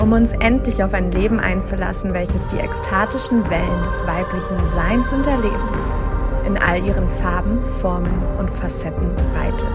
um uns endlich auf ein Leben einzulassen, welches die ekstatischen Wellen des weiblichen Seins und Erlebens in all ihren Farben, Formen und Facetten reitet.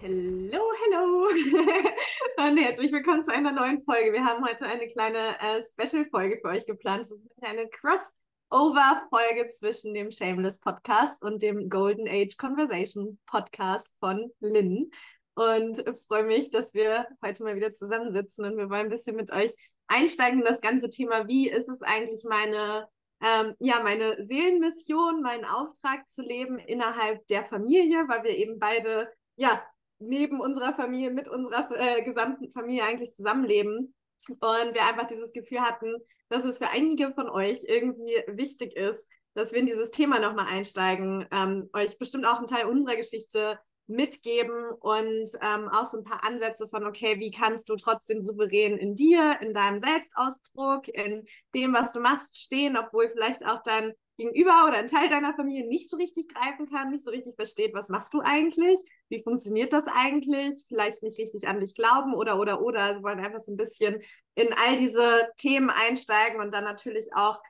Hallo, hallo und herzlich willkommen zu einer neuen Folge. Wir haben heute eine kleine äh, Special-Folge für euch geplant. Es ist eine Cross- Over-Folge zwischen dem Shameless Podcast und dem Golden Age Conversation Podcast von Lynn. Und freue mich, dass wir heute mal wieder zusammensitzen und wir wollen ein bisschen mit euch einsteigen in das ganze Thema. Wie ist es eigentlich meine, ähm, ja, meine Seelenmission, meinen Auftrag zu leben innerhalb der Familie, weil wir eben beide, ja, neben unserer Familie, mit unserer äh, gesamten Familie eigentlich zusammenleben. Und wir einfach dieses Gefühl hatten, dass es für einige von euch irgendwie wichtig ist, dass wir in dieses Thema nochmal einsteigen, ähm, euch bestimmt auch einen Teil unserer Geschichte mitgeben und ähm, auch so ein paar Ansätze von, okay, wie kannst du trotzdem souverän in dir, in deinem Selbstausdruck, in dem, was du machst, stehen, obwohl vielleicht auch dein Gegenüber oder ein Teil deiner Familie nicht so richtig greifen kann, nicht so richtig versteht, was machst du eigentlich, wie funktioniert das eigentlich, vielleicht nicht richtig an dich glauben oder, oder, oder. Also wollen einfach so ein bisschen in all diese Themen einsteigen und dann natürlich auch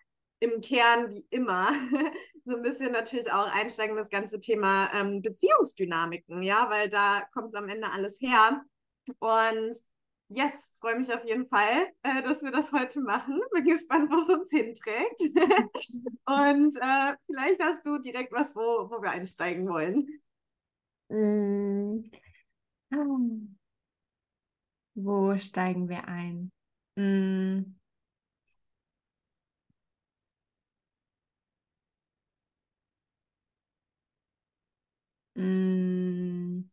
im Kern, wie immer, so ein bisschen natürlich auch einsteigen das ganze Thema ähm, Beziehungsdynamiken, ja, weil da kommt es am Ende alles her. Und Yes, freue mich auf jeden Fall, äh, dass wir das heute machen. Bin gespannt, wo es uns hinträgt. Und äh, vielleicht hast du direkt was, wo, wo wir einsteigen wollen. Mm. Wo steigen wir ein? Mm. Mm.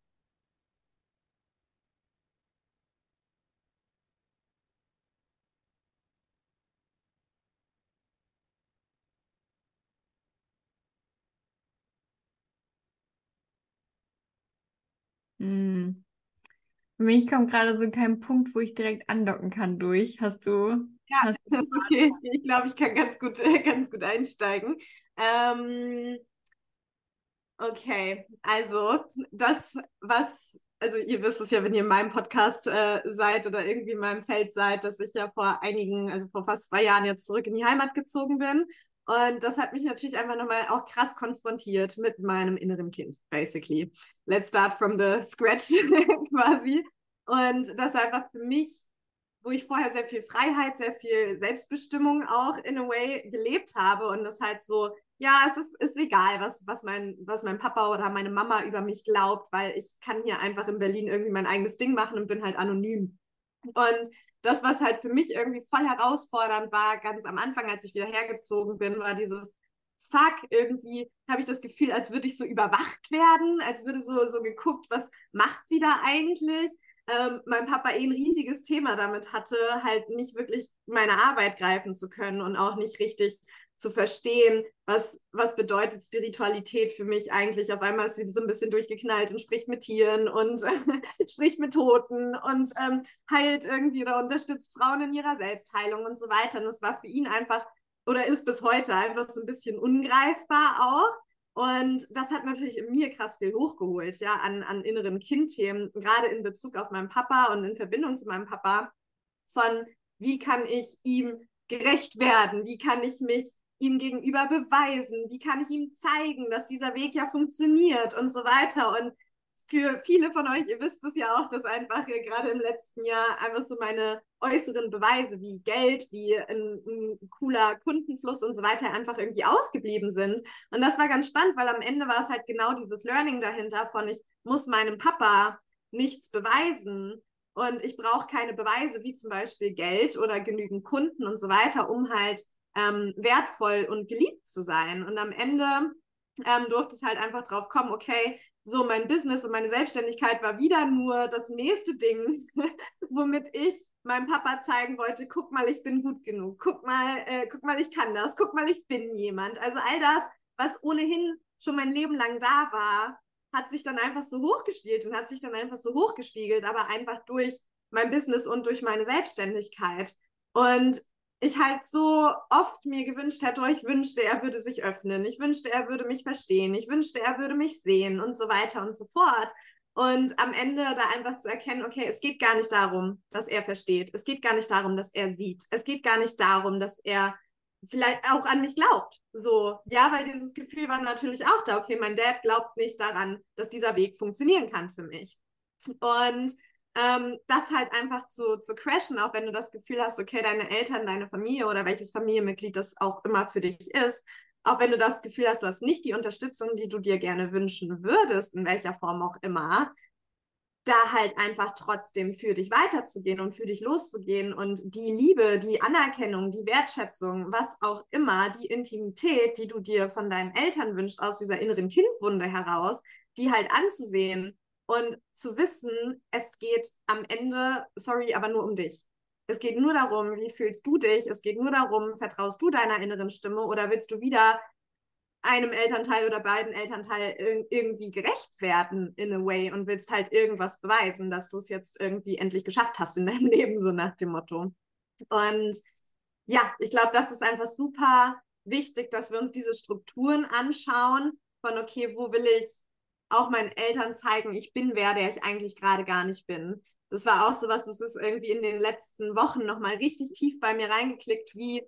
Hm. Für mich kommt gerade so kein Punkt, wo ich direkt andocken kann durch. Hast du? Ja, hast du okay. Ich glaube, ich kann ganz gut, ganz gut einsteigen. Ähm, okay, also das, was, also ihr wisst es ja, wenn ihr in meinem Podcast äh, seid oder irgendwie in meinem Feld seid, dass ich ja vor einigen, also vor fast zwei Jahren jetzt zurück in die Heimat gezogen bin und das hat mich natürlich einfach nochmal auch krass konfrontiert mit meinem inneren Kind, basically. Let's start from the scratch quasi. Und das einfach für mich, wo ich vorher sehr viel Freiheit, sehr viel Selbstbestimmung auch in a way gelebt habe und das halt so, ja, es ist, ist egal, was, was, mein, was mein Papa oder meine Mama über mich glaubt, weil ich kann hier einfach in Berlin irgendwie mein eigenes Ding machen und bin halt anonym. Und das, was halt für mich irgendwie voll herausfordernd war, ganz am Anfang, als ich wieder hergezogen bin, war dieses Fuck, irgendwie habe ich das Gefühl, als würde ich so überwacht werden, als würde so, so geguckt, was macht sie da eigentlich? Ähm, mein Papa eh ein riesiges Thema damit hatte, halt nicht wirklich meine Arbeit greifen zu können und auch nicht richtig zu verstehen, was, was bedeutet Spiritualität für mich eigentlich. Auf einmal ist sie so ein bisschen durchgeknallt und spricht mit Tieren und spricht mit Toten und ähm, heilt irgendwie oder unterstützt Frauen in ihrer Selbstheilung und so weiter. Und das war für ihn einfach oder ist bis heute einfach so ein bisschen ungreifbar auch. Und das hat natürlich in mir krass viel hochgeholt, ja, an, an inneren Kindthemen, gerade in Bezug auf meinen Papa und in Verbindung zu meinem Papa, von wie kann ich ihm gerecht werden, wie kann ich mich ihm gegenüber beweisen? Wie kann ich ihm zeigen, dass dieser Weg ja funktioniert und so weiter? Und für viele von euch, ihr wisst es ja auch, dass einfach gerade im letzten Jahr einfach so meine äußeren Beweise wie Geld, wie ein, ein, cooler Kundenfluss und so weiter einfach irgendwie ausgeblieben sind. Und das war ganz spannend, weil am Ende war es halt genau dieses Learning dahinter von, ich muss meinem Papa nichts beweisen und ich brauche keine Beweise wie zum Beispiel Geld oder genügend Kunden und so weiter, um halt ähm, wertvoll und geliebt zu sein. Und am Ende ähm, durfte ich halt einfach drauf kommen, okay, so mein Business und meine Selbstständigkeit war wieder nur das nächste Ding, womit ich meinem Papa zeigen wollte, guck mal, ich bin gut genug, guck mal, äh, guck mal, ich kann das, guck mal, ich bin jemand. Also all das, was ohnehin schon mein Leben lang da war, hat sich dann einfach so hochgespielt und hat sich dann einfach so hochgespiegelt, aber einfach durch mein Business und durch meine Selbstständigkeit. Und ich halt so oft mir gewünscht hätte, oh, ich wünschte, er würde sich öffnen, ich wünschte, er würde mich verstehen, ich wünschte, er würde mich sehen und so weiter und so fort. Und am Ende da einfach zu erkennen, okay, es geht gar nicht darum, dass er versteht. Es geht gar nicht darum, dass er sieht. Es geht gar nicht darum, dass er vielleicht auch an mich glaubt. So, ja, weil dieses Gefühl war natürlich auch da, okay, mein Dad glaubt nicht daran, dass dieser Weg funktionieren kann für mich. Und ähm, das halt einfach zu, zu crashen, auch wenn du das Gefühl hast, okay, deine Eltern, deine Familie oder welches Familienmitglied das auch immer für dich ist, auch wenn du das Gefühl hast, du hast nicht die Unterstützung, die du dir gerne wünschen würdest, in welcher Form auch immer, da halt einfach trotzdem für dich weiterzugehen und für dich loszugehen und die Liebe, die Anerkennung, die Wertschätzung, was auch immer, die Intimität, die du dir von deinen Eltern wünschst, aus dieser inneren Kindwunde heraus, die halt anzusehen und zu wissen, es geht am Ende, sorry, aber nur um dich. Es geht nur darum, wie fühlst du dich? Es geht nur darum, vertraust du deiner inneren Stimme oder willst du wieder einem Elternteil oder beiden Elternteilen irgendwie gerecht werden in a way und willst halt irgendwas beweisen, dass du es jetzt irgendwie endlich geschafft hast in deinem Leben, so nach dem Motto. Und ja, ich glaube, das ist einfach super wichtig, dass wir uns diese Strukturen anschauen von, okay, wo will ich auch meinen Eltern zeigen, ich bin wer, der ich eigentlich gerade gar nicht bin. Das war auch sowas, das ist irgendwie in den letzten Wochen nochmal richtig tief bei mir reingeklickt, wie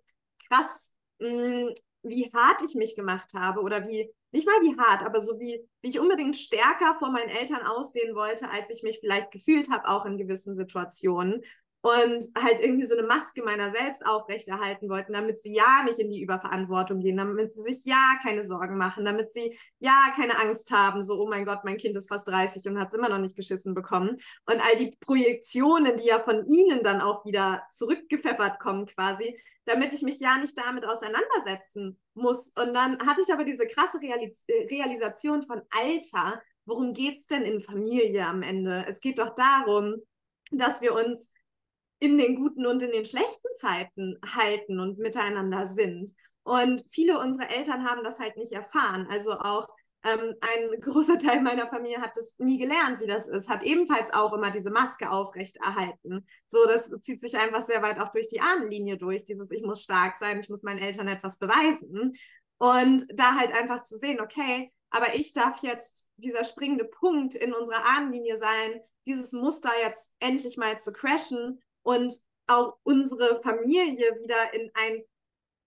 krass mh, mm, wie hart ich mich gemacht habe oder wie, nicht mal wie hart, aber so wie, wie ich unbedingt stärker vor meinen Eltern aussehen wollte, als ich mich vielleicht gefühlt habe, auch in gewissen Situationen und halt irgendwie so eine Maske meiner selbst aufrechterhalten wollten, damit sie ja nicht in die Überverantwortung gehen, damit sie sich ja keine Sorgen machen, damit sie ja keine Angst haben, so, oh mein Gott, mein Kind ist fast 30 und hat es immer noch nicht geschissen bekommen. Und all die Projektionen, die ja von ihnen dann auch wieder zurückgepfeffert kommen quasi, damit ich mich ja nicht damit auseinandersetzen muss. Und dann hatte ich aber diese krasse Realis Realisation von Alter, worum geht es denn in Familie am Ende? Es geht doch darum, dass wir uns in den guten und in den schlechten Zeiten halten und miteinander sind. Und viele unserer Eltern haben das halt nicht erfahren. Also auch ähm, ein großer Teil meiner Familie hat das nie gelernt, wie das ist, hat ebenfalls auch immer diese Maske aufrechterhalten. So, das zieht sich einfach sehr weit auch durch die Ahnenlinie durch, dieses ich muss stark sein, ich muss meinen Eltern etwas beweisen. Und da halt einfach zu sehen, okay, aber ich darf jetzt dieser springende Punkt in unserer Ahnenlinie sein, dieses Muster jetzt endlich mal zu crashen und auch unsere Familie wieder in ein,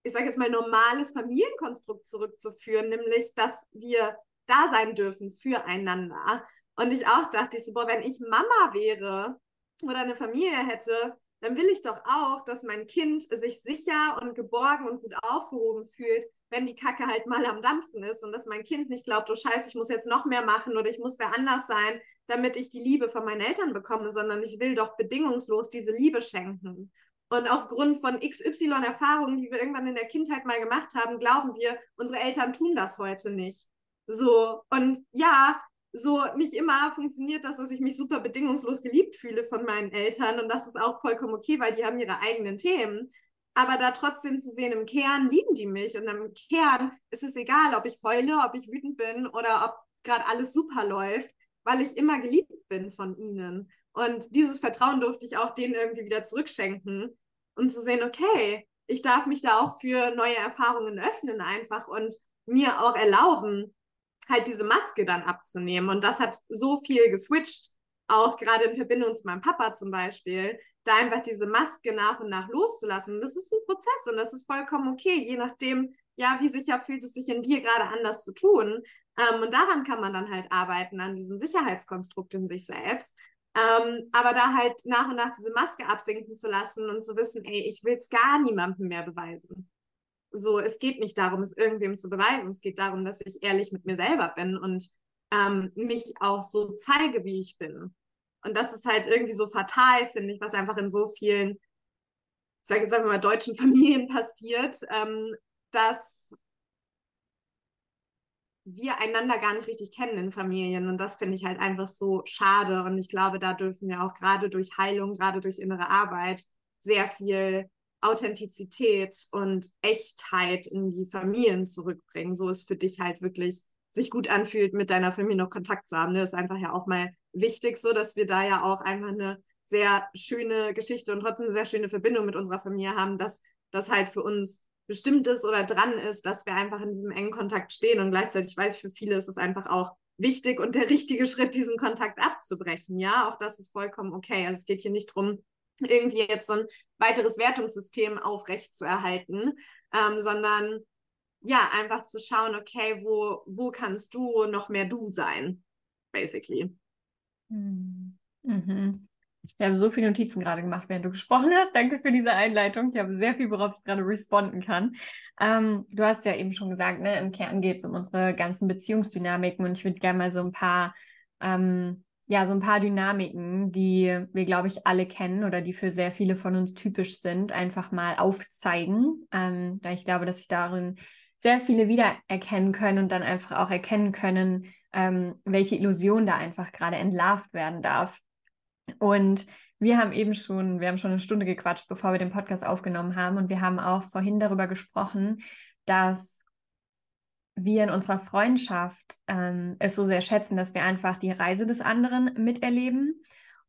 ich sage jetzt mal, normales Familienkonstrukt zurückzuführen, nämlich, dass wir da sein dürfen füreinander. Und ich auch dachte, ich so, boah, wenn ich Mama wäre oder eine Familie hätte, dann will ich doch auch, dass mein Kind sich sicher und geborgen und gut aufgehoben fühlt, wenn die Kacke halt mal am Dampfen ist und dass mein Kind nicht glaubt, oh Scheiße, ich muss jetzt noch mehr machen oder ich muss wer anders sein, damit ich die Liebe von meinen Eltern bekomme, sondern ich will doch bedingungslos diese Liebe schenken. Und aufgrund von XY-Erfahrungen, die wir irgendwann in der Kindheit mal gemacht haben, glauben wir, unsere Eltern tun das heute nicht. So, und ja, so nicht immer funktioniert das, dass ich mich super bedingungslos geliebt fühle von meinen Eltern. Und das ist auch vollkommen okay, weil die haben ihre eigenen Themen. Aber da trotzdem zu sehen, im Kern lieben die mich. Und im Kern ist es egal, ob ich heule, ob ich wütend bin oder ob gerade alles super läuft weil ich immer geliebt bin von ihnen. Und dieses Vertrauen durfte ich auch denen irgendwie wieder zurückschenken und zu sehen, okay, ich darf mich da auch für neue Erfahrungen öffnen einfach und mir auch erlauben, halt diese Maske dann abzunehmen. Und das hat so viel geswitcht, auch gerade in Verbindung zu meinem Papa zum Beispiel, da einfach diese Maske nach und nach loszulassen. Das ist ein Prozess und das ist vollkommen okay, je nachdem, ja, wie sicher fühlt es sich in dir gerade anders zu tun. Ähm, und daran kann man dann halt arbeiten, an diesem Sicherheitskonstrukt in sich selbst. Ähm, aber da halt nach und nach diese Maske absinken zu lassen und zu wissen, ey, ich will es gar niemandem mehr beweisen. So, es geht nicht darum, es irgendwem zu beweisen. Es geht darum, dass ich ehrlich mit mir selber bin und ähm, mich auch so zeige, wie ich bin. Und das ist halt irgendwie so fatal, finde ich, was einfach in so vielen, ich sage jetzt einfach mal, deutschen Familien passiert, ähm, dass wir einander gar nicht richtig kennen in Familien. Und das finde ich halt einfach so schade. Und ich glaube, da dürfen wir auch gerade durch Heilung, gerade durch innere Arbeit sehr viel Authentizität und Echtheit in die Familien zurückbringen. So ist für dich halt wirklich sich gut anfühlt, mit deiner Familie noch Kontakt zu haben. Das ist einfach ja auch mal wichtig, so dass wir da ja auch einfach eine sehr schöne Geschichte und trotzdem eine sehr schöne Verbindung mit unserer Familie haben, dass das halt für uns bestimmt ist oder dran ist, dass wir einfach in diesem engen Kontakt stehen. Und gleichzeitig weiß ich, für viele ist es einfach auch wichtig und der richtige Schritt, diesen Kontakt abzubrechen. Ja, auch das ist vollkommen okay. Also es geht hier nicht darum, irgendwie jetzt so ein weiteres Wertungssystem aufrecht zu erhalten, ähm, sondern ja, einfach zu schauen, okay, wo, wo kannst du noch mehr du sein, basically. Mhm. Mhm. Ich habe so viele Notizen gerade gemacht, während du gesprochen hast. Danke für diese Einleitung. Ich habe sehr viel, worauf ich gerade responden kann. Ähm, du hast ja eben schon gesagt, ne, im Kern geht es um unsere ganzen Beziehungsdynamiken und ich würde gerne mal so ein paar, ähm, ja, so ein paar Dynamiken, die wir, glaube ich, alle kennen oder die für sehr viele von uns typisch sind, einfach mal aufzeigen. Ähm, da ich glaube, dass sich darin sehr viele wiedererkennen können und dann einfach auch erkennen können, ähm, welche Illusion da einfach gerade entlarvt werden darf. Und wir haben eben schon, wir haben schon eine Stunde gequatscht, bevor wir den Podcast aufgenommen haben. Und wir haben auch vorhin darüber gesprochen, dass wir in unserer Freundschaft ähm, es so sehr schätzen, dass wir einfach die Reise des anderen miterleben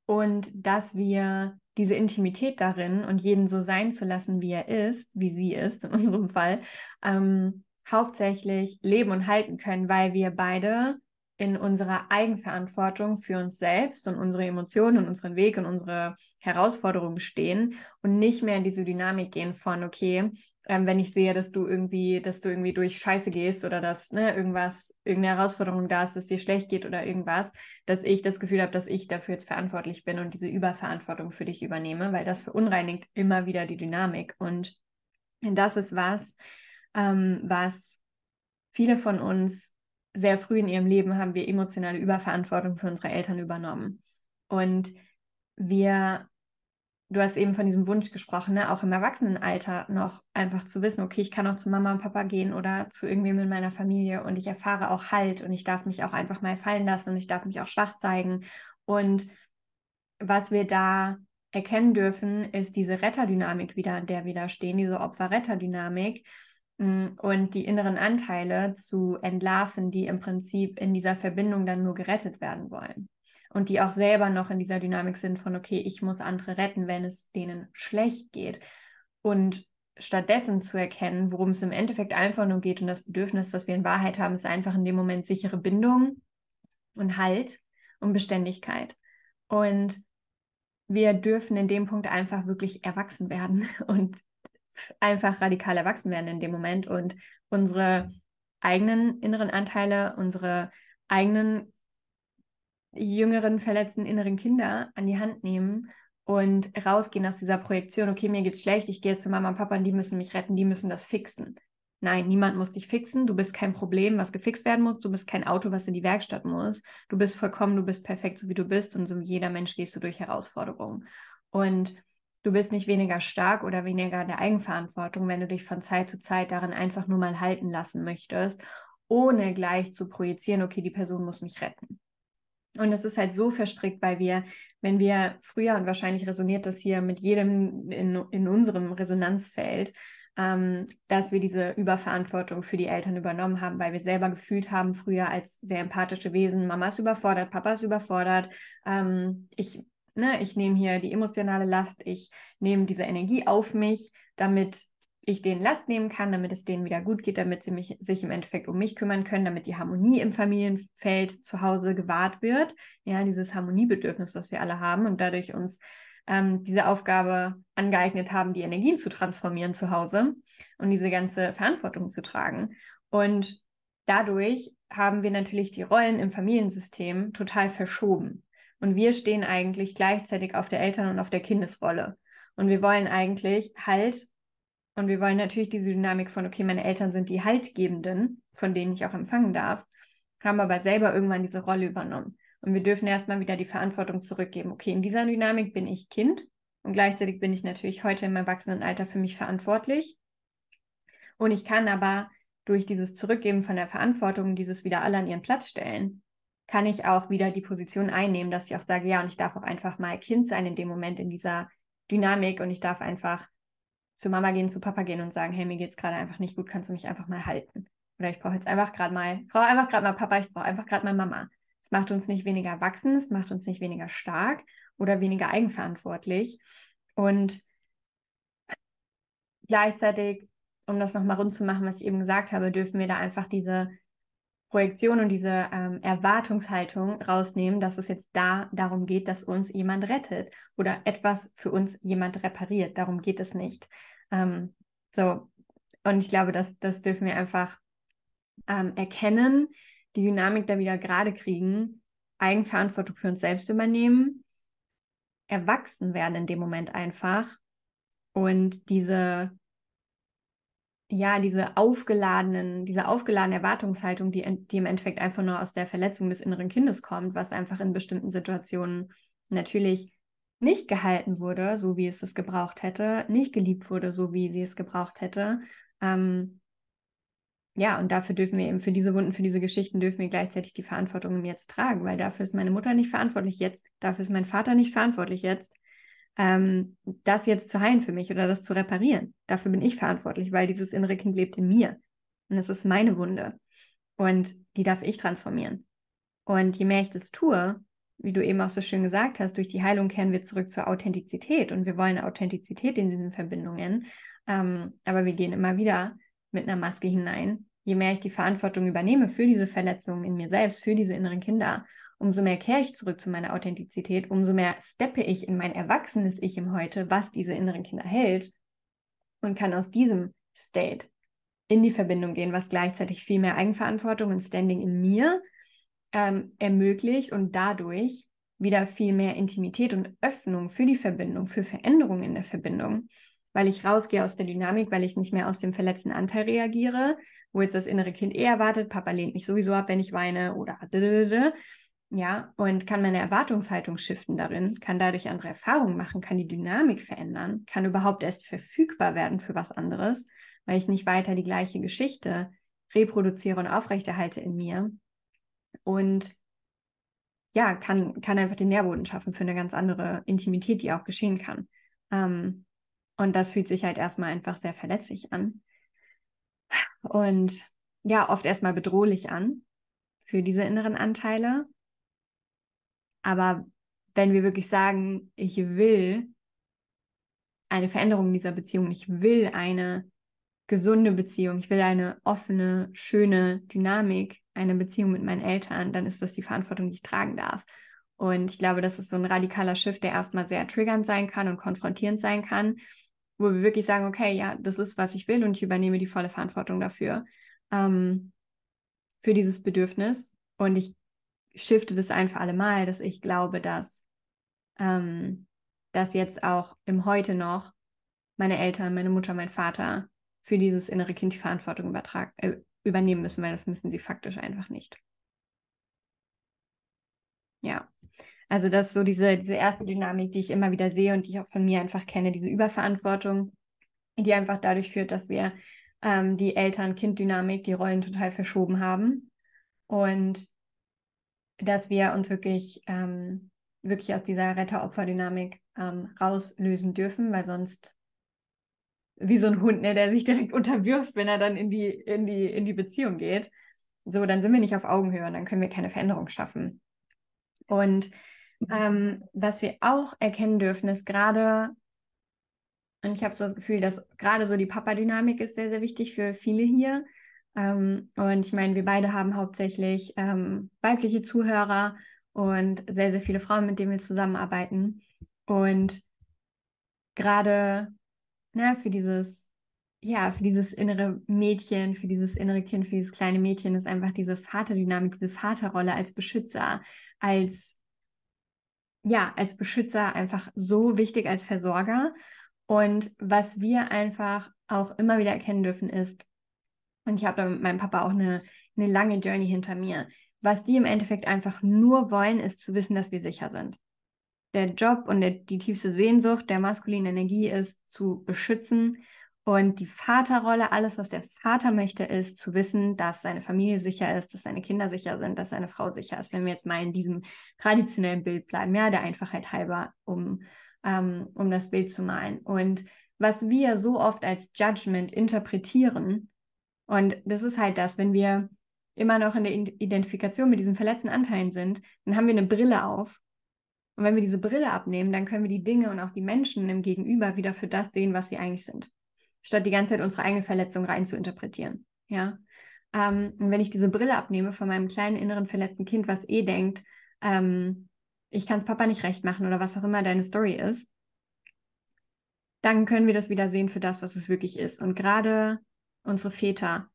und dass wir diese Intimität darin und jeden so sein zu lassen, wie er ist, wie sie ist in unserem Fall, ähm, hauptsächlich leben und halten können, weil wir beide in unserer Eigenverantwortung für uns selbst und unsere Emotionen und unseren Weg und unsere Herausforderungen stehen und nicht mehr in diese Dynamik gehen von, okay, ähm, wenn ich sehe, dass du irgendwie, dass du irgendwie durch Scheiße gehst oder dass ne, irgendwas, irgendeine Herausforderung da ist, dass dir schlecht geht oder irgendwas, dass ich das Gefühl habe, dass ich dafür jetzt verantwortlich bin und diese Überverantwortung für dich übernehme, weil das verunreinigt immer wieder die Dynamik. Und das ist was, ähm, was viele von uns sehr früh in ihrem Leben haben wir emotionale Überverantwortung für unsere Eltern übernommen. Und wir, du hast eben von diesem Wunsch gesprochen, ne? auch im Erwachsenenalter noch einfach zu wissen, okay, ich kann auch zu Mama und Papa gehen oder zu irgendwem in meiner Familie und ich erfahre auch Halt und ich darf mich auch einfach mal fallen lassen und ich darf mich auch schwach zeigen. Und was wir da erkennen dürfen, ist diese Retterdynamik wieder, an der wir da stehen, diese Opfer-Retter-Dynamik und die inneren Anteile zu entlarven, die im Prinzip in dieser Verbindung dann nur gerettet werden wollen. Und die auch selber noch in dieser Dynamik sind von, okay, ich muss andere retten, wenn es denen schlecht geht. Und stattdessen zu erkennen, worum es im Endeffekt einfach nur geht und das Bedürfnis, das wir in Wahrheit haben, ist einfach in dem Moment sichere Bindung und Halt und Beständigkeit. Und wir dürfen in dem Punkt einfach wirklich erwachsen werden und einfach radikal erwachsen werden in dem Moment und unsere eigenen inneren Anteile, unsere eigenen jüngeren, verletzten inneren Kinder an die Hand nehmen und rausgehen aus dieser Projektion, okay, mir geht's schlecht, ich gehe jetzt zu Mama und Papa und die müssen mich retten, die müssen das fixen. Nein, niemand muss dich fixen. Du bist kein Problem, was gefixt werden muss. Du bist kein Auto, was in die Werkstatt muss. Du bist vollkommen, du bist perfekt, so wie du bist. Und so wie jeder Mensch gehst du durch Herausforderungen. Und du bist nicht weniger stark oder weniger in der Eigenverantwortung, wenn du dich von Zeit zu Zeit darin einfach nur mal halten lassen möchtest, ohne gleich zu projizieren, okay, die Person muss mich retten. Und es ist halt so verstrickt, weil wir, wenn wir früher, und wahrscheinlich resoniert das hier mit jedem in, in unserem Resonanzfeld, ähm, dass wir diese Überverantwortung für die Eltern übernommen haben, weil wir selber gefühlt haben, früher als sehr empathische Wesen, Mama ist überfordert, Papa ist überfordert, ähm, ich ne, ich nehme hier die emotionale Last, ich nehme diese Energie auf mich, damit ich denen Last nehmen kann, damit es denen wieder gut geht, damit sie mich, sich im Endeffekt um mich kümmern können, damit die Harmonie im Familienfeld zu Hause gewahrt wird. Ja, dieses Harmoniebedürfnis, das wir alle haben und dadurch uns ähm, diese Aufgabe angeeignet haben, die Energien zu transformieren zu Hause und diese ganze Verantwortung zu tragen. Und dadurch haben wir natürlich die Rollen im Familiensystem total verschoben. Und wir stehen eigentlich gleichzeitig auf der Eltern- und auf der Kindesrolle. Und wir wollen eigentlich Halt und wir wollen natürlich diese Dynamik von, okay, meine Eltern sind die Haltgebenden, von denen ich auch empfangen darf, haben aber selber irgendwann diese Rolle übernommen. Und wir dürfen erstmal wieder die Verantwortung zurückgeben. Okay, in dieser Dynamik bin ich Kind und gleichzeitig bin ich natürlich heute im Erwachsenenalter für mich verantwortlich. Und ich kann aber durch dieses Zurückgeben von der Verantwortung, dieses wieder alle an ihren Platz stellen, kann ich auch wieder die Position einnehmen, dass ich auch sage, ja, und ich darf auch einfach mal Kind sein in dem Moment, in dieser Dynamik und ich darf einfach zu Mama gehen, zu Papa gehen und sagen, hey, mir geht's gerade einfach nicht gut, kannst du mich einfach mal halten? Oder ich brauche jetzt einfach gerade mal, ich brauche einfach gerade mal Papa, ich brauche einfach gerade mal Mama. Es macht uns nicht weniger erwachsen, es macht uns nicht weniger stark oder weniger eigenverantwortlich. Und gleichzeitig, um das nochmal rund zu machen, was ich eben gesagt habe, dürfen wir da einfach diese Projektion und diese ähm, Erwartungshaltung rausnehmen, dass es jetzt da darum geht, dass uns jemand rettet oder etwas für uns jemand repariert. Darum geht es nicht. Ähm, so, und ich glaube, das, das dürfen wir einfach ähm, erkennen, die Dynamik da wieder gerade kriegen, Eigenverantwortung für uns selbst übernehmen, erwachsen werden in dem Moment einfach und diese ja, diese aufgeladenen, diese aufgeladene Erwartungshaltung, die, die im Endeffekt einfach nur aus der Verletzung des inneren Kindes kommt, was einfach in bestimmten Situationen natürlich nicht gehalten wurde, so wie es es gebraucht hätte, nicht geliebt wurde, so wie sie es gebraucht hätte. Ähm, ja, und dafür dürfen wir eben für diese Wunden, für diese Geschichten dürfen wir gleichzeitig die Verantwortung im Jetzt tragen, weil dafür ist meine Mutter nicht verantwortlich jetzt, dafür ist mein Vater nicht verantwortlich jetzt ähm, das jetzt zu heilen für mich oder das zu reparieren. Dafür bin ich verantwortlich, weil dieses innere Kind lebt in mir. Und es ist meine Wunde. Und die darf ich transformieren. Und je mehr ich das tue, wie du eben auch so schön gesagt hast, durch die Heilung kehren wir zurück zur Authentizität. Und wir wollen Authentizität in diesen Verbindungen. Ähm, aber wir gehen immer wieder mit einer Maske hinein. Je mehr ich die Verantwortung übernehme für diese Verletzungen in mir selbst, für diese inneren Kinder umso mehr kehre ich zurück zu meiner Authentizität, umso mehr steppe ich in mein erwachsenes Ich im Heute, was diese inneren Kinder hält und kann aus diesem State in die Verbindung gehen, was gleichzeitig viel mehr Eigenverantwortung und Standing in mir ähm, ermöglicht und dadurch wieder viel mehr Intimität und Öffnung für die Verbindung, für Veränderungen in der Verbindung, weil ich rausgehe aus der Dynamik, weil ich nicht mehr aus dem verletzten Anteil reagiere, wo jetzt das innere Kind eher wartet, Papa lehnt mich sowieso ab, wenn ich weine oder ja, und kann meine Erwartungshaltung shiften darin, kann dadurch andere Erfahrungen machen, kann die Dynamik verändern, kann überhaupt erst verfügbar werden für was anderes, weil ich nicht weiter die gleiche Geschichte reproduziere und aufrechterhalte in mir. Und ja, kann, kann einfach den Nährboden schaffen für eine ganz andere Intimität, die auch geschehen kann. Ähm, und das fühlt sich halt erstmal einfach sehr verletzlich an. Und ja, oft erstmal bedrohlich an für diese inneren Anteile. Aber wenn wir wirklich sagen, ich will eine Veränderung in dieser Beziehung, ich will eine gesunde Beziehung, ich will eine offene, schöne Dynamik, eine Beziehung mit meinen Eltern, dann ist das die Verantwortung, die ich tragen darf. Und ich glaube, das ist so ein radikaler Shift, der erstmal sehr triggernd sein kann und konfrontierend sein kann, wo wir wirklich sagen, okay, ja, das ist, was ich will und ich übernehme die volle Verantwortung dafür, ähm, für dieses Bedürfnis. Und ich shifte das ein für alle Mal, dass ich glaube, dass ähm, dass jetzt auch im Heute noch meine Eltern, meine Mutter, mein Vater für dieses innere Kind die Verantwortung übertragen, äh, übernehmen müssen, weil das müssen sie faktisch einfach nicht. Ja, also das ist so diese, diese erste Dynamik, die ich immer wieder sehe und die ich auch von mir einfach kenne, diese Überverantwortung, die einfach dadurch führt, dass wir ähm, die Eltern-Kind-Dynamik, die Rollen total verschoben haben und dass wir uns wirklich, ähm, wirklich aus dieser Retter-Opfer-Dynamik ähm, rauslösen dürfen, weil sonst wie so ein Hund, ne, der sich direkt unterwirft, wenn er dann in die, in die, in die Beziehung geht. So, dann sind wir nicht auf Augenhöhe und dann können wir keine Veränderung schaffen. Und ähm, was wir auch erkennen dürfen, ist gerade, und ich habe so das Gefühl, dass gerade so die Papa-Dynamik ist sehr, sehr wichtig für viele hier, ähm, und ich meine, wir beide haben hauptsächlich ähm, weibliche Zuhörer und sehr, sehr viele Frauen, mit denen wir zusammenarbeiten. Und gerade ne, für dieses, ja, für dieses innere Mädchen, für dieses innere Kind, für dieses kleine Mädchen ist einfach diese Vaterdynamik, diese Vaterrolle als Beschützer, als ja, als Beschützer einfach so wichtig als Versorger. Und was wir einfach auch immer wieder erkennen dürfen, ist, und ich habe mit meinem Papa auch eine, eine lange Journey hinter mir. Was die im Endeffekt einfach nur wollen, ist zu wissen, dass wir sicher sind. Der Job und der, die tiefste Sehnsucht der maskulinen Energie ist, zu beschützen Und die Vaterrolle, alles, was der Vater möchte, ist zu wissen, dass seine Familie sicher ist, dass seine Kinder sicher sind, dass seine Frau sicher ist. Wenn wir jetzt mal in diesem traditionellen Bild bleiben, ja, der Einfachheit halber, um, ähm, um das Bild zu malen. Und was wir so oft als Judgment interpretieren, und das ist halt das, wenn wir immer noch in der Identifikation mit diesen verletzten Anteilen sind, dann haben wir eine Brille auf. Und wenn wir diese Brille abnehmen, dann können wir die Dinge und auch die Menschen im Gegenüber wieder für das sehen, was sie eigentlich sind. Statt die ganze Zeit unsere eigene Verletzung rein zu interpretieren. Ja. Ähm, und wenn ich diese Brille abnehme von meinem kleinen inneren verletzten Kind, was eh denkt, ähm, ich kann es Papa nicht recht machen oder was auch immer deine Story ist, dann können wir das wieder sehen für das, was es wirklich ist. Und gerade unsere Väter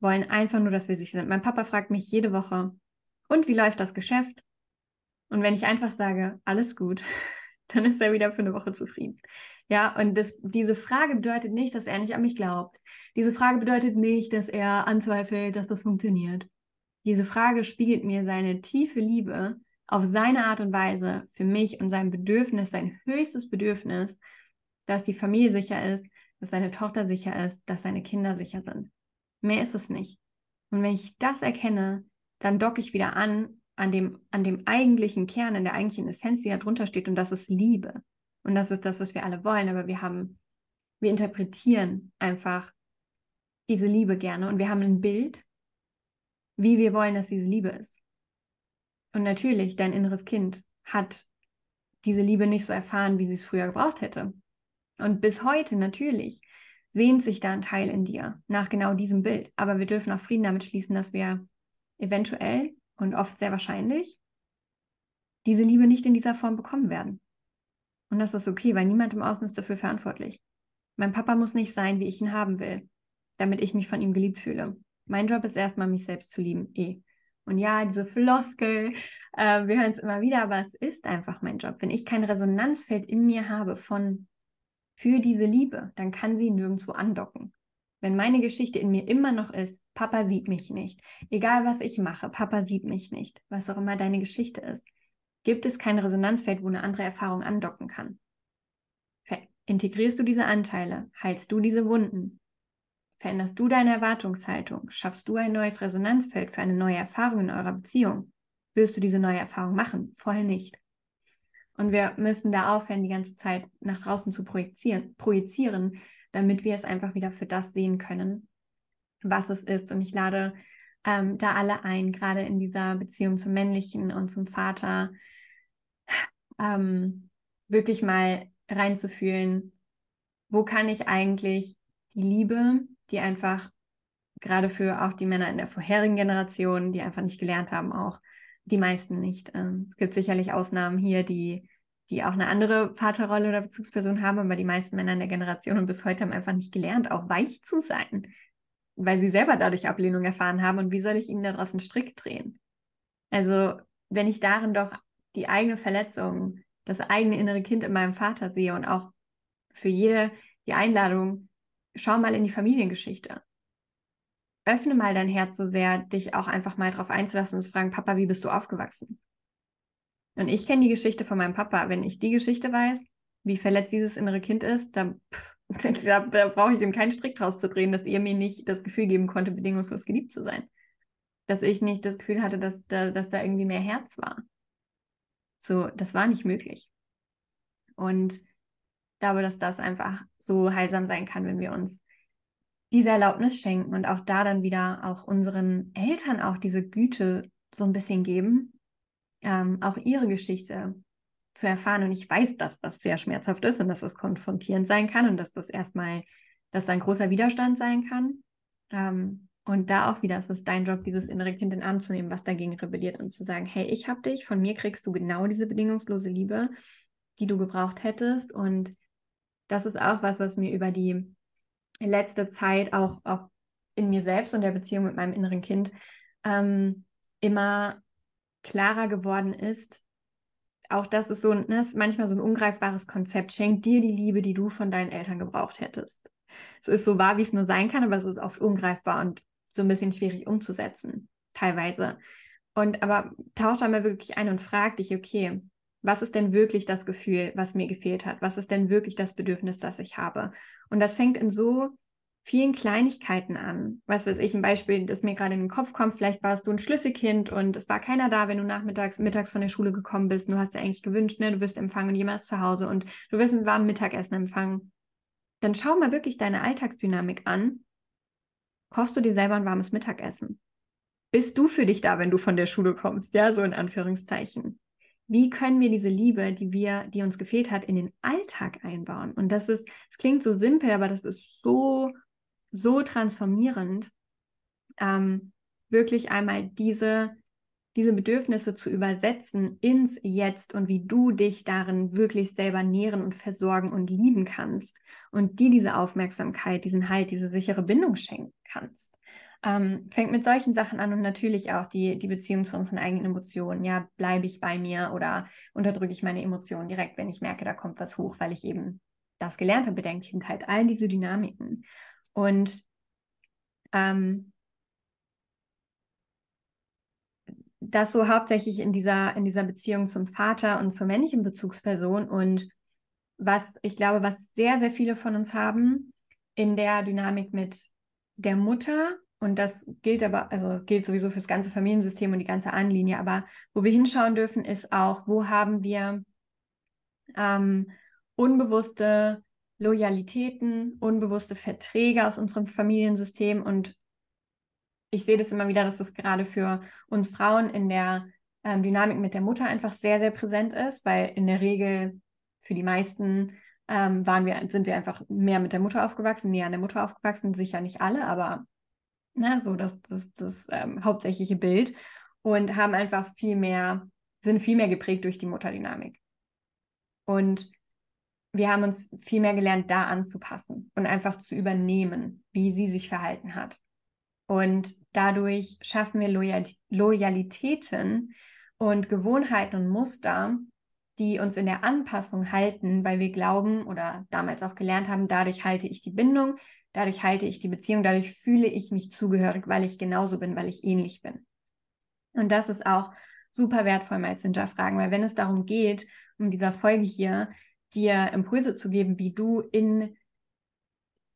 wollen einfach nur, dass wir sich sind. Mein Papa fragt mich jede Woche, und wie läuft das Geschäft? Und wenn ich einfach sage, alles gut, dann ist er wieder für eine Woche zufrieden. Ja, und das, diese Frage bedeutet nicht, dass er nicht an mich glaubt. Diese Frage bedeutet nicht, dass er anzweifelt, dass das funktioniert. Diese Frage spiegelt mir seine tiefe Liebe auf seine Art und Weise für mich und sein Bedürfnis, sein höchstes Bedürfnis dass die Familie sicher ist, dass seine Tochter sicher ist, dass seine Kinder sicher sind. Mehr ist es nicht. Und wenn ich das erkenne, dann docke ich wieder an an dem, an dem eigentlichen Kern, an der eigentlichen Essenz, die da drunter steht. Und das ist Liebe. Und das ist das, was wir alle wollen. Aber wir haben, wir interpretieren einfach diese Liebe gerne. Und wir haben ein Bild, wie wir wollen, dass diese Liebe ist. Und natürlich, dein inneres Kind hat diese Liebe nicht so erfahren, wie sie es früher gebraucht hätte. Und bis heute natürlich sehnt sich da ein Teil in dir nach genau diesem Bild. Aber wir dürfen auch Frieden damit schließen, dass wir eventuell und oft sehr wahrscheinlich diese Liebe nicht in dieser Form bekommen werden. Und das ist okay, weil niemand im Außen ist dafür verantwortlich. Mein Papa muss nicht sein, wie ich ihn haben will, damit ich mich von ihm geliebt fühle. Mein Job ist erstmal, mich selbst zu lieben, eh. Und ja, diese Floskel, äh, wir hören es immer wieder, aber es ist einfach mein Job. Wenn ich kein Resonanzfeld in mir habe von für diese Liebe, dann kann sie nirgendwo andocken. Wenn meine Geschichte in mir immer noch ist, Papa sieht mich nicht, egal was ich mache, Papa sieht mich nicht, was auch immer deine Geschichte ist, gibt es kein Resonanzfeld, wo eine andere Erfahrung andocken kann. Integrierst du diese Anteile, heilst du diese Wunden, veränderst du deine Erwartungshaltung, schaffst du ein neues Resonanzfeld für eine neue Erfahrung in eurer Beziehung, wirst du diese neue Erfahrung machen, vorher nicht. Und wir müssen da aufhören, die ganze Zeit nach draußen zu projizieren, projizieren, damit wir es einfach wieder für das sehen können, was es ist. Und ich lade ähm, da alle ein, gerade in dieser Beziehung zum Männlichen und zum Vater, ähm, wirklich mal reinzufühlen, wo kann ich eigentlich die Liebe, die einfach gerade für auch die Männer in der vorherigen Generation, die einfach nicht gelernt haben, auch die meisten nicht. Ähm, es gibt sicherlich Ausnahmen hier, die, die auch eine andere Vaterrolle oder Bezugsperson haben, aber die meisten Männer in der Generation und bis heute haben einfach nicht gelernt, auch weich zu sein, weil sie selber dadurch Ablehnung erfahren haben. Und wie soll ich ihnen da draußen Strick drehen? Also, wenn ich darin doch die eigene Verletzung, das eigene innere Kind in meinem Vater sehe und auch für jede die Einladung, schau mal in die Familiengeschichte öffne mal dein Herz so sehr, dich auch einfach mal drauf einzulassen und zu fragen, Papa, wie bist du aufgewachsen? Und ich kenne die Geschichte von meinem Papa. Wenn ich die Geschichte weiß, wie verletzt dieses innere Kind ist, dann da, da brauche ich ihm keinen Strick draus zu drehen, dass er mir nicht das Gefühl geben konnte, bedingungslos geliebt zu sein. Dass ich nicht das Gefühl hatte, dass da, dass da irgendwie mehr Herz war. So, das war nicht möglich. Und glaube, dass das einfach so heilsam sein kann, wenn wir uns diese Erlaubnis schenken und auch da dann wieder auch unseren Eltern auch diese Güte so ein bisschen geben, ähm, auch ihre Geschichte zu erfahren. Und ich weiß, dass das sehr schmerzhaft ist und dass das konfrontierend sein kann und dass das erstmal, dass da ein großer Widerstand sein kann. Ähm, und da auch wieder ist es dein Job, dieses innere Kind in den Arm zu nehmen, was dagegen rebelliert und zu sagen, hey, ich hab dich, von mir kriegst du genau diese bedingungslose Liebe, die du gebraucht hättest. Und das ist auch was, was mir über die letzte Zeit auch, auch in mir selbst und der Beziehung mit meinem inneren Kind ähm, immer klarer geworden ist. Auch das ist so ne, ist manchmal so ein ungreifbares Konzept. Schenk dir die Liebe, die du von deinen Eltern gebraucht hättest. Es ist so wahr, wie es nur sein kann, aber es ist oft ungreifbar und so ein bisschen schwierig umzusetzen, teilweise. Und aber taucht da mal wirklich ein und frag dich, okay, Was ist denn wirklich das Gefühl, was mir gefehlt hat? Was ist denn wirklich das Bedürfnis, das ich habe? Und das fängt in so vielen Kleinigkeiten an. Was weiß ich, ein Beispiel, das mir gerade in den Kopf kommt, vielleicht warst du ein Schlüsselkind und es war keiner da, wenn du nachmittags, mittags von der Schule gekommen bist. Du hast dir eigentlich gewünscht, ne, du wirst empfangen und jemand zu Hause und du wirst ein warmes Mittagessen empfangen. Dann schau mal wirklich deine Alltagsdynamik an. Kochst du dir selber ein warmes Mittagessen? Bist du für dich da, wenn du von der Schule kommst? Ja, so in Anführungszeichen. Wie können wir diese Liebe, die wir, die uns gefehlt hat, in den Alltag einbauen? Und das ist, es klingt so simpel, aber das ist so so transformierend, ähm, wirklich einmal diese, diese Bedürfnisse zu übersetzen ins Jetzt und wie du dich darin wirklich selber nähren und versorgen und lieben kannst und dir diese Aufmerksamkeit, diesen Halt, diese sichere Bindung schenken kannst. Ähm, fängt mit solchen Sachen an und natürlich auch die, die Beziehung zu unseren eigenen Emotionen. Ja, bleibe ich bei mir oder unterdrücke ich meine Emotionen direkt, wenn ich merke, da kommt was hoch, weil ich eben das gelernt habe, Bedenklichkeit, all diese Dynamiken. Und ähm, das so hauptsächlich in dieser, in dieser Beziehung zum Vater und zur männlichen Bezugsperson und was ich glaube, was sehr, sehr viele von uns haben in der Dynamik mit der Mutter und das gilt aber, also gilt sowieso für das ganze Familiensystem und die ganze Ahnenlinie, aber wo wir hinschauen dürfen, ist auch, wo haben wir ähm, unbewusste Loyalitäten, unbewusste Verträge aus unserem Familiensystem. Und ich sehe das immer wieder, dass das gerade für uns Frauen in der ähm, Dynamik mit der Mutter einfach sehr, sehr präsent ist, weil in der Regel für die meisten ähm, waren wir, sind wir einfach mehr mit der Mutter aufgewachsen, näher an der Mutter aufgewachsen, sicher nicht alle, aber ne, so das, das, das ähm, hauptsächliche Bild und haben einfach viel mehr, sind viel mehr geprägt durch die Mutterdynamik. Und wir haben uns viel mehr gelernt, da anzupassen und einfach zu übernehmen, wie sie sich verhalten hat. Und dadurch schaffen wir Loyal Loyalitäten und Gewohnheiten und Muster, die uns in der Anpassung halten, weil wir glauben oder damals auch gelernt haben, dadurch halte ich die Bindung, dadurch halte ich die Beziehung, dadurch fühle ich mich zugehörig, weil ich genauso bin, weil ich ähnlich bin. Und das ist auch super wertvoll mal zu hinterfragen, weil wenn es darum geht, um dieser Folge hier, dir Impulse zu geben, wie du in,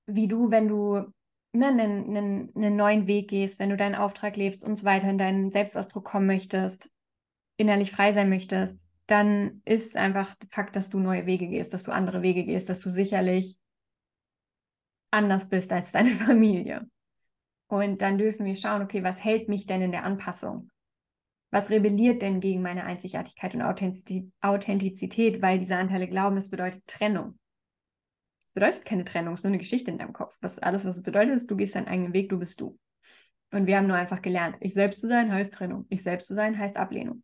wie du, wenn du ne, einen, einen, einen neuen Weg gehst, wenn du deinen Auftrag lebst und so weiter, in deinen Selbstausdruck kommen möchtest, innerlich frei sein möchtest, dann ist einfach Fakt, dass du neue Wege gehst, dass du andere Wege gehst, dass du sicherlich anders bist als deine Familie. Und dann dürfen wir schauen, okay, was hält mich denn in der Anpassung? was rebelliert denn gegen meine Einzigartigkeit und Authentizität, weil diese Anteile glauben, es bedeutet Trennung. Es bedeutet keine Trennung, es ist nur eine Geschichte in deinem Kopf. Was alles, was es bedeutet, ist, du gehst deinen eigenen Weg, du bist du. Und wir haben nur einfach gelernt, ich selbst zu sein heißt Trennung, ich selbst zu sein heißt Ablehnung.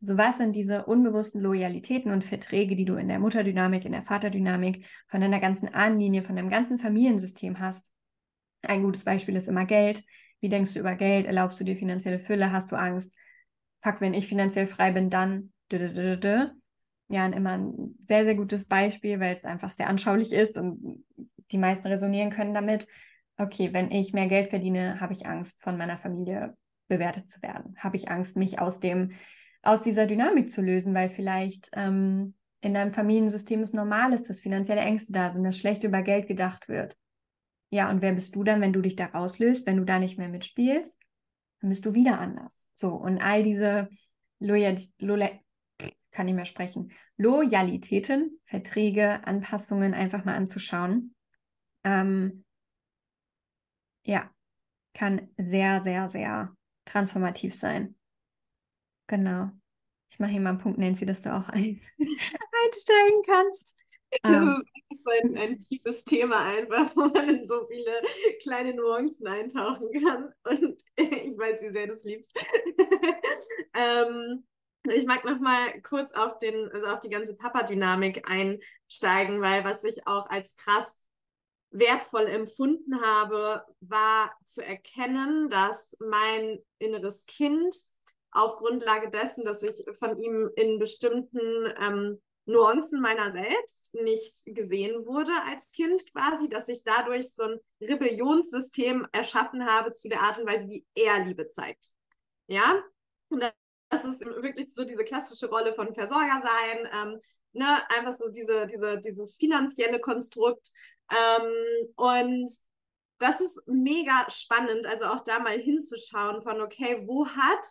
So was sind diese unbewussten Loyalitäten und Verträge, die du in der Mutterdynamik, in der Vaterdynamik, von deiner ganzen Ahnenlinie, von deinem ganzen Familiensystem hast? Ein gutes Beispiel ist immer Geld. Wie denkst du über Geld? Erlaubst du dir finanzielle Fülle? Hast du Angst? Fuck, wenn ich finanziell frei bin, dann. Ja, immer ein sehr, sehr gutes Beispiel, weil es einfach sehr anschaulich ist und die meisten resonieren können damit. Okay, wenn ich mehr Geld verdiene, habe ich Angst, von meiner Familie bewertet zu werden. Habe ich Angst, mich aus dem, aus dieser Dynamik zu lösen, weil vielleicht ähm, in deinem Familiensystem es normal ist, dass finanzielle Ängste da sind, dass schlecht über Geld gedacht wird. Ja, und wer bist du dann, wenn du dich da rauslöst, wenn du da nicht mehr mitspielst? Dann bist du wieder anders. So, und all diese Loyal, Loyal, kann nicht mehr sprechen, Loyalitäten, Verträge, Anpassungen einfach mal anzuschauen. Ähm, ja, kann sehr, sehr, sehr transformativ sein. Genau. Ich mache hier mal einen Punkt, Nancy, dass du auch ein einsteigen kannst. Das ähm. ist ein, ein, tiefes Thema einfach, wo man in so viele kleine Nuancen eintauchen kann. Und ich weiß, wie sehr du es liebst. ähm, ich mag noch mal kurz auf, den, also auf die ganze Papa-Dynamik einsteigen, weil was ich auch als krass wertvoll empfunden habe, war zu erkennen, dass mein inneres Kind auf Grundlage dessen, dass ich von ihm in bestimmten ähm, Nuancen meiner selbst nicht gesehen wurde als Kind quasi, dass ich dadurch so ein Rebellionssystem erschaffen habe zu der Art und Weise, wie er Liebe zeigt. Ja? Und das ist wirklich so diese klassische Rolle von Versorger sein, ähm, ne, einfach so diese, diese, dieses finanzielle Konstrukt. Ähm, und das ist mega spannend, also auch da mal hinzuschauen von, okay, wo hat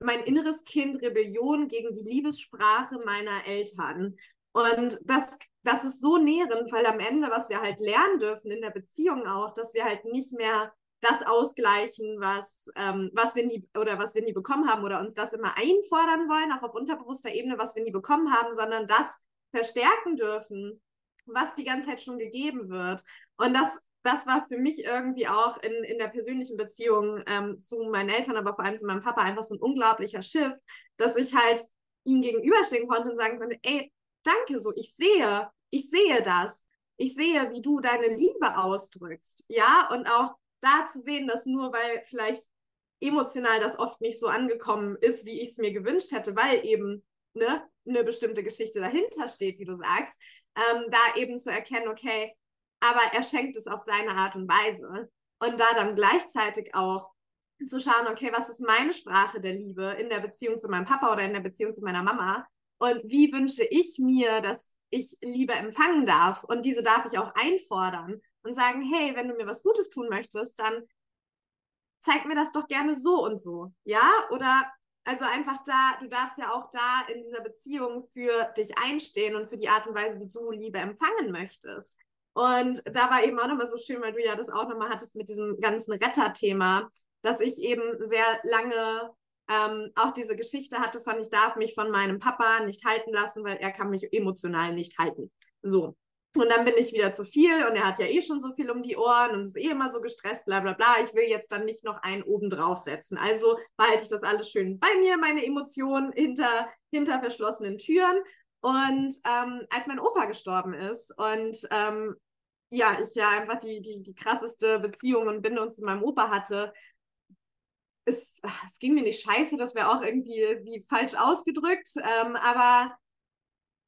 mein inneres Kind Rebellion gegen die Liebessprache meiner Eltern? Und das, das ist so nährend, weil am Ende, was wir halt lernen dürfen in der Beziehung auch, dass wir halt nicht mehr das ausgleichen, was, ähm, was wir nie oder was wir nie bekommen haben oder uns das immer einfordern wollen, auch auf unterbewusster Ebene, was wir nie bekommen haben, sondern das verstärken dürfen, was die ganze Zeit schon gegeben wird. Und das, das war für mich irgendwie auch in, in der persönlichen Beziehung ähm, zu meinen Eltern, aber vor allem zu meinem Papa einfach so ein unglaublicher Schiff, dass ich halt ihm gegenüberstehen konnte und sagen konnte, ey, danke so, ich sehe, ich sehe das. Ich sehe, wie du deine Liebe ausdrückst. Ja, und auch da zu sehen, dass nur weil vielleicht emotional das oft nicht so angekommen ist, wie ich es mir gewünscht hätte, weil eben ne, eine bestimmte Geschichte dahinter steht, wie du sagst, ähm, da eben zu erkennen, okay, aber er schenkt es auf seine Art und Weise. Und da dann gleichzeitig auch zu schauen, okay, was ist meine Sprache der Liebe in der Beziehung zu meinem Papa oder in der Beziehung zu meiner Mama? Und wie wünsche ich mir, dass ich Liebe empfangen darf? Und diese darf ich auch einfordern und sagen, hey, wenn du mir was Gutes tun möchtest, dann zeig mir das doch gerne so und so. Ja? Oder also einfach da, du darfst ja auch da in dieser Beziehung für dich einstehen und für die Art und Weise, wie du Liebe empfangen möchtest. Und da war eben auch nochmal so schön, weil du ja das auch nochmal hattest mit diesem ganzen Retter-Thema, dass ich eben sehr lange ähm, auch diese Geschichte hatte von, ich darf mich von meinem Papa nicht halten lassen, weil er kann mich emotional nicht halten. So. Und dann bin ich wieder zu viel und er hat ja eh schon so viel um die Ohren und ist eh immer so gestresst, bla bla bla. Ich will jetzt dann nicht noch einen oben draufsetzen. Also behalte ich das alles schön bei mir, meine Emotionen hinter, hinter verschlossenen Türen. Und ähm, als mein Opa gestorben ist und ähm, ja, ich ja einfach die, die, die krasseste Beziehung und Bindung zu meinem Opa hatte, es, es ging mir nicht scheiße, das wäre auch irgendwie wie falsch ausgedrückt, ähm, aber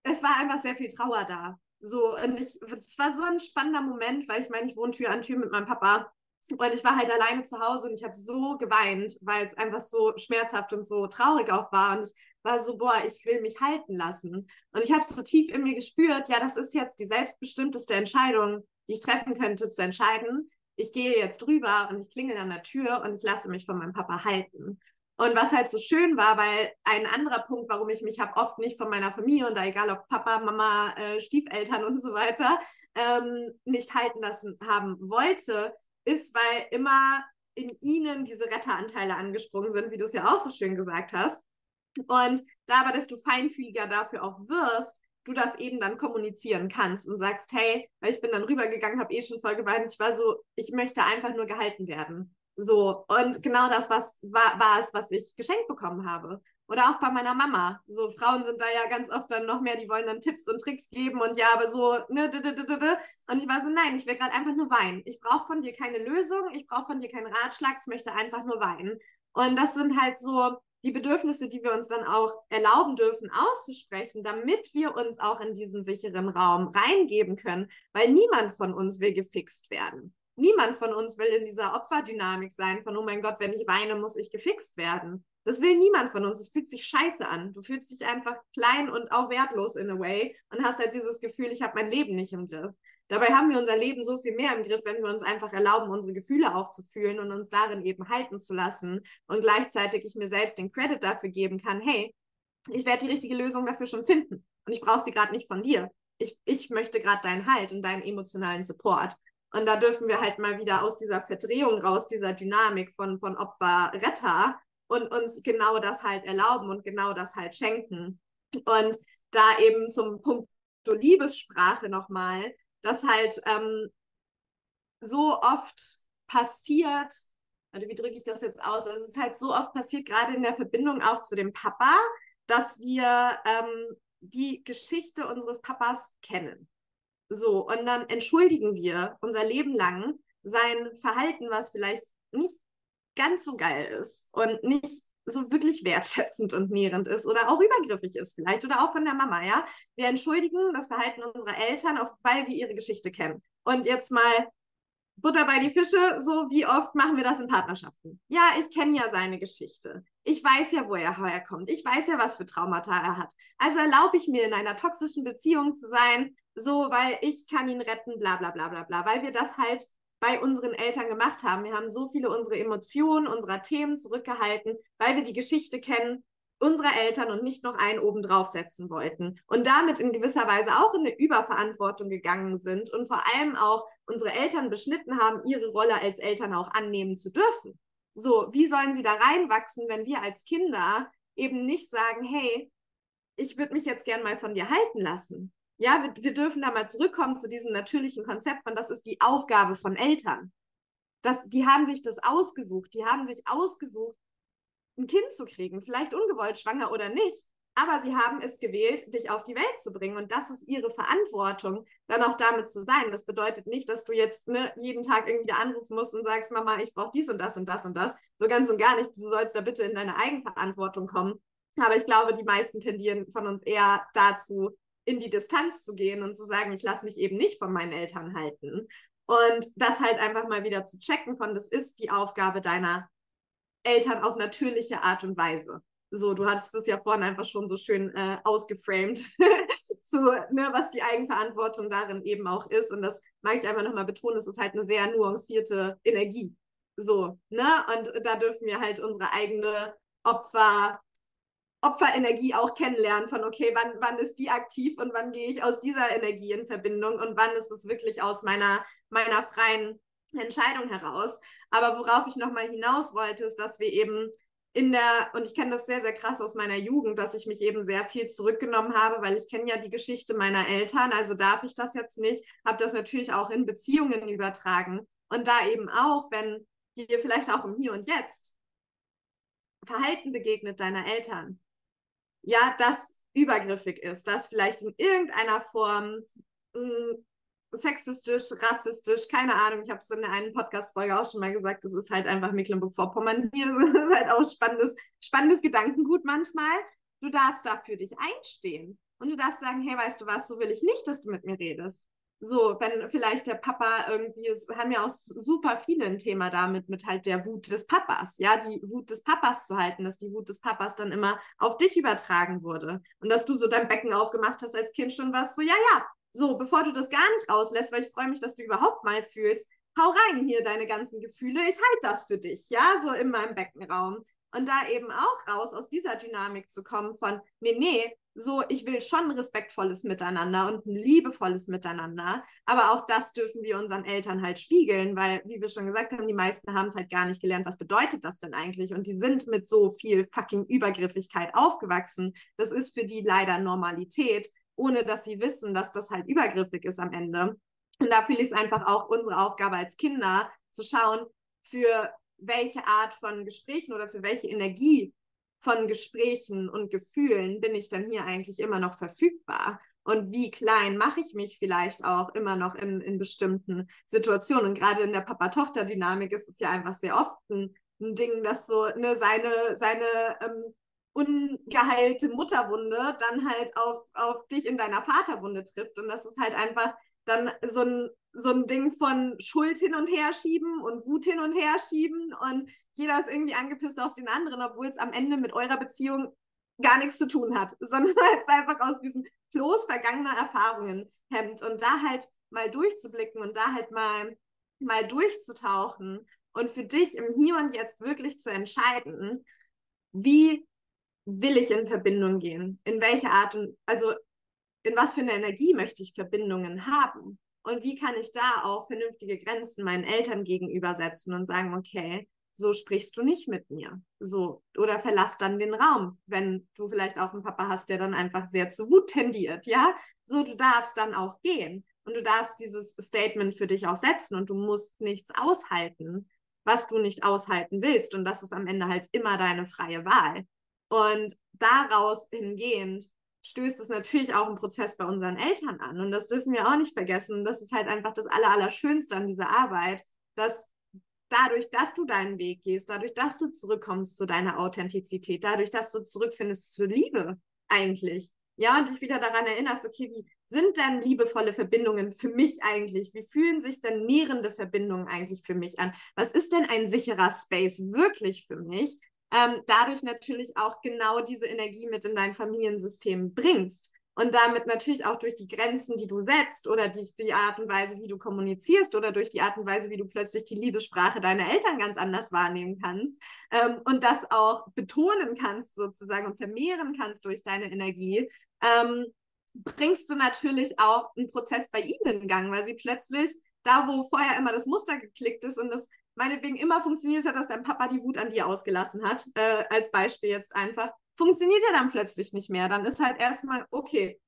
es war einfach sehr viel Trauer da. So, und ich, es war so ein spannender Moment, weil ich meine, ich wohne Tür an Tür mit meinem Papa und ich war halt alleine zu Hause und ich habe so geweint, weil es einfach so schmerzhaft und so traurig auch war. Und ich war so, boah, ich will mich halten lassen. Und ich habe so tief in mir gespürt, ja, das ist jetzt die selbstbestimmteste Entscheidung, die ich treffen könnte, zu entscheiden. Ich gehe jetzt drüber und ich klingel an der Tür und ich lasse mich von meinem Papa halten. Und was halt so schön war, weil ein anderer Punkt, warum ich mich habe oft nicht von meiner Familie und da egal ob Papa, Mama, äh, Stiefeltern und so weiter, ähm, nicht halten lassen haben wollte, ist, weil immer in ihnen diese Retteranteile angesprungen sind, wie du es ja auch so schön gesagt hast. Und da aber, desto feinfühliger dafür auch wirst, du das eben dann kommunizieren kannst und sagst, hey, weil ich bin dann rübergegangen, habe eh schon voll geweint, ich war so, ich möchte einfach nur gehalten werden. So, und genau das was, war, war es, was ich geschenkt bekommen habe. Oder auch bei meiner Mama. So, Frauen sind da ja ganz oft dann noch mehr, die wollen dann Tipps und Tricks geben und ja, aber so, ne, d -d -d und ich war so, nein, ich will gerade einfach nur weinen. Ich brauche von dir keine Lösung, ich brauche von dir keinen Ratschlag, ich möchte einfach nur weinen. Und das sind halt so die Bedürfnisse, die wir uns dann auch erlauben dürfen auszusprechen, damit wir uns auch in diesen sicheren Raum reingeben können, weil niemand von uns will gefixt werden. Niemand von uns will in dieser Opferdynamik sein, von, oh mein Gott, wenn ich weine, muss ich gefixt werden. Das will niemand von uns. Es fühlt sich scheiße an. Du fühlst dich einfach klein und auch wertlos in a way und hast halt dieses Gefühl, ich habe mein Leben nicht im Griff. Dabei haben wir unser Leben so viel mehr im Griff, wenn wir uns einfach erlauben, unsere Gefühle auch zu fühlen und uns darin eben halten zu lassen und gleichzeitig ich mir selbst den Credit dafür geben kann, hey, ich werde die richtige Lösung dafür schon finden und ich brauche sie gerade nicht von dir. Ich, ich möchte gerade deinen Halt und deinen emotionalen Support. Und da dürfen wir halt mal wieder aus dieser Verdrehung raus, dieser Dynamik von, von Opfer, Retter und uns genau das halt erlauben und genau das halt schenken. Und da eben zum Punkt Liebessprache nochmal, dass halt ähm, so oft passiert, also wie drücke ich das jetzt aus? Also es ist halt so oft passiert, gerade in der Verbindung auch zu dem Papa, dass wir ähm, die Geschichte unseres Papas kennen. So, und dann entschuldigen wir unser Leben lang sein Verhalten, was vielleicht nicht ganz so geil ist und nicht so wirklich wertschätzend und nährend ist oder auch übergriffig ist vielleicht oder auch von der Mama, ja. Wir entschuldigen das Verhalten unserer Eltern, auf, weil wir ihre Geschichte kennen. Und jetzt mal Butter bei die Fische, so wie oft machen wir das in Partnerschaften? Ja, ich kenne ja seine Geschichte. Ich weiß ja, wo er herkommt. Ich weiß ja, was für Traumata er hat. Also erlaube ich mir in einer toxischen Beziehung zu sein, so, weil ich kann ihn retten, bla bla bla bla bla, weil wir das halt bei unseren Eltern gemacht haben. Wir haben so viele unsere Emotionen, unserer Themen zurückgehalten, weil wir die Geschichte kennen unserer Eltern und nicht noch einen oben draufsetzen wollten und damit in gewisser Weise auch in eine Überverantwortung gegangen sind und vor allem auch unsere Eltern beschnitten haben, ihre Rolle als Eltern auch annehmen zu dürfen. So, wie sollen sie da reinwachsen, wenn wir als Kinder eben nicht sagen, hey, ich würde mich jetzt gern mal von dir halten lassen. Ja, wir, wir dürfen da mal zurückkommen zu diesem natürlichen Konzept von, das ist die Aufgabe von Eltern. Das, die haben sich das ausgesucht. Die haben sich ausgesucht, ein Kind zu kriegen. Vielleicht ungewollt schwanger oder nicht. Aber sie haben es gewählt, dich auf die Welt zu bringen. Und das ist ihre Verantwortung, dann auch damit zu sein. Das bedeutet nicht, dass du jetzt ne, jeden Tag irgendwie da anrufen musst und sagst, Mama, ich brauche dies und das und das und das. So ganz und gar nicht. Du sollst da bitte in deine Eigenverantwortung kommen. Aber ich glaube, die meisten tendieren von uns eher dazu, in die Distanz zu gehen und zu sagen, ich lasse mich eben nicht von meinen Eltern halten. Und das halt einfach mal wieder zu checken von, das ist die Aufgabe deiner Eltern auf natürliche Art und Weise. So, du hattest es ja vorhin einfach schon so schön äh, ausgeframed, zu, ne, was die Eigenverantwortung darin eben auch ist. Und das mag ich einfach nochmal betonen, es ist halt eine sehr nuancierte Energie. So, ne? Und da dürfen wir halt unsere eigene Opfer, Opferenergie auch kennenlernen von, okay, wann, wann ist die aktiv und wann gehe ich aus dieser Energie in Verbindung und wann ist es wirklich aus meiner, meiner freien Entscheidung heraus. Aber worauf ich nochmal hinaus wollte, ist, dass wir eben in der, und ich kenne das sehr, sehr krass aus meiner Jugend, dass ich mich eben sehr viel zurückgenommen habe, weil ich kenne ja die Geschichte meiner Eltern, also darf ich das jetzt nicht, habe das natürlich auch in Beziehungen übertragen. Und da eben auch, wenn dir vielleicht auch im Hier und Jetzt Verhalten begegnet deiner Eltern, ja, das übergriffig ist, das vielleicht in irgendeiner Form mh, mm, sexistisch, rassistisch, keine Ahnung. Ich habe es in der einen Podcast-Folge auch schon mal gesagt, das ist halt einfach Mecklenburg-Vorpommern. Das ist halt auch spannendes, spannendes Gedankengut manchmal. Du darfst dafür dich einstehen. Und du darfst sagen, hey, weißt du was, so will ich nicht, dass du mit mir redest. So, wenn vielleicht der Papa irgendwie, es haben ja auch super viele ein Thema damit, mit halt der Wut des Papas, ja, die Wut des Papas zu halten, dass die Wut des Papas dann immer auf dich übertragen wurde. Und dass du so dein Becken aufgemacht hast als Kind schon was, so, ja, ja, so, bevor du das gar nicht rauslässt, weil ich freue mich, dass du überhaupt mal fühlst, hau rein hier deine ganzen Gefühle, ich halte das für dich, ja, so in meinem Beckenraum. Und da eben auch raus aus dieser Dynamik zu kommen von, nee, nee, so, ich will schon respektvolles Miteinander und ein liebevolles Miteinander. Aber auch das dürfen wir unseren Eltern halt spiegeln, weil, wie wir schon gesagt haben, die meisten haben es halt gar nicht gelernt, was bedeutet das denn eigentlich? Und die sind mit so viel fucking Übergriffigkeit aufgewachsen. Das ist für die leider Normalität ohne dass sie wissen, dass das halt übergriffig ist am Ende. Und da finde ich es einfach auch unsere Aufgabe als Kinder, zu schauen, für welche Art von Gesprächen oder für welche Energie von Gesprächen und Gefühlen bin ich dann hier eigentlich immer noch verfügbar? Und wie klein mache ich mich vielleicht auch immer noch in, in bestimmten Situationen? Und gerade in der Papa-Tochter-Dynamik ist es ja einfach sehr oft ein, ein Ding, dass so ne, seine, seine ähm, ungeheilte Mutterwunde dann halt auf, auf dich in deiner Vaterwunde trifft. Und das ist halt einfach dann so ein, so ein Ding von Schuld hin und her schieben und Wut hin und her schieben und jeder ist irgendwie angepisst auf den anderen, obwohl es am Ende mit eurer Beziehung gar nichts zu tun hat, sondern es einfach aus diesem Floß vergangener Erfahrungen hemmt und da halt mal durchzublicken und da halt mal, mal durchzutauchen und für dich im Hier und Jetzt wirklich zu entscheiden, wie will ich in Verbindung gehen? In welche Art und, also in was für eine Energie möchte ich Verbindungen haben? Und wie kann ich da auch vernünftige Grenzen meinen Eltern gegenüber setzen und sagen, okay, so sprichst du nicht mit mir. So, oder verlass dann den Raum, wenn du vielleicht auch einen Papa hast, der dann einfach sehr zu Wut tendiert, ja? So, du darfst dann auch gehen. Und du darfst dieses Statement für dich auch setzen und du musst nichts aushalten, was du nicht aushalten willst. Und das ist am Ende halt immer deine freie Wahl. Und daraus hingehend stößt es natürlich auch einen Prozess bei unseren Eltern an. Und das dürfen wir auch nicht vergessen. Das ist halt einfach das Aller, an dieser Arbeit, dass dadurch, dass du deinen Weg gehst, dadurch, dass du zurückkommst zu deiner Authentizität, dadurch, dass du zurückfindest zur Liebe eigentlich, ja, und dich wieder daran erinnerst, okay, wie sind denn liebevolle Verbindungen für mich eigentlich? Wie fühlen sich denn nährende Verbindungen eigentlich für mich an? Was ist denn ein sicherer Space wirklich für mich? ähm, dadurch natürlich auch genau diese Energie mit in dein Familiensystem bringst und damit natürlich auch durch die Grenzen, die du setzt oder die, die Art und Weise, wie du kommunizierst oder durch die Art und Weise, wie du plötzlich die Liebessprache deiner Eltern ganz anders wahrnehmen kannst ähm, und das auch betonen kannst sozusagen und vermehren kannst durch deine Energie, ähm, bringst du natürlich auch einen Prozess bei ihnen in Gang, weil sie plötzlich da, wo vorher immer das Muster geklickt ist und das meinetwegen immer funktioniert hat, dass dein Papa die Wut an dir ausgelassen hat, äh, als Beispiel jetzt einfach, funktioniert ja dann plötzlich nicht mehr. Dann ist halt erstmal, okay,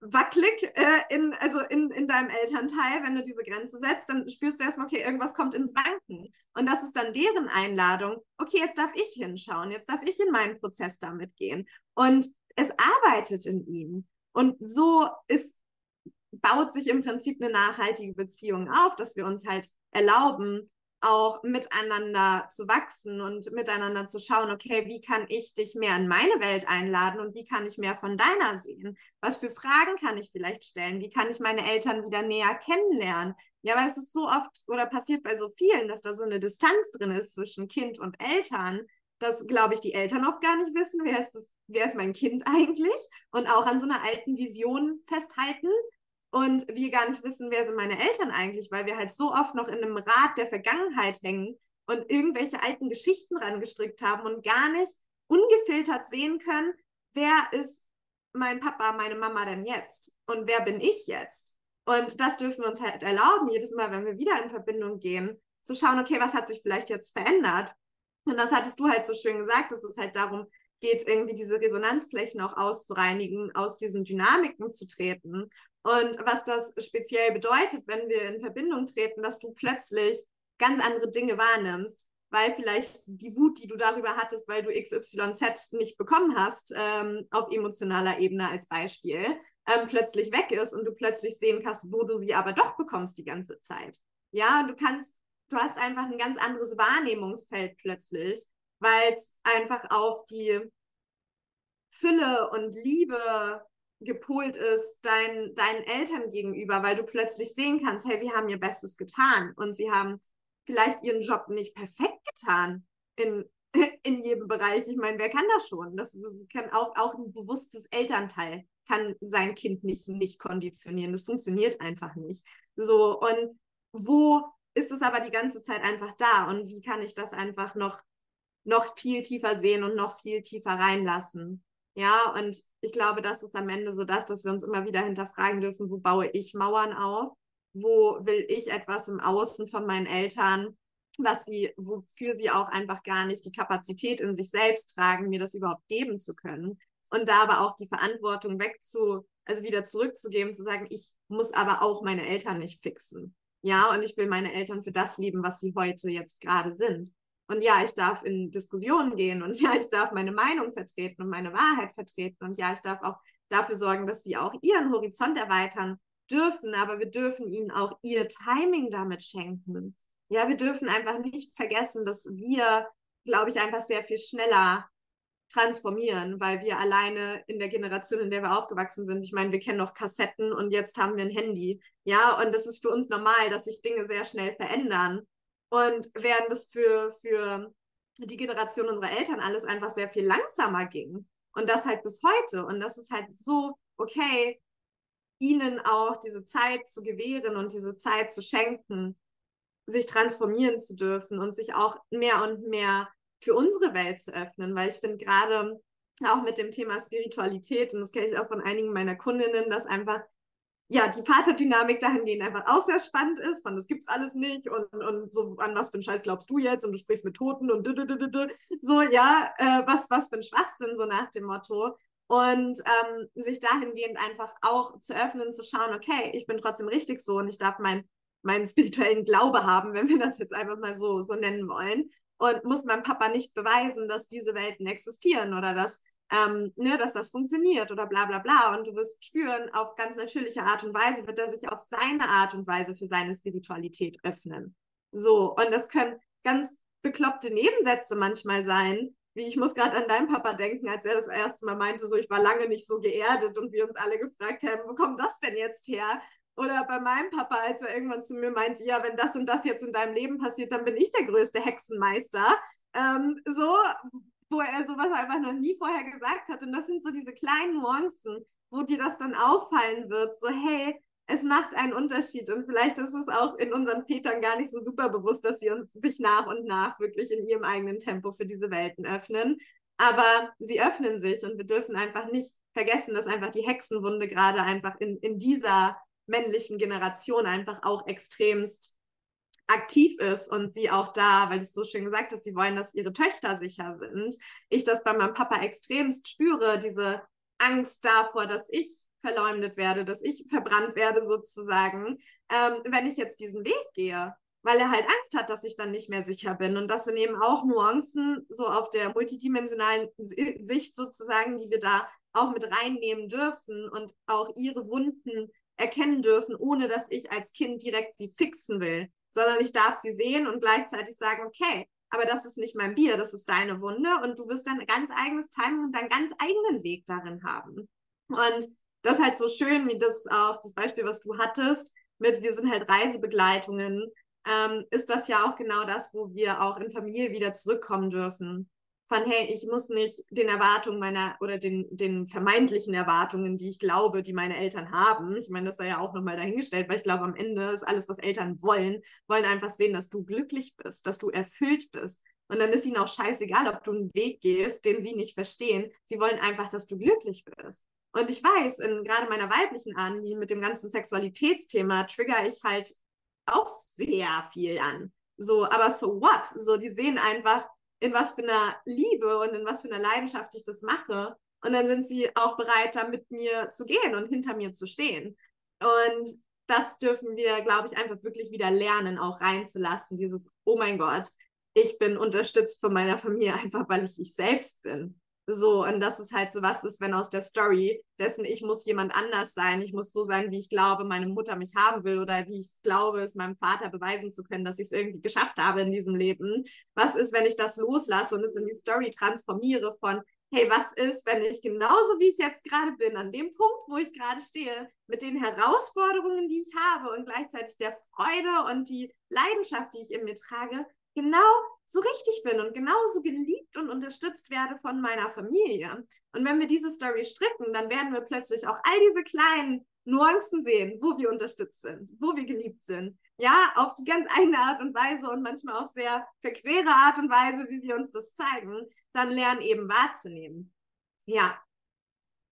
wackelig äh, in, also in, in deinem Elternteil, wenn du diese Grenze setzt, dann spürst du erstmal, okay, irgendwas kommt ins Banken. Und das ist dann deren Einladung, okay, jetzt darf ich hinschauen, jetzt darf ich in meinen Prozess damit gehen. Und es arbeitet in ihnen. Und so ist, baut sich im Prinzip eine nachhaltige Beziehung auf, dass wir uns halt erlauben, auch miteinander zu wachsen und miteinander zu schauen, okay, wie kann ich dich mehr in meine Welt einladen und wie kann ich mehr von deiner sehen? Was für Fragen kann ich vielleicht stellen? Wie kann ich meine Eltern wieder näher kennenlernen? Ja, weil es ist so oft oder passiert bei so vielen, dass da so eine Distanz drin ist zwischen Kind und Eltern, dass, glaube ich, die Eltern oft gar nicht wissen, wer ist, das, wer ist mein Kind eigentlich und auch an so einer alten Vision festhalten und wir gar nicht wissen, wer sind meine Eltern eigentlich, weil wir halt so oft noch in einem Rad der Vergangenheit hängen und irgendwelche alten Geschichten rangestrickt haben und gar nicht ungefiltert sehen können, wer ist mein Papa, meine Mama denn jetzt und wer bin ich jetzt? Und das dürfen wir uns halt erlauben, jedes Mal, wenn wir wieder in Verbindung gehen, zu schauen, okay, was hat sich vielleicht jetzt verändert? Und das hattest du halt so schön gesagt, dass es halt darum geht, irgendwie diese Resonanzflächen auch auszureinigen, aus diesen Dynamiken zu treten und was das speziell bedeutet, wenn wir in Verbindung treten, dass du plötzlich ganz andere Dinge wahrnimmst, weil vielleicht die Wut, die du darüber hattest, weil du XYZ nicht bekommen hast, ähm, auf emotionaler Ebene als Beispiel, ähm, plötzlich weg ist und du plötzlich sehen kannst, wo du sie aber doch bekommst die ganze Zeit. Ja, du kannst, du hast einfach ein ganz anderes Wahrnehmungsfeld plötzlich, weil es einfach auf die Fülle und Liebe gepolt ist dein, deinen Eltern gegenüber, weil du plötzlich sehen kannst, hey, sie haben ihr Bestes getan und sie haben vielleicht ihren Job nicht perfekt getan in, in jedem Bereich. Ich meine, wer kann das schon? Das, das kann auch, auch ein bewusstes Elternteil kann sein Kind nicht, nicht konditionieren. Das funktioniert einfach nicht. So, und wo ist es aber die ganze Zeit einfach da? Und wie kann ich das einfach noch, noch viel tiefer sehen und noch viel tiefer reinlassen? Ja, und ich glaube, das ist am Ende so das, dass wir uns immer wieder hinterfragen dürfen, wo baue ich Mauern auf? Wo will ich etwas im Außen von meinen Eltern, was sie, wofür sie auch einfach gar nicht die Kapazität in sich selbst tragen, mir das überhaupt geben zu können. Und da aber auch die Verantwortung wegzu, also wieder zurückzugeben, zu sagen, ich muss aber auch meine Eltern nicht fixen. Ja, und ich will meine Eltern für das lieben, was sie heute jetzt gerade sind. Und ja, ich darf in Diskussionen gehen und ja, ich darf meine Meinung vertreten und meine Wahrheit vertreten und ja, ich darf auch dafür sorgen, dass sie auch ihren Horizont erweitern dürfen, aber wir dürfen ihnen auch ihr Timing damit schenken. Ja, wir dürfen einfach nicht vergessen, dass wir, glaube ich, einfach sehr viel schneller transformieren, weil wir alleine in der Generation, in der wir aufgewachsen sind, ich meine, wir kennen noch Kassetten und jetzt haben wir ein Handy. Ja, und das ist für uns normal, dass sich Dinge sehr schnell verändern. Und während es für, für die Generation unserer Eltern alles einfach sehr viel langsamer ging. Und das halt bis heute. Und das ist halt so okay, ihnen auch diese Zeit zu gewähren und diese Zeit zu schenken, sich transformieren zu dürfen und sich auch mehr und mehr für unsere Welt zu öffnen. Weil ich finde gerade auch mit dem Thema Spiritualität, und das kenne ich auch von einigen meiner Kundinnen, dass einfach ja, die Vaterdynamik dahingehend einfach auch sehr spannend ist, von das gibt's alles nicht und, und so, an was für einen Scheiß glaubst du jetzt und du sprichst mit Toten und du, du, du, du, so, ja, äh, was, was für ein Schwachsinn, so nach dem Motto. Und ähm, sich dahingehend einfach auch zu öffnen, zu schauen, okay, ich bin trotzdem richtig so und ich darf mein, meinen spirituellen Glaube haben, wenn wir das jetzt einfach mal so, so nennen wollen. Und muss meinem Papa nicht beweisen, dass diese Welten existieren oder dass ähm, ne, dass das funktioniert oder bla bla bla. Und du wirst spüren, auf ganz natürliche Art und Weise wird er sich auf seine Art und Weise für seine Spiritualität öffnen. So, und das können ganz bekloppte Nebensätze manchmal sein, wie ich muss gerade an deinen Papa denken, als er das erste Mal meinte, so ich war lange nicht so geerdet und wir uns alle gefragt haben, wo kommt das denn jetzt her? Oder bei meinem Papa, als er irgendwann zu mir meinte, ja, wenn das und das jetzt in deinem Leben passiert, dann bin ich der größte Hexenmeister. Ähm, so, wo er sowas einfach noch nie vorher gesagt hat. Und das sind so diese kleinen Nuancen, wo dir das dann auffallen wird, so hey, es macht einen Unterschied und vielleicht ist es auch in unseren Vätern gar nicht so super bewusst, dass sie uns sich nach und nach wirklich in ihrem eigenen Tempo für diese Welten öffnen. Aber sie öffnen sich und wir dürfen einfach nicht vergessen, dass einfach die Hexenwunde gerade einfach in, in dieser männlichen Generation einfach auch extremst aktiv ist und sie auch da, weil du es so schön gesagt hast, sie wollen, dass ihre Töchter sicher sind. Ich das bei meinem Papa extremst spüre, diese Angst davor, dass ich verleumdet werde, dass ich verbrannt werde sozusagen, ähm, wenn ich jetzt diesen Weg gehe, weil er halt Angst hat, dass ich dann nicht mehr sicher bin. Und das sind eben auch Nuancen so auf der multidimensionalen Sicht sozusagen, die wir da auch mit reinnehmen dürfen und auch ihre Wunden erkennen dürfen, ohne dass ich als Kind direkt sie fixen will, sondern ich darf sie sehen und gleichzeitig sagen, okay, aber das ist nicht mein Bier, das ist deine Wunde und du wirst dein ganz eigenes Timing und deinen ganz eigenen Weg darin haben. Und das ist halt so schön, wie das auch das Beispiel, was du hattest, mit wir sind halt Reisebegleitungen, ähm, ist das ja auch genau das, wo wir auch in Familie wieder zurückkommen dürfen von, hey, ich muss nicht den Erwartungen meiner oder den, den vermeintlichen Erwartungen, die ich glaube, die meine Eltern haben. Ich meine, das sei ja auch nochmal dahingestellt, weil ich glaube, am Ende ist alles, was Eltern wollen, wollen einfach sehen, dass du glücklich bist, dass du erfüllt bist. Und dann ist ihnen auch scheißegal, ob du einen Weg gehst, den sie nicht verstehen. Sie wollen einfach, dass du glücklich bist. Und ich weiß, in gerade meiner weiblichen Anliegen mit dem ganzen Sexualitätsthema trigger ich halt auch sehr viel an. So, aber so what? So, die sehen einfach, in was für einer Liebe und in was für einer Leidenschaft ich das mache. Und dann sind sie auch bereit, da mit mir zu gehen und hinter mir zu stehen. Und das dürfen wir, glaube ich, einfach wirklich wieder lernen, auch reinzulassen. Dieses, oh mein Gott, ich bin unterstützt von meiner Familie einfach, weil ich ich selbst bin. So, und das ist halt so, was ist, wenn aus der Story dessen, ich muss jemand anders sein, ich muss so sein, wie ich glaube, meine Mutter mich haben will oder wie ich glaube, es meinem Vater beweisen zu können, dass ich es irgendwie geschafft habe in diesem Leben. Was ist, wenn ich das loslasse und es in die Story transformiere von, hey, was ist, wenn ich genauso wie ich jetzt gerade bin, an dem Punkt, wo ich gerade stehe, mit den Herausforderungen, die ich habe und gleichzeitig der Freude und die Leidenschaft, die ich in mir trage, genau so richtig bin und genauso geliebt und unterstützt werde von meiner Familie. Und wenn wir diese Story stricken, dann werden wir plötzlich auch all diese kleinen Nuancen sehen, wo wir unterstützt sind, wo wir geliebt sind. Ja, auf die ganz eigene Art und Weise und manchmal auch sehr verquere Art und Weise, wie sie uns das zeigen, dann lernen eben wahrzunehmen. Ja.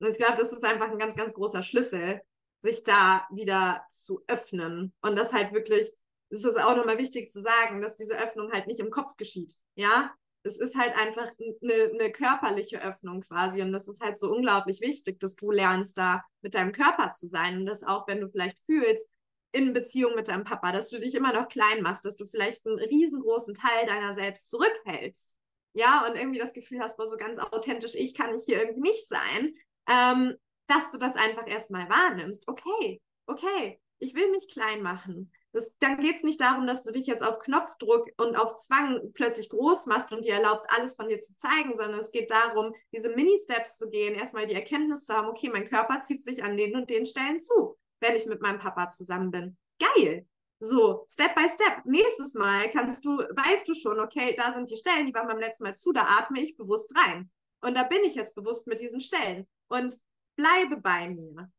Und ich glaube, das ist einfach ein ganz, ganz großer Schlüssel, sich da wieder zu öffnen und das halt wirklich ist es auch nochmal wichtig zu sagen, dass diese Öffnung halt nicht im Kopf geschieht. Ja, es ist halt einfach eine, eine körperliche Öffnung quasi. Und das ist halt so unglaublich wichtig, dass du lernst, da mit deinem Körper zu sein. Und das auch, wenn du vielleicht fühlst, in Beziehung mit deinem Papa, dass du dich immer noch klein machst, dass du vielleicht einen riesengroßen Teil deiner selbst zurückhältst. Ja, und irgendwie das Gefühl hast, boah, so ganz authentisch, ich kann ich hier irgendwie nicht sein. Ähm, dass du das einfach erstmal wahrnimmst. Okay, okay, ich will mich klein machen. Das, dann geht es nicht darum, dass du dich jetzt auf Knopfdruck und auf Zwang plötzlich groß machst und dir erlaubst, alles von dir zu zeigen, sondern es geht darum, diese Mini-Steps zu gehen, erstmal die Erkenntnis zu haben, okay, mein Körper zieht sich an den und den Stellen zu, wenn ich mit meinem Papa zusammen bin. Geil! So, Step by Step. Nächstes Mal kannst du, weißt du schon, okay, da sind die Stellen, die waren beim letzten Mal zu, da atme ich bewusst rein. Und da bin ich jetzt bewusst mit diesen Stellen. Und bleibe bei mir.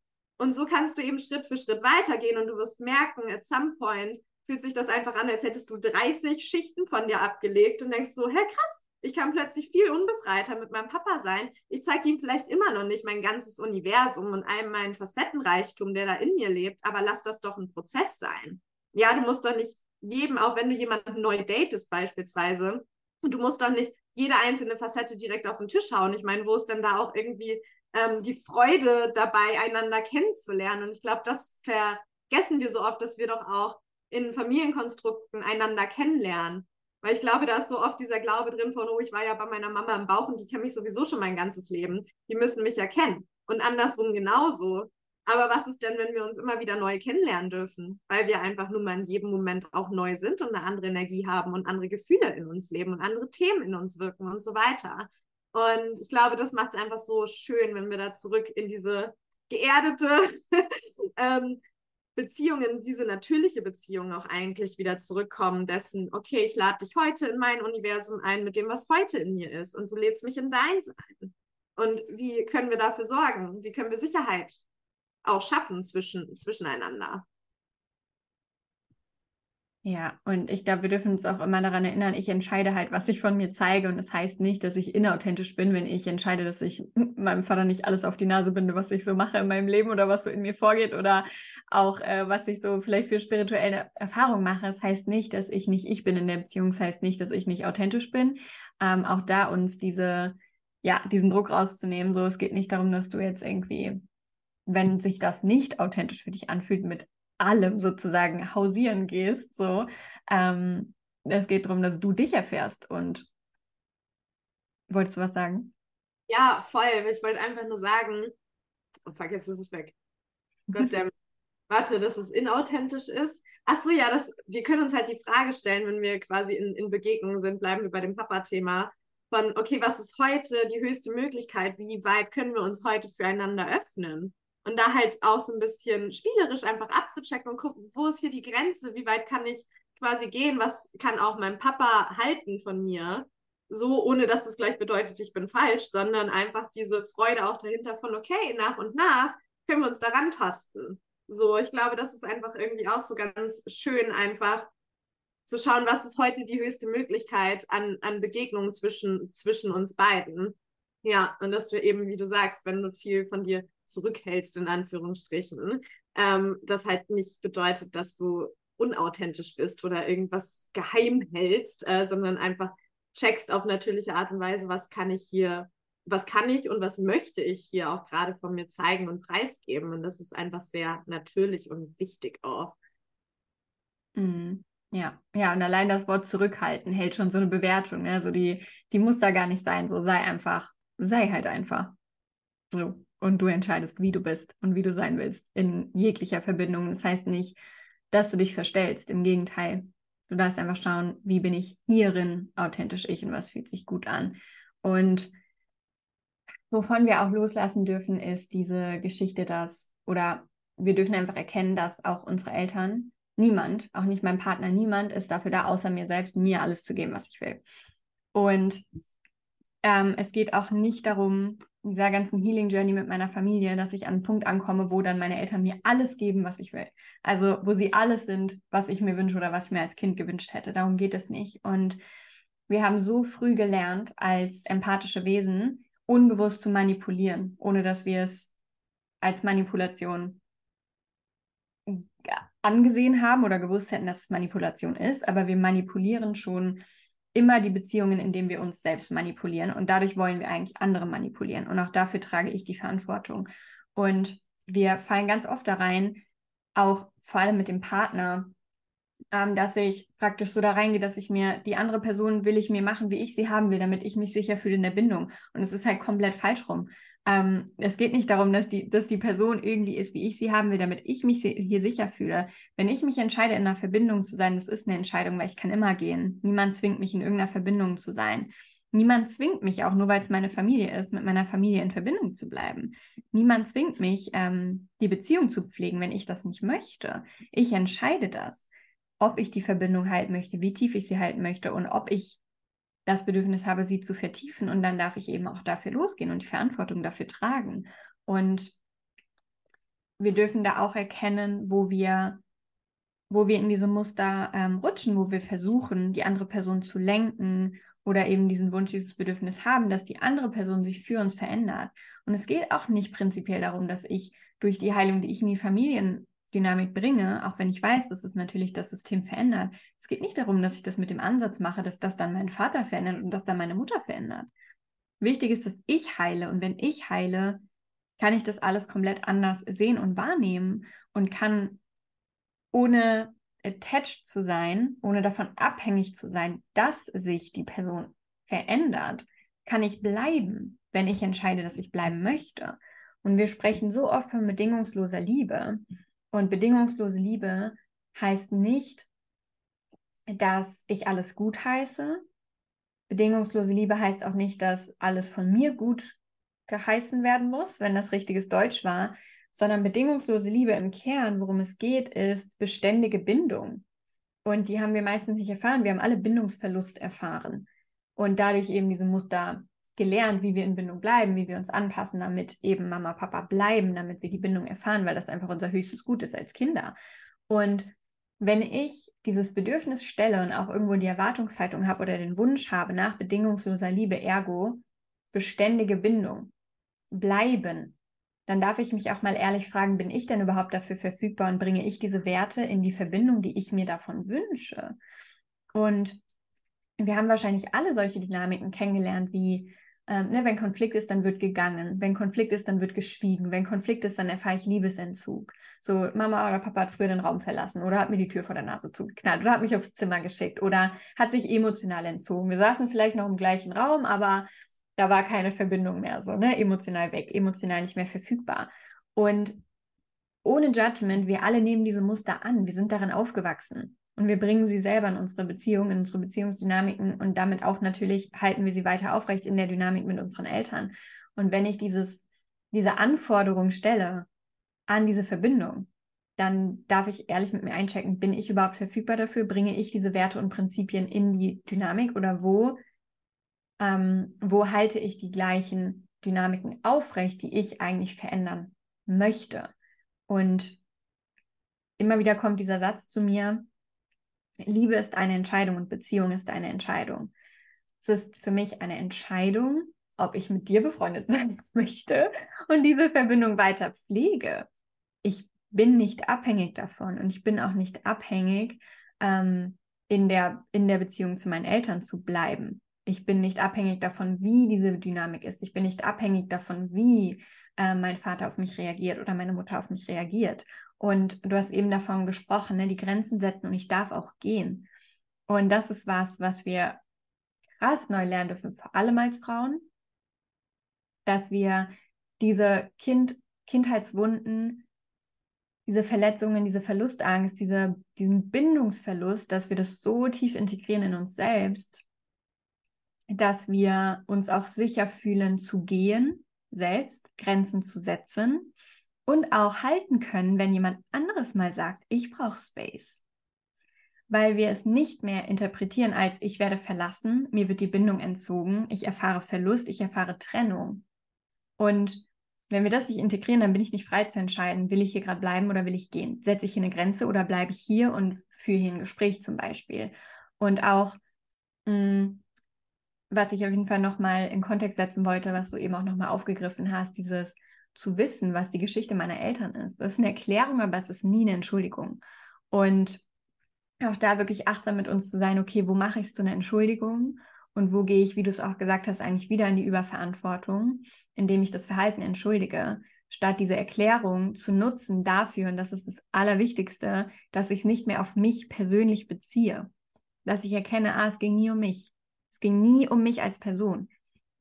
Und so kannst du eben Schritt für Schritt weitergehen und du wirst merken, at some point fühlt sich das einfach an, als hättest du 30 Schichten von dir abgelegt und denkst so, hä, krass, ich kann plötzlich viel unbefreiter mit meinem Papa sein. Ich zeige ihm vielleicht immer noch nicht mein ganzes Universum und all meinen Facettenreichtum, der da in mir lebt, aber lass das doch ein Prozess sein. Ja, du musst doch nicht jedem, auch wenn du jemanden neu datest beispielsweise, du musst doch nicht jede einzelne Facette direkt auf den Tisch hauen. Ich meine, wo ist denn da auch irgendwie ähm, die Freude dabei, einander kennenzulernen. Und ich glaube, das vergessen wir so oft, dass wir doch auch in Familienkonstrukten einander kennenlernen. Weil ich glaube, da ist so oft dieser Glaube drin von, oh, ich war ja bei meiner Mama im Bauch und die kennen mich sowieso schon mein ganzes Leben. Die müssen mich ja kennen. Und andersrum genauso. Aber was ist denn, wenn wir uns immer wieder neu kennenlernen dürfen? Weil wir einfach nun mal in jedem Moment auch neu sind und eine andere Energie haben und andere Gefühle in uns leben und andere Themen in uns wirken und so weiter. Und ich glaube, das macht es einfach so schön, wenn wir da zurück in diese geerdete, ähm, Beziehung, in diese natürliche Beziehung auch eigentlich wieder zurückkommen, dessen, okay, ich lade dich heute in mein Universum ein mit dem, was heute in mir ist und du lädst mich in deins ein. Und wie können wir dafür sorgen? Wie können wir Sicherheit auch schaffen zwischen, zwischeneinander? Ja, und ich glaube, wir dürfen uns auch immer daran erinnern, ich entscheide halt, was ich von mir zeige. Und das heißt nicht, dass ich inauthentisch bin, wenn ich entscheide, dass ich meinem Vater nicht alles auf die Nase binde, was ich so mache in meinem Leben oder was so in mir vorgeht oder auch, äh, was ich so vielleicht für spirituelle Erfahrungen mache. Das heißt nicht, dass ich nicht ich bin in der Beziehung. Das heißt nicht, dass ich nicht authentisch bin. Ähm, auch da uns diese, ja, diesen Druck rauszunehmen. So, es geht nicht darum, dass du jetzt irgendwie wenn sich das nicht authentisch für dich anfühlt, mit allem sozusagen hausieren gehst. So. Ähm, es geht darum, dass du dich erfährst. Und wolltest du was sagen? Ja, voll. Ich wollte einfach nur sagen, oh fuck, jetzt ist es weg. Gottverdammt. Warte, dass es inauthentisch ist. Ach so, ja, das, wir können uns halt die Frage stellen, wenn wir quasi in, in Begegnungen sind, bleiben wir bei dem Papa-Thema, von, okay, was ist heute die höchste Möglichkeit? Wie weit können wir uns heute füreinander öffnen? Und da halt auch so ein bisschen spielerisch einfach abzuchecken und gucken, wo ist hier die Grenze, wie weit kann ich quasi gehen, was kann auch mein Papa halten von mir. So, ohne dass das gleich bedeutet, ich bin falsch, sondern einfach diese Freude auch dahinter von, okay, nach und nach können wir uns daran tasten. So, ich glaube, das ist einfach irgendwie auch so ganz schön, einfach zu schauen, was ist heute die höchste Möglichkeit an, an Begegnungen zwischen, zwischen uns beiden. Ja, und dass du eben, wie du sagst, wenn du viel von dir zurückhältst, in Anführungsstrichen, ähm, das halt nicht bedeutet, dass du unauthentisch bist oder irgendwas geheim hältst, äh, sondern einfach checkst auf natürliche Art und Weise, was kann ich hier, was kann ich und was möchte ich hier auch gerade von mir zeigen und preisgeben. Und das ist einfach sehr natürlich und wichtig auch. Mhm. Ja, ja, und allein das Wort zurückhalten hält schon so eine Bewertung. Ne? Also die, die muss da gar nicht sein. So sei einfach, sei halt einfach. So und du entscheidest, wie du bist und wie du sein willst in jeglicher Verbindung. Das heißt nicht, dass du dich verstellst. Im Gegenteil, du darfst einfach schauen, wie bin ich hierin authentisch ich und was fühlt sich gut an. Und wovon wir auch loslassen dürfen, ist diese Geschichte, dass, oder wir dürfen einfach erkennen, dass auch unsere Eltern, niemand, auch nicht mein Partner, niemand ist dafür da, außer mir selbst, mir alles zu geben, was ich will. Und ähm, es geht auch nicht darum, in dieser ganzen Healing Journey mit meiner Familie, dass ich an einen Punkt ankomme, wo dann meine Eltern mir alles geben, was ich will. Also wo sie alles sind, was ich mir wünsche oder was ich mir als Kind gewünscht hätte. Darum geht es nicht. Und wir haben so früh gelernt, als empathische Wesen unbewusst zu manipulieren, ohne dass wir es als Manipulation angesehen haben oder gewusst hätten, dass es Manipulation ist. Aber wir manipulieren schon immer die Beziehungen, in denen wir uns selbst manipulieren. Und dadurch wollen wir eigentlich andere manipulieren. Und auch dafür trage ich die Verantwortung. Und wir fallen ganz oft da rein, auch vor allem mit dem Partner, ähm, dass ich praktisch so da reingehe, dass ich mir die andere Person will ich mir machen, wie ich sie haben will, damit ich mich sicher fühle in der Bindung. Und es ist halt komplett falsch rum. Ähm, es geht nicht darum, dass die, dass die Person irgendwie ist, wie ich sie haben will, damit ich mich hier sicher fühle. Wenn ich mich entscheide, in einer Verbindung zu sein, das ist eine Entscheidung, weil ich kann immer gehen. Niemand zwingt mich, in irgendeiner Verbindung zu sein. Niemand zwingt mich, auch nur weil es meine Familie ist, mit meiner Familie in Verbindung zu bleiben. Niemand zwingt mich, ähm, die Beziehung zu pflegen, wenn ich das nicht möchte. Ich entscheide das, ob ich die Verbindung halten möchte, wie tief ich sie halten möchte und ob ich das Bedürfnis habe, sie zu vertiefen. Und dann darf ich eben auch dafür losgehen und die Verantwortung dafür tragen. Und wir dürfen da auch erkennen, wo wir, wo wir in diese Muster ähm, rutschen, wo wir versuchen, die andere Person zu lenken oder eben diesen Wunsch, dieses Bedürfnis haben, dass die andere Person sich für uns verändert. Und es geht auch nicht prinzipiell darum, dass ich durch die Heilung, die ich in die Familien Dynamik bringe, auch wenn ich weiß, dass es natürlich das System verändert. Es geht nicht darum, dass ich das mit dem Ansatz mache, dass das dann meinen Vater verändert und das dann meine Mutter verändert. Wichtig ist, dass ich heile und wenn ich heile, kann ich das alles komplett anders sehen und wahrnehmen und kann ohne attached zu sein, ohne davon abhängig zu sein, dass sich die Person verändert, kann ich bleiben, wenn ich entscheide, dass ich bleiben möchte. Und wir sprechen so oft von bedingungsloser Liebe. Und bedingungslose Liebe heißt nicht, dass ich alles gut heiße. Bedingungslose Liebe heißt auch nicht, dass alles von mir gut geheißen werden muss, wenn das richtiges Deutsch war. sondern bedingungslose Liebe im Kern, worum es geht, ist beständige Bindung. Und die haben wir meistens nicht erfahren. Wir haben alle Bindungsverlust erfahren und dadurch eben diese Muster gelernt, wie wir in Bindung bleiben, wie wir uns anpassen, damit eben Mama, Papa bleiben, damit wir die Bindung erfahren, weil das einfach unser höchstes Gut ist als Kinder. Und wenn ich dieses Bedürfnis stelle und auch irgendwo die Erwartungshaltung habe oder den Wunsch habe nach bedingungsloser Liebe, ergo beständige Bindung, bleiben, dann darf ich mich auch mal ehrlich fragen, bin ich denn überhaupt dafür verfügbar und bringe ich diese Werte in die Verbindung, die ich mir davon wünsche? Und wir haben wahrscheinlich alle solche Dynamiken kennengelernt, wie ähm, ne, wenn Konflikt ist, dann wird gegangen. Wenn Konflikt ist, dann wird geschwiegen. Wenn Konflikt ist, dann erfahre ich Liebesentzug. So, Mama oder Papa hat früher den Raum verlassen oder hat mir die Tür vor der Nase zugeknallt oder hat mich aufs Zimmer geschickt oder hat sich emotional entzogen. Wir saßen vielleicht noch im gleichen Raum, aber da war keine Verbindung mehr, so, ne? Emotional weg, emotional nicht mehr verfügbar. Und ohne Judgment, wir alle nehmen diese Muster an. Wir sind darin aufgewachsen. Und wir bringen sie selber in unsere Beziehung, in unsere Beziehungsdynamiken und damit auch natürlich halten wir sie weiter aufrecht in der Dynamik mit unseren Eltern. Und wenn ich dieses, diese Anforderung stelle an diese Verbindung, dann darf ich ehrlich mit mir einchecken, bin ich überhaupt verfügbar dafür? Bringe ich diese Werte und Prinzipien in die Dynamik oder wo, ähm, wo halte ich die gleichen Dynamiken aufrecht, die ich eigentlich verändern möchte? Und immer wieder kommt dieser Satz zu mir, Liebe ist eine Entscheidung und Beziehung ist eine Entscheidung. Es ist für mich eine Entscheidung, ob ich mit dir befreundet sein möchte und diese Verbindung weiter pflege. Ich bin nicht abhängig davon und ich bin auch nicht abhängig, ähm, in, der, in der Beziehung zu meinen Eltern zu bleiben. Ich bin nicht abhängig davon, wie diese Dynamik ist. Ich bin nicht abhängig davon, wie äh, mein Vater auf mich reagiert oder meine Mutter auf mich reagiert. Und du hast eben davon gesprochen, ne, die Grenzen setzen und ich darf auch gehen. Und das ist was, was wir krass neu lernen dürfen, vor allem als Frauen, dass wir diese kind, Kindheitswunden, diese Verletzungen, diese Verlustangst, diese, diesen Bindungsverlust, dass wir das so tief integrieren in uns selbst, dass wir uns auch sicher fühlen zu gehen, selbst Grenzen zu setzen und auch halten können, wenn jemand anderes mal sagt, ich brauche Space. Weil wir es nicht mehr interpretieren als ich werde verlassen, mir wird die Bindung entzogen, ich erfahre Verlust, ich erfahre Trennung. Und wenn wir das nicht integrieren, dann bin ich nicht frei zu entscheiden, will ich hier gerade bleiben oder will ich gehen? Setze ich hier eine Grenze oder bleibe ich hier und führe hier ein Gespräch zum Beispiel? Und auch, mh, mm, was ich auf jeden Fall nochmal in Kontext setzen wollte, was du eben auch nochmal aufgegriffen hast, dieses, zu wissen, was die Geschichte meiner Eltern ist. Das ist eine Erklärung, aber es ist nie eine Entschuldigung. Und auch da wirklich achtsam mit uns zu sein, okay, wo mache ich es zu einer Entschuldigung und wo gehe ich, wie du es auch gesagt hast, eigentlich wieder in die Überverantwortung, indem ich das Verhalten entschuldige, statt diese Erklärung zu nutzen dafür, und das ist das Allerwichtigste, dass ich es nicht mehr auf mich persönlich beziehe. Dass ich erkenne, ah, es ging nie um mich. Es ging nie um mich als Person.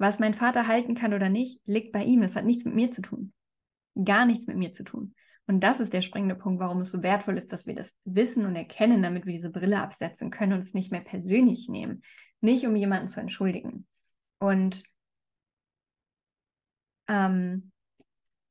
Was mein Vater halten kann oder nicht, liegt bei ihm. Das hat nichts mit mir zu tun. Gar nichts mit mir zu tun. Und das ist der springende Punkt, warum es so wertvoll ist, dass wir das wissen und erkennen, damit wir diese Brille absetzen können und es nicht mehr persönlich nehmen. Nicht um jemanden zu entschuldigen. Und ähm,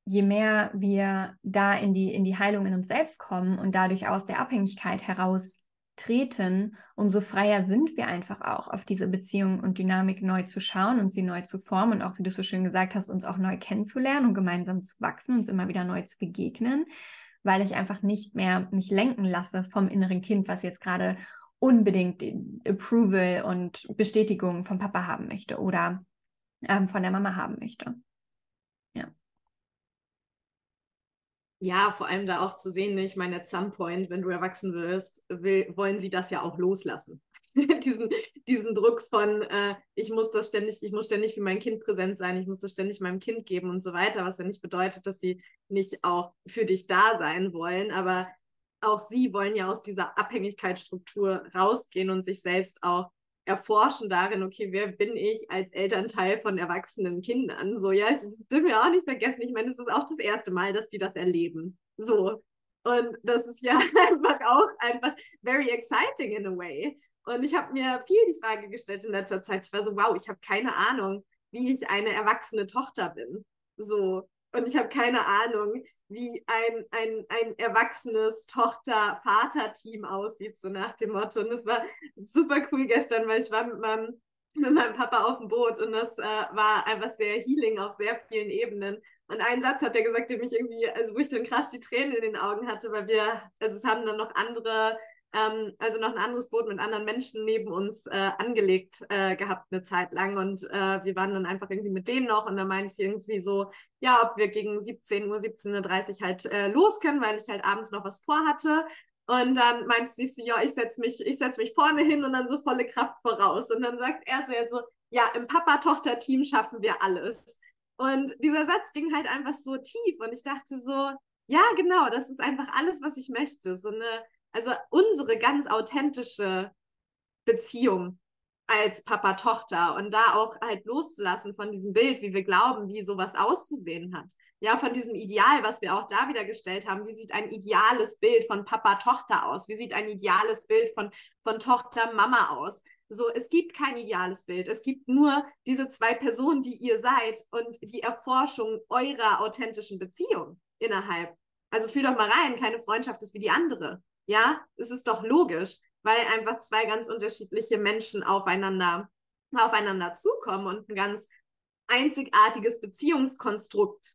je mehr wir da in die, in die Heilung in uns selbst kommen und dadurch aus der Abhängigkeit heraus treten, umso freier sind wir einfach auch, auf diese Beziehung und Dynamik neu zu schauen und sie neu zu formen und auch, wie du so schön gesagt hast, uns auch neu kennenzulernen und gemeinsam zu wachsen, uns immer wieder neu zu begegnen, weil ich einfach nicht mehr mich lenken lasse vom inneren Kind, was jetzt gerade unbedingt Approval und Bestätigung vom Papa haben möchte oder ähm, von der Mama haben möchte. Ja, vor allem da auch zu sehen, ne, ich meine, at some point, wenn du erwachsen wirst, will, wollen sie das ja auch loslassen. diesen, diesen Druck von, äh, ich muss das ständig, ich muss ständig für mein Kind präsent sein, ich muss das ständig meinem Kind geben und so weiter, was ja nicht bedeutet, dass sie nicht auch für dich da sein wollen, aber auch sie wollen ja aus dieser Abhängigkeitsstruktur rausgehen und sich selbst auch erforschen darin, okay, wer bin ich als Elternteil von erwachsenen Kindern? So, ja, ich, dürfen wir auch nicht vergessen. Ich meine, es ist auch das erste Mal, dass die das erleben. So. Und das ist ja einfach auch einfach very exciting in a way. Und ich habe mir viel die Frage gestellt in letzter Zeit. Ich war so, wow, ich habe keine Ahnung, wie ich eine erwachsene Tochter bin. So, und ich habe keine Ahnung, wie ein, ein, ein erwachsenes Tochter-Vater-Team aussieht, so nach dem Motto. Und es war super cool gestern, weil ich war mit meinem, mit meinem Papa auf dem Boot und das äh, war einfach sehr healing auf sehr vielen Ebenen. Und einen Satz hat er gesagt, der mich irgendwie, also wo ich dann krass die Tränen in den Augen hatte, weil wir, also es haben dann noch andere ähm, also noch ein anderes Boot mit anderen Menschen neben uns äh, angelegt äh, gehabt eine Zeit lang und äh, wir waren dann einfach irgendwie mit denen noch und dann meinte ich irgendwie so, ja, ob wir gegen 17 Uhr, 17.30 Uhr halt äh, los können, weil ich halt abends noch was vorhatte. Und dann meinte sie so, ja, ich setze mich, ich setze mich vorne hin und dann so volle Kraft voraus. Und dann sagt er so, ja, so, ja, im Papa-Tochter-Team schaffen wir alles. Und dieser Satz ging halt einfach so tief und ich dachte so, ja, genau, das ist einfach alles, was ich möchte. So eine also unsere ganz authentische Beziehung als Papa-Tochter und da auch halt loszulassen von diesem Bild, wie wir glauben, wie sowas auszusehen hat. Ja, von diesem Ideal, was wir auch da wieder gestellt haben. Wie sieht ein ideales Bild von Papa-Tochter aus? Wie sieht ein ideales Bild von, von Tochter-Mama aus? So, es gibt kein ideales Bild. Es gibt nur diese zwei Personen, die ihr seid und die Erforschung eurer authentischen Beziehung innerhalb. Also fühl doch mal rein, keine Freundschaft ist wie die andere. Ja, es ist doch logisch, weil einfach zwei ganz unterschiedliche Menschen aufeinander, aufeinander zukommen und ein ganz einzigartiges Beziehungskonstrukt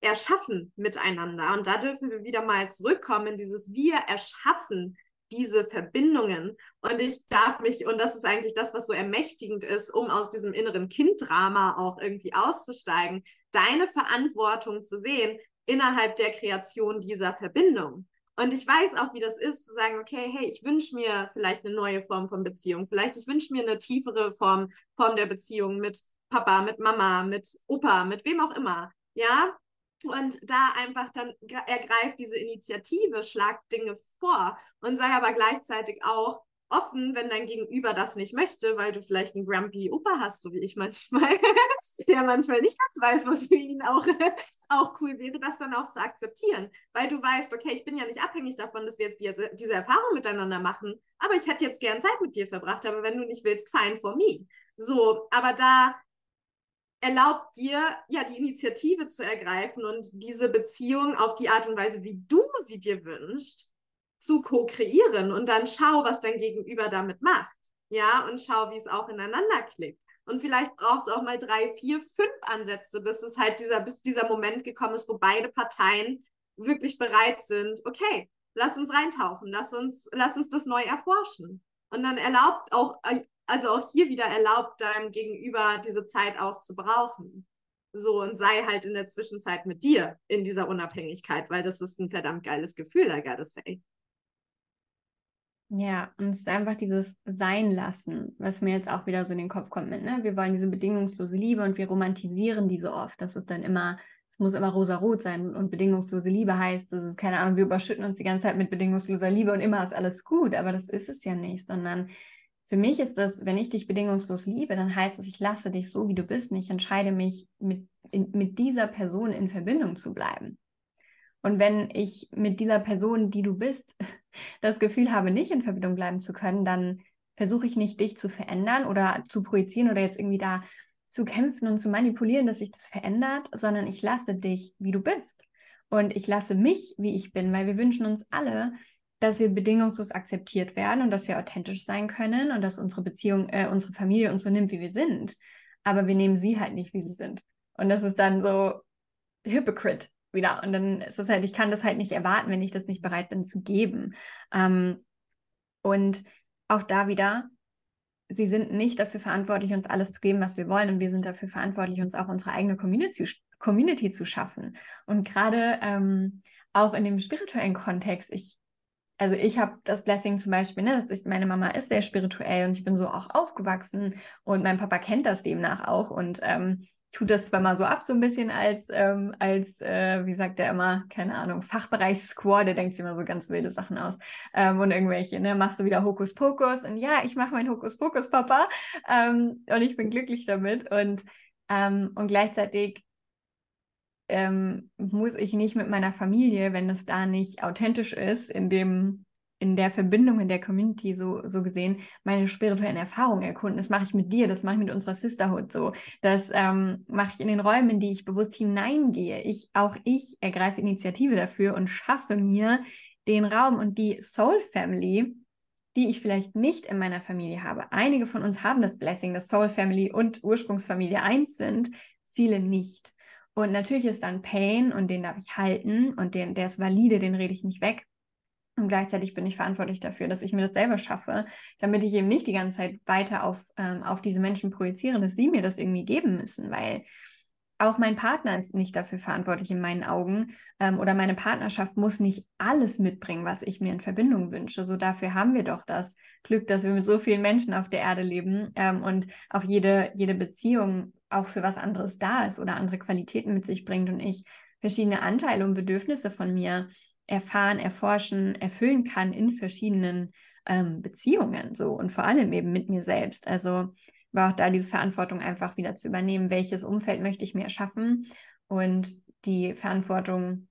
erschaffen miteinander. Und da dürfen wir wieder mal zurückkommen in dieses Wir erschaffen diese Verbindungen. Und ich darf mich, und das ist eigentlich das, was so ermächtigend ist, um aus diesem inneren Kinddrama auch irgendwie auszusteigen, deine Verantwortung zu sehen innerhalb der Kreation dieser Verbindung. Und ich weiß auch, wie das ist, zu sagen, okay, hey, ich wünsche mir vielleicht eine neue Form von Beziehung. Vielleicht ich wünsche mir eine tiefere Form, Form der Beziehung mit Papa, mit Mama, mit Opa, mit wem auch immer. Ja, und da einfach dann ergreift diese Initiative, schlagt Dinge vor und sei aber gleichzeitig auch offen, wenn dein Gegenüber das nicht möchte, weil du vielleicht einen grumpy Opa hast, so wie ich manchmal, der manchmal nicht ganz weiß, was für ihn auch, auch cool wäre, das dann auch zu akzeptieren. Weil du weißt, okay, ich bin ja nicht abhängig davon, dass wir jetzt diese, diese Erfahrung miteinander machen, aber ich hätte jetzt gern Zeit mit dir verbracht, aber wenn du nicht willst, fine for me. So, aber da erlaubt dir, ja, die Initiative zu ergreifen und diese Beziehung auf die Art und Weise, wie du sie dir wünschst, zu co-kreieren und dann schau, was dein Gegenüber damit macht. Ja, und schau, wie es auch ineinander klickt. Und vielleicht braucht es auch mal drei, vier, fünf Ansätze, bis es halt dieser, bis dieser Moment gekommen ist, wo beide Parteien wirklich bereit sind, okay, lass uns reintauchen, lass uns, lass uns das neu erforschen. Und dann erlaubt auch, also auch hier wieder erlaubt deinem Gegenüber diese Zeit auch zu brauchen. So und sei halt in der Zwischenzeit mit dir in dieser Unabhängigkeit, weil das ist ein verdammt geiles Gefühl, I gotta say. Ja, und es ist einfach dieses Sein lassen, was mir jetzt auch wieder so in den Kopf kommt mit, ne? Wir wollen diese bedingungslose Liebe und wir romantisieren diese oft. Das ist dann immer, es muss immer rosa-rot sein und bedingungslose Liebe heißt, das ist keine Ahnung, wir überschütten uns die ganze Zeit mit bedingungsloser Liebe und immer ist alles gut, aber das ist es ja nicht, sondern für mich ist das, wenn ich dich bedingungslos liebe, dann heißt es, ich lasse dich so, wie du bist und ich entscheide mich, mit, in, mit dieser Person in Verbindung zu bleiben. Und wenn ich mit dieser Person, die du bist, das Gefühl habe, nicht in Verbindung bleiben zu können, dann versuche ich nicht, dich zu verändern oder zu projizieren oder jetzt irgendwie da zu kämpfen und zu manipulieren, dass sich das verändert, sondern ich lasse dich, wie du bist. Und ich lasse mich, wie ich bin, weil wir wünschen uns alle, dass wir bedingungslos akzeptiert werden und dass wir authentisch sein können und dass unsere Beziehung, äh, unsere Familie uns so nimmt, wie wir sind. Aber wir nehmen sie halt nicht, wie sie sind. Und das ist dann so Hypocrite wieder. Und dann ist es halt, ich kann das halt nicht erwarten, wenn ich das nicht bereit bin zu geben. Ähm, und auch da wieder, sie sind nicht dafür verantwortlich, uns alles zu geben, was wir wollen. Und wir sind dafür verantwortlich, uns auch unsere eigene Community, Community zu schaffen. Und gerade ähm, auch in dem spirituellen Kontext, ich, also ich habe das Blessing zum Beispiel, ne, dass ich, meine Mama ist sehr spirituell und ich bin so auch aufgewachsen und mein Papa kennt das demnach auch. Und ähm, tut das zwar mal so ab, so ein bisschen als, ähm, als äh, wie sagt er immer, keine Ahnung, Fachbereich-Squad, der denkt sich immer so ganz wilde Sachen aus ähm, und irgendwelche, ne, machst du wieder Hokuspokus und ja, ich mache mein Hokuspokus, Papa ähm, und ich bin glücklich damit und, ähm, und gleichzeitig ähm, muss ich nicht mit meiner Familie, wenn es da nicht authentisch ist, in dem in der Verbindung, in der Community so, so gesehen, meine spirituellen Erfahrungen erkunden. Das mache ich mit dir, das mache ich mit unserer Sisterhood so. Das ähm, mache ich in den Räumen, in die ich bewusst hineingehe. Ich, auch ich ergreife Initiative dafür und schaffe mir den Raum und die Soul Family, die ich vielleicht nicht in meiner Familie habe. Einige von uns haben das Blessing, dass Soul Family und Ursprungsfamilie eins sind, viele nicht. Und natürlich ist dann Pain und den darf ich halten und den, der ist valide, den rede ich nicht weg. Und gleichzeitig bin ich verantwortlich dafür, dass ich mir das selber schaffe, damit ich eben nicht die ganze Zeit weiter auf, ähm, auf diese Menschen projiziere, dass sie mir das irgendwie geben müssen, weil auch mein Partner ist nicht dafür verantwortlich in meinen Augen ähm, oder meine Partnerschaft muss nicht alles mitbringen, was ich mir in Verbindung wünsche. So dafür haben wir doch das Glück, dass wir mit so vielen Menschen auf der Erde leben ähm, und auch jede, jede Beziehung auch für was anderes da ist oder andere Qualitäten mit sich bringt und ich verschiedene Anteile und Bedürfnisse von mir erfahren, erforschen, erfüllen kann in verschiedenen ähm, Beziehungen so und vor allem eben mit mir selbst. Also war auch da diese Verantwortung einfach wieder zu übernehmen, welches Umfeld möchte ich mir erschaffen und die Verantwortung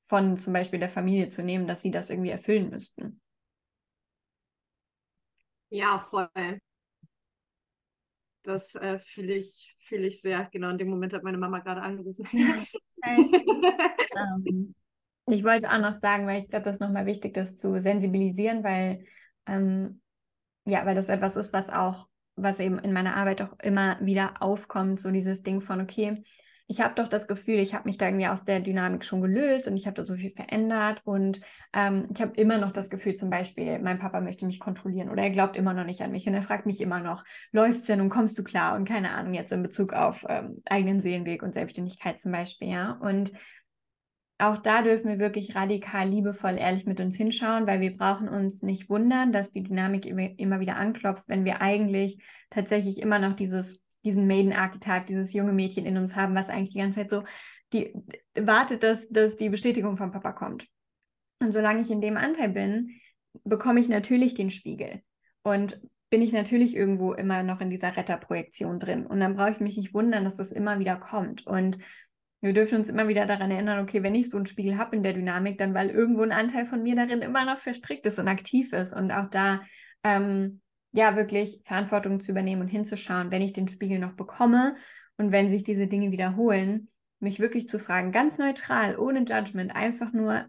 von zum Beispiel der Familie zu nehmen, dass sie das irgendwie erfüllen müssten. Ja, voll. Das äh, fühle ich, fühl ich sehr. Genau in dem Moment hat meine Mama gerade angerufen. ähm, ich wollte auch noch sagen, weil ich glaube, das ist nochmal wichtig, das zu sensibilisieren, weil ähm, ja, weil das etwas ist, was auch was eben in meiner Arbeit auch immer wieder aufkommt, so dieses Ding von, okay, ich habe doch das Gefühl, ich habe mich da irgendwie aus der Dynamik schon gelöst und ich habe da so viel verändert und ähm, ich habe immer noch das Gefühl, zum Beispiel, mein Papa möchte mich kontrollieren oder er glaubt immer noch nicht an mich und er fragt mich immer noch, läuft's denn und kommst du klar? Und keine Ahnung jetzt in Bezug auf ähm, eigenen Seelenweg und Selbstständigkeit zum Beispiel, ja. Und auch da dürfen wir wirklich radikal, liebevoll, ehrlich mit uns hinschauen, weil wir brauchen uns nicht wundern, dass die Dynamik immer wieder anklopft, wenn wir eigentlich tatsächlich immer noch dieses, diesen Maiden-Archetype, dieses junge Mädchen in uns haben, was eigentlich die ganze Zeit so die, wartet, dass, dass die Bestätigung vom Papa kommt. Und solange ich in dem Anteil bin, bekomme ich natürlich den Spiegel. Und bin ich natürlich irgendwo immer noch in dieser Retterprojektion drin. Und dann brauche ich mich nicht wundern, dass das immer wieder kommt. Und wir dürfen uns immer wieder daran erinnern, okay, wenn ich so einen Spiegel habe in der Dynamik, dann weil irgendwo ein Anteil von mir darin immer noch verstrickt ist und aktiv ist und auch da ähm, ja wirklich Verantwortung zu übernehmen und hinzuschauen, wenn ich den Spiegel noch bekomme und wenn sich diese Dinge wiederholen, mich wirklich zu fragen, ganz neutral, ohne Judgment, einfach nur,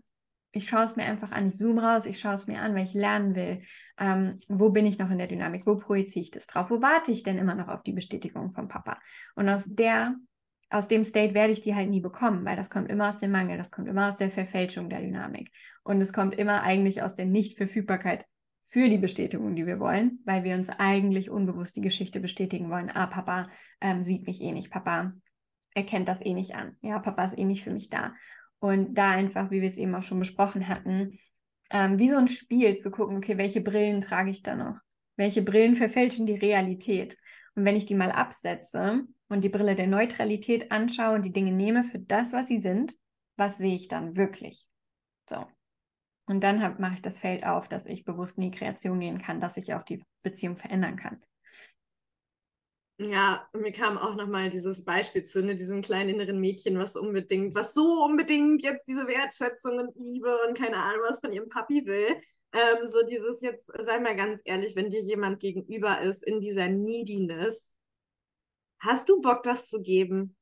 ich schaue es mir einfach an, ich zoome raus, ich schaue es mir an, weil ich lernen will. Ähm, wo bin ich noch in der Dynamik? Wo projiziere ich das drauf? Wo warte ich denn immer noch auf die Bestätigung vom Papa? Und aus der aus dem State werde ich die halt nie bekommen, weil das kommt immer aus dem Mangel, das kommt immer aus der Verfälschung der Dynamik. Und es kommt immer eigentlich aus der Nichtverfügbarkeit für die Bestätigung, die wir wollen, weil wir uns eigentlich unbewusst die Geschichte bestätigen wollen. Ah, Papa ähm, sieht mich eh nicht, Papa erkennt das eh nicht an. Ja, Papa ist eh nicht für mich da. Und da einfach, wie wir es eben auch schon besprochen hatten, ähm, wie so ein Spiel zu gucken, okay, welche Brillen trage ich da noch? Welche Brillen verfälschen die Realität? Und wenn ich die mal absetze und die Brille der Neutralität anschaue und die Dinge nehme für das, was sie sind, was sehe ich dann wirklich? So. Und dann mache ich das Feld auf, dass ich bewusst in die Kreation gehen kann, dass ich auch die Beziehung verändern kann. Ja, mir kam auch nochmal dieses Beispiel zu, ne, diesem kleinen inneren Mädchen, was unbedingt, was so unbedingt jetzt diese Wertschätzung und Liebe und keine Ahnung was von ihrem Papi will. Ähm, so dieses jetzt, sei mal ganz ehrlich, wenn dir jemand gegenüber ist in dieser Neediness, hast du Bock, das zu geben?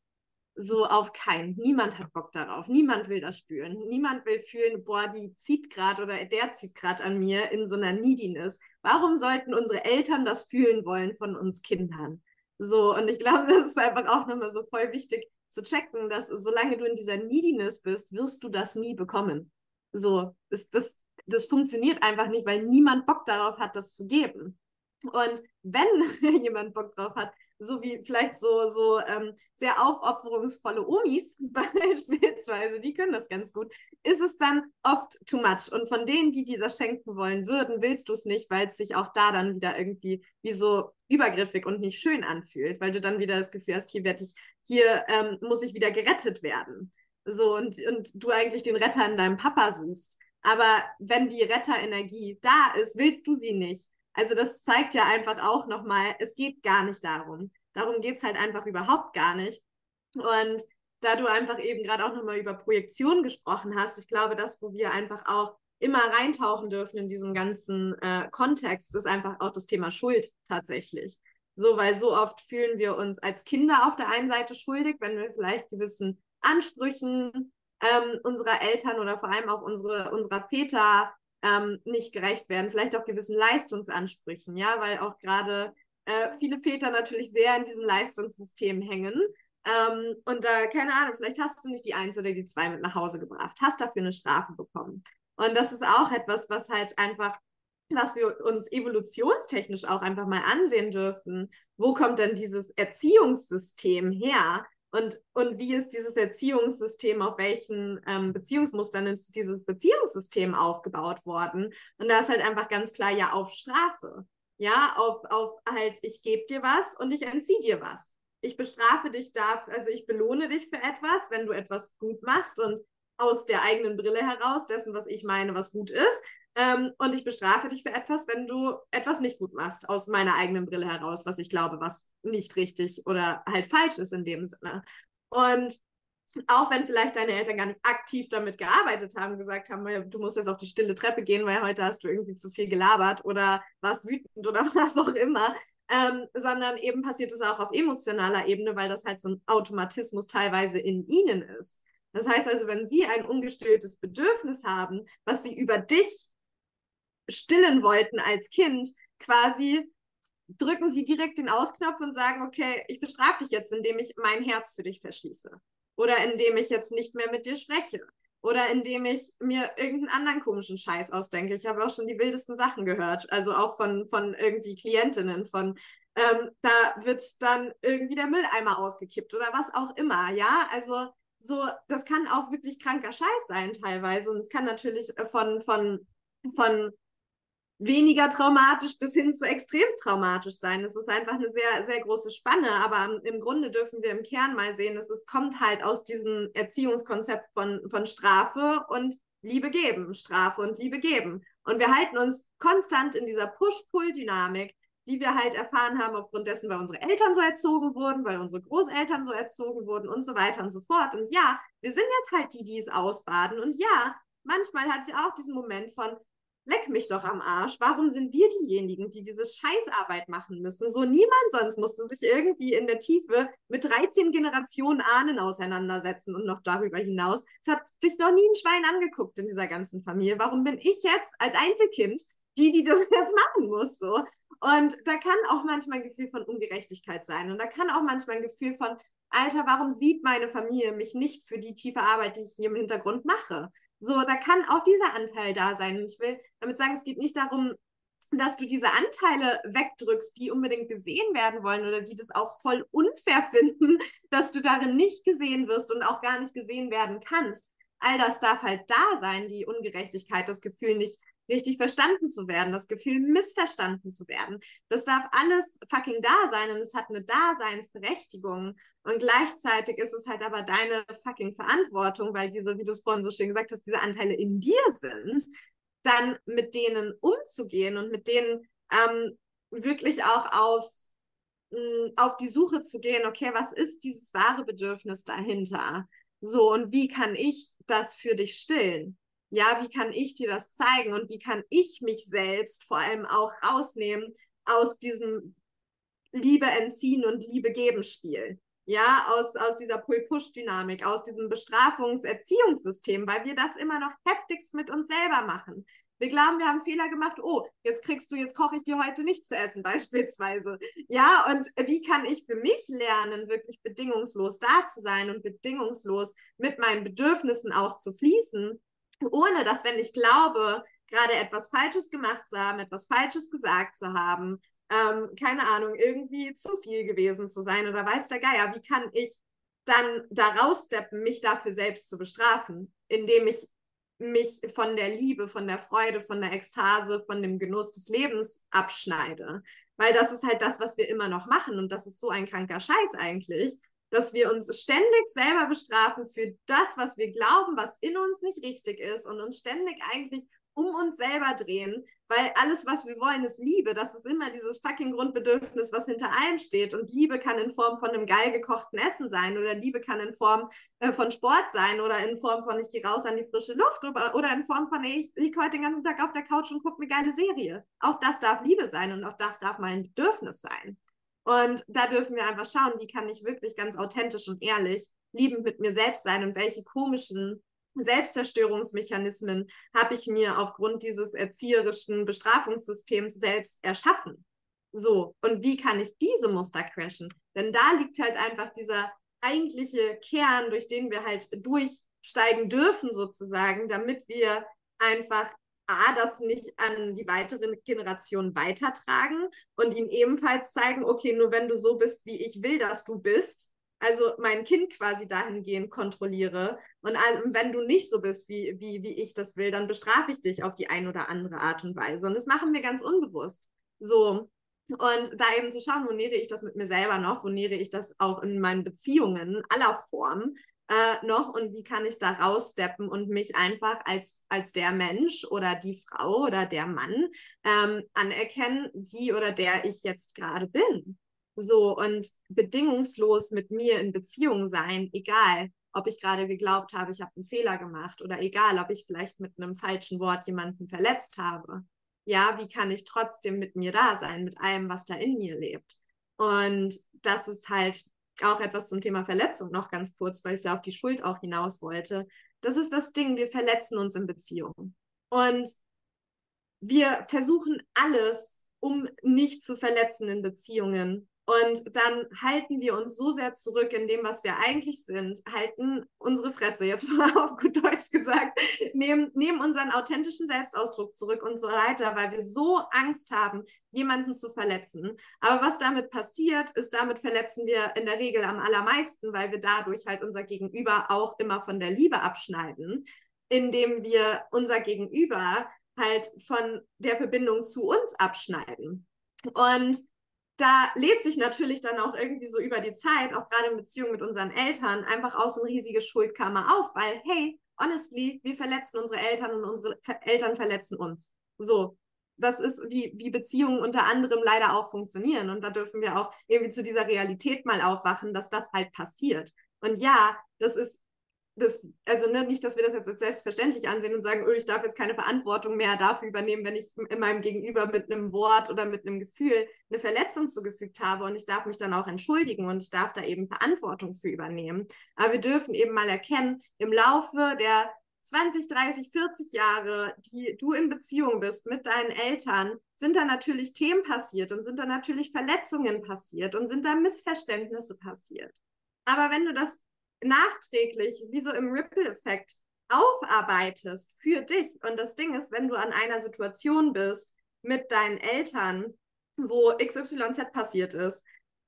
So auf keinen. Niemand hat Bock darauf. Niemand will das spüren. Niemand will fühlen, boah, die zieht gerade oder der zieht gerade an mir in so einer Neediness. Warum sollten unsere Eltern das fühlen wollen von uns Kindern? So, und ich glaube, das ist einfach auch nochmal so voll wichtig zu checken, dass solange du in dieser Neediness bist, wirst du das nie bekommen. So, ist das, das funktioniert einfach nicht, weil niemand Bock darauf hat, das zu geben. Und wenn jemand Bock drauf hat, so wie vielleicht so, so ähm, sehr aufopferungsvolle Omis beispielsweise, die können das ganz gut, ist es dann oft too much. Und von denen, die dir das schenken wollen würden, willst du es nicht, weil es sich auch da dann wieder irgendwie wie so übergriffig und nicht schön anfühlt, weil du dann wieder das Gefühl hast, hier werde ich, hier ähm, muss ich wieder gerettet werden. So, und, und du eigentlich den Retter in deinem Papa suchst. Aber wenn die Retterenergie da ist, willst du sie nicht. Also das zeigt ja einfach auch nochmal, es geht gar nicht darum. Darum geht es halt einfach überhaupt gar nicht. Und da du einfach eben gerade auch nochmal über Projektion gesprochen hast, ich glaube, das, wo wir einfach auch immer reintauchen dürfen in diesem ganzen äh, Kontext, ist einfach auch das Thema Schuld tatsächlich. So, weil so oft fühlen wir uns als Kinder auf der einen Seite schuldig, wenn wir vielleicht gewissen Ansprüchen ähm, unserer Eltern oder vor allem auch unsere, unserer Väter ähm, nicht gerecht werden, vielleicht auch gewissen Leistungsansprüchen, ja, weil auch gerade äh, viele Väter natürlich sehr in diesem Leistungssystem hängen. Ähm, und da, keine Ahnung, vielleicht hast du nicht die Eins oder die Zwei mit nach Hause gebracht, hast dafür eine Strafe bekommen. Und das ist auch etwas, was halt einfach, was wir uns evolutionstechnisch auch einfach mal ansehen dürfen. Wo kommt denn dieses Erziehungssystem her? Und, und wie ist dieses Erziehungssystem, auf welchen ähm, Beziehungsmustern ist dieses Beziehungssystem aufgebaut worden? Und da ist halt einfach ganz klar ja auf Strafe. Ja, auf, auf halt, ich gebe dir was und ich entziehe dir was. Ich bestrafe dich dafür, also ich belohne dich für etwas, wenn du etwas gut machst und aus der eigenen Brille heraus, dessen, was ich meine, was gut ist. Ähm, und ich bestrafe dich für etwas, wenn du etwas nicht gut machst, aus meiner eigenen Brille heraus, was ich glaube, was nicht richtig oder halt falsch ist in dem Sinne. Und auch wenn vielleicht deine Eltern gar nicht aktiv damit gearbeitet haben, gesagt haben, du musst jetzt auf die stille Treppe gehen, weil heute hast du irgendwie zu viel gelabert oder warst wütend oder was auch immer, ähm, sondern eben passiert es auch auf emotionaler Ebene, weil das halt so ein Automatismus teilweise in ihnen ist. Das heißt also, wenn sie ein ungestilltes Bedürfnis haben, was sie über dich stillen wollten als Kind, quasi drücken sie direkt den Ausknopf und sagen, okay, ich bestrafe dich jetzt, indem ich mein Herz für dich verschließe. Oder indem ich jetzt nicht mehr mit dir spreche. Oder indem ich mir irgendeinen anderen komischen Scheiß ausdenke. Ich habe auch schon die wildesten Sachen gehört. Also auch von, von irgendwie Klientinnen, von ähm, da wird dann irgendwie der Mülleimer ausgekippt oder was auch immer. Ja, also so, das kann auch wirklich kranker Scheiß sein teilweise. Und es kann natürlich äh, von, von, von weniger traumatisch bis hin zu extrem traumatisch sein. Es ist einfach eine sehr, sehr große Spanne, aber im Grunde dürfen wir im Kern mal sehen, dass es kommt halt aus diesem Erziehungskonzept von, von Strafe und Liebe geben, Strafe und Liebe geben. Und wir halten uns konstant in dieser Push-Pull-Dynamik, die wir halt erfahren haben aufgrund dessen, weil unsere Eltern so erzogen wurden, weil unsere Großeltern so erzogen wurden und so weiter und so fort. Und ja, wir sind jetzt halt die, die es ausbaden. Und ja, manchmal hatte ich auch diesen Moment von, leck mich doch am Arsch. Warum sind wir diejenigen, die diese Scheißarbeit machen müssen? So niemand sonst musste sich irgendwie in der Tiefe mit 13 Generationen Ahnen auseinandersetzen und noch darüber hinaus. Es hat sich noch nie ein Schwein angeguckt in dieser ganzen Familie. Warum bin ich jetzt als Einzelkind die, die das jetzt machen muss? So. Und da kann auch manchmal ein Gefühl von Ungerechtigkeit sein. Und da kann auch manchmal ein Gefühl von, Alter, warum sieht meine Familie mich nicht für die tiefe Arbeit, die ich hier im Hintergrund mache? So, da kann auch dieser Anteil da sein. Und ich will damit sagen, es geht nicht darum, dass du diese Anteile wegdrückst, die unbedingt gesehen werden wollen oder die das auch voll unfair finden, dass du darin nicht gesehen wirst und auch gar nicht gesehen werden kannst. All das darf halt da sein, die Ungerechtigkeit, das Gefühl nicht richtig verstanden zu werden, das Gefühl missverstanden zu werden. Das darf alles fucking da sein und es hat eine Daseinsberechtigung. Und gleichzeitig ist es halt aber deine fucking Verantwortung, weil diese, wie du es vorhin so schön gesagt hast, diese Anteile in dir sind, dann mit denen umzugehen und mit denen ähm, wirklich auch auf, mh, mm, auf die Suche zu gehen, okay, was ist dieses wahre Bedürfnis dahinter? So, und wie kann ich das für dich stillen? Ja, wie kann ich dir das zeigen und wie kann ich mich selbst vor allem auch rausnehmen aus diesem Liebe entziehen und Liebe geben Spiel? Ja, aus, aus dieser Pull-Push-Dynamik, aus diesem Bestrafungs-Erziehungssystem, weil wir das immer noch heftigst mit uns selber machen. Wir glauben, wir haben Fehler gemacht. Oh, jetzt kriegst du, jetzt koche ich dir heute nichts zu essen, beispielsweise. Ja, und wie kann ich für mich lernen, wirklich bedingungslos da zu sein und bedingungslos mit meinen Bedürfnissen auch zu fließen, ohne dass, wenn ich glaube, gerade etwas Falsches gemacht zu haben, etwas Falsches gesagt zu haben, ähm, keine Ahnung, irgendwie zu viel gewesen zu sein oder weiß der Geier, wie kann ich dann da raussteppen, mich dafür selbst zu bestrafen, indem ich mich von der Liebe, von der Freude, von der Ekstase, von dem Genuss des Lebens abschneide. Weil das ist halt das, was wir immer noch machen und das ist so ein kranker Scheiß eigentlich, dass wir uns ständig selber bestrafen für das, was wir glauben, was in uns nicht richtig ist und uns ständig eigentlich um uns selber drehen, weil alles, was wir wollen, ist Liebe. Das ist immer dieses fucking Grundbedürfnis, was hinter allem steht. Und Liebe kann in Form von einem geil gekochten Essen sein oder Liebe kann in Form äh, von Sport sein oder in Form von ich gehe raus an die frische Luft oder, in Form von ich liege heute den ganzen Tag auf der Couch und gucke eine geile Serie. Auch das darf Liebe sein und auch das darf mein Bedürfnis sein. Und da dürfen wir einfach schauen, wie kann ich wirklich ganz authentisch und ehrlich liebend mit mir selbst sein und welche komischen Selbstzerstörungsmechanismen habe ich mir aufgrund dieses erzieherischen Bestrafungssystems selbst erschaffen. So, und wie kann ich diese Muster crashen? Denn da liegt halt einfach dieser eigentliche Kern, durch den wir halt durchsteigen dürfen, sozusagen, damit wir einfach A, das nicht an die weitere Generation weitertragen und ihnen ebenfalls zeigen, okay, nur wenn du so bist, wie ich will, dass du bist, also mein Kind quasi dahingehend kontrolliere. Und wenn du nicht so bist, wie, wie, wie ich das will, dann bestrafe ich dich auf die eine oder andere Art und Weise. Und das machen wir ganz unbewusst. So. Und da eben zu schauen, wo nähere ich das mit mir selber noch, wo nähere ich das auch in meinen Beziehungen aller Formen, äh, noch und wie kann ich da raussteppen und mich einfach als, als der Mensch oder die Frau oder der Mann ähm, anerkennen, die oder der ich jetzt gerade bin. So und bedingungslos mit mir in Beziehung sein, egal ob ich gerade geglaubt habe, ich habe einen Fehler gemacht oder egal, ob ich vielleicht mit einem falschen Wort jemanden verletzt habe. Ja, wie kann ich trotzdem mit mir da sein, mit allem, was da in mir lebt? Und das ist halt auch etwas zum Thema Verletzung noch ganz kurz, weil ich da auf die Schuld auch hinaus wollte. Das ist das Ding, wir verletzen uns in Beziehungen. Und wir versuchen alles, um nicht zu verletzen in Beziehungen. Und dann halten wir uns so sehr zurück in dem, was wir eigentlich sind, halten unsere Fresse, jetzt mal auf gut Deutsch gesagt, nehmen, nehmen unseren authentischen Selbstausdruck zurück und so weiter, weil wir so Angst haben, jemanden zu verletzen. Aber was damit passiert, ist, damit verletzen wir in der Regel am allermeisten, weil wir dadurch halt unser Gegenüber auch immer von der Liebe abschneiden, indem wir unser Gegenüber halt von der Verbindung zu uns abschneiden. Und da lädt sich natürlich dann auch irgendwie so über die Zeit, auch gerade in Beziehung mit unseren Eltern, einfach aus ein riesiges Schuldkarma auf, weil, hey, honestly, wir verletzen unsere Eltern und unsere Eltern verletzen uns. So. Das ist, wie, wie Beziehungen unter anderem leider auch funktionieren. Und da dürfen wir auch irgendwie zu dieser Realität mal aufwachen, dass das halt passiert. Und ja, das ist das, also ne, nicht, dass wir das jetzt als selbstverständlich ansehen und sagen, oh, ich darf jetzt keine Verantwortung mehr dafür übernehmen, wenn ich in meinem Gegenüber mit einem Wort oder mit einem Gefühl eine Verletzung zugefügt habe und ich darf mich dann auch entschuldigen und ich darf da eben Verantwortung für übernehmen. Aber wir dürfen eben mal erkennen, im Laufe der 20, 30, 40 Jahre, die du in Beziehung bist mit deinen Eltern, sind da natürlich Themen passiert und sind da natürlich Verletzungen passiert und sind da Missverständnisse passiert. Aber wenn du das nachträglich, wie so im Ripple-Effekt, aufarbeitest für dich. Und das Ding ist, wenn du an einer Situation bist mit deinen Eltern, wo XYZ passiert ist,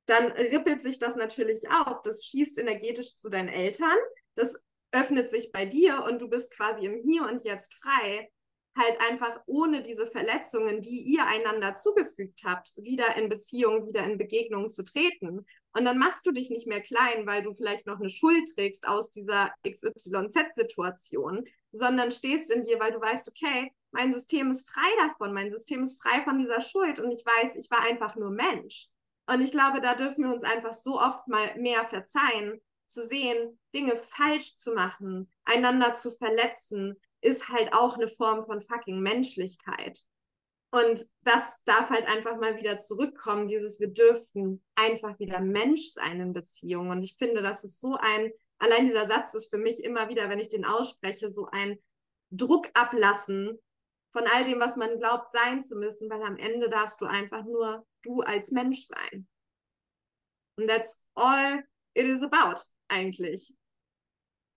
dann rippelt sich das natürlich auf. Das schießt energetisch zu deinen Eltern, das öffnet sich bei dir und du bist quasi im Hier und Jetzt frei halt einfach ohne diese Verletzungen, die ihr einander zugefügt habt, wieder in Beziehungen, wieder in Begegnungen zu treten. Und dann machst du dich nicht mehr klein, weil du vielleicht noch eine Schuld trägst aus dieser XYZ-Situation, sondern stehst in dir, weil du weißt, okay, mein System ist frei davon, mein System ist frei von dieser Schuld und ich weiß, ich war einfach nur Mensch. Und ich glaube, da dürfen wir uns einfach so oft mal mehr verzeihen, zu sehen, Dinge falsch zu machen, einander zu verletzen, ist halt auch eine Form von fucking Menschlichkeit. Und das darf halt einfach mal wieder zurückkommen, dieses wir dürften einfach wieder Mensch sein in Beziehungen. Und ich finde, das ist so ein, allein dieser Satz ist für mich immer wieder, wenn ich den ausspreche, so ein Druck ablassen von all dem, was man glaubt sein zu müssen, weil am Ende darfst du einfach nur du als Mensch sein. Und that's all it is about, eigentlich.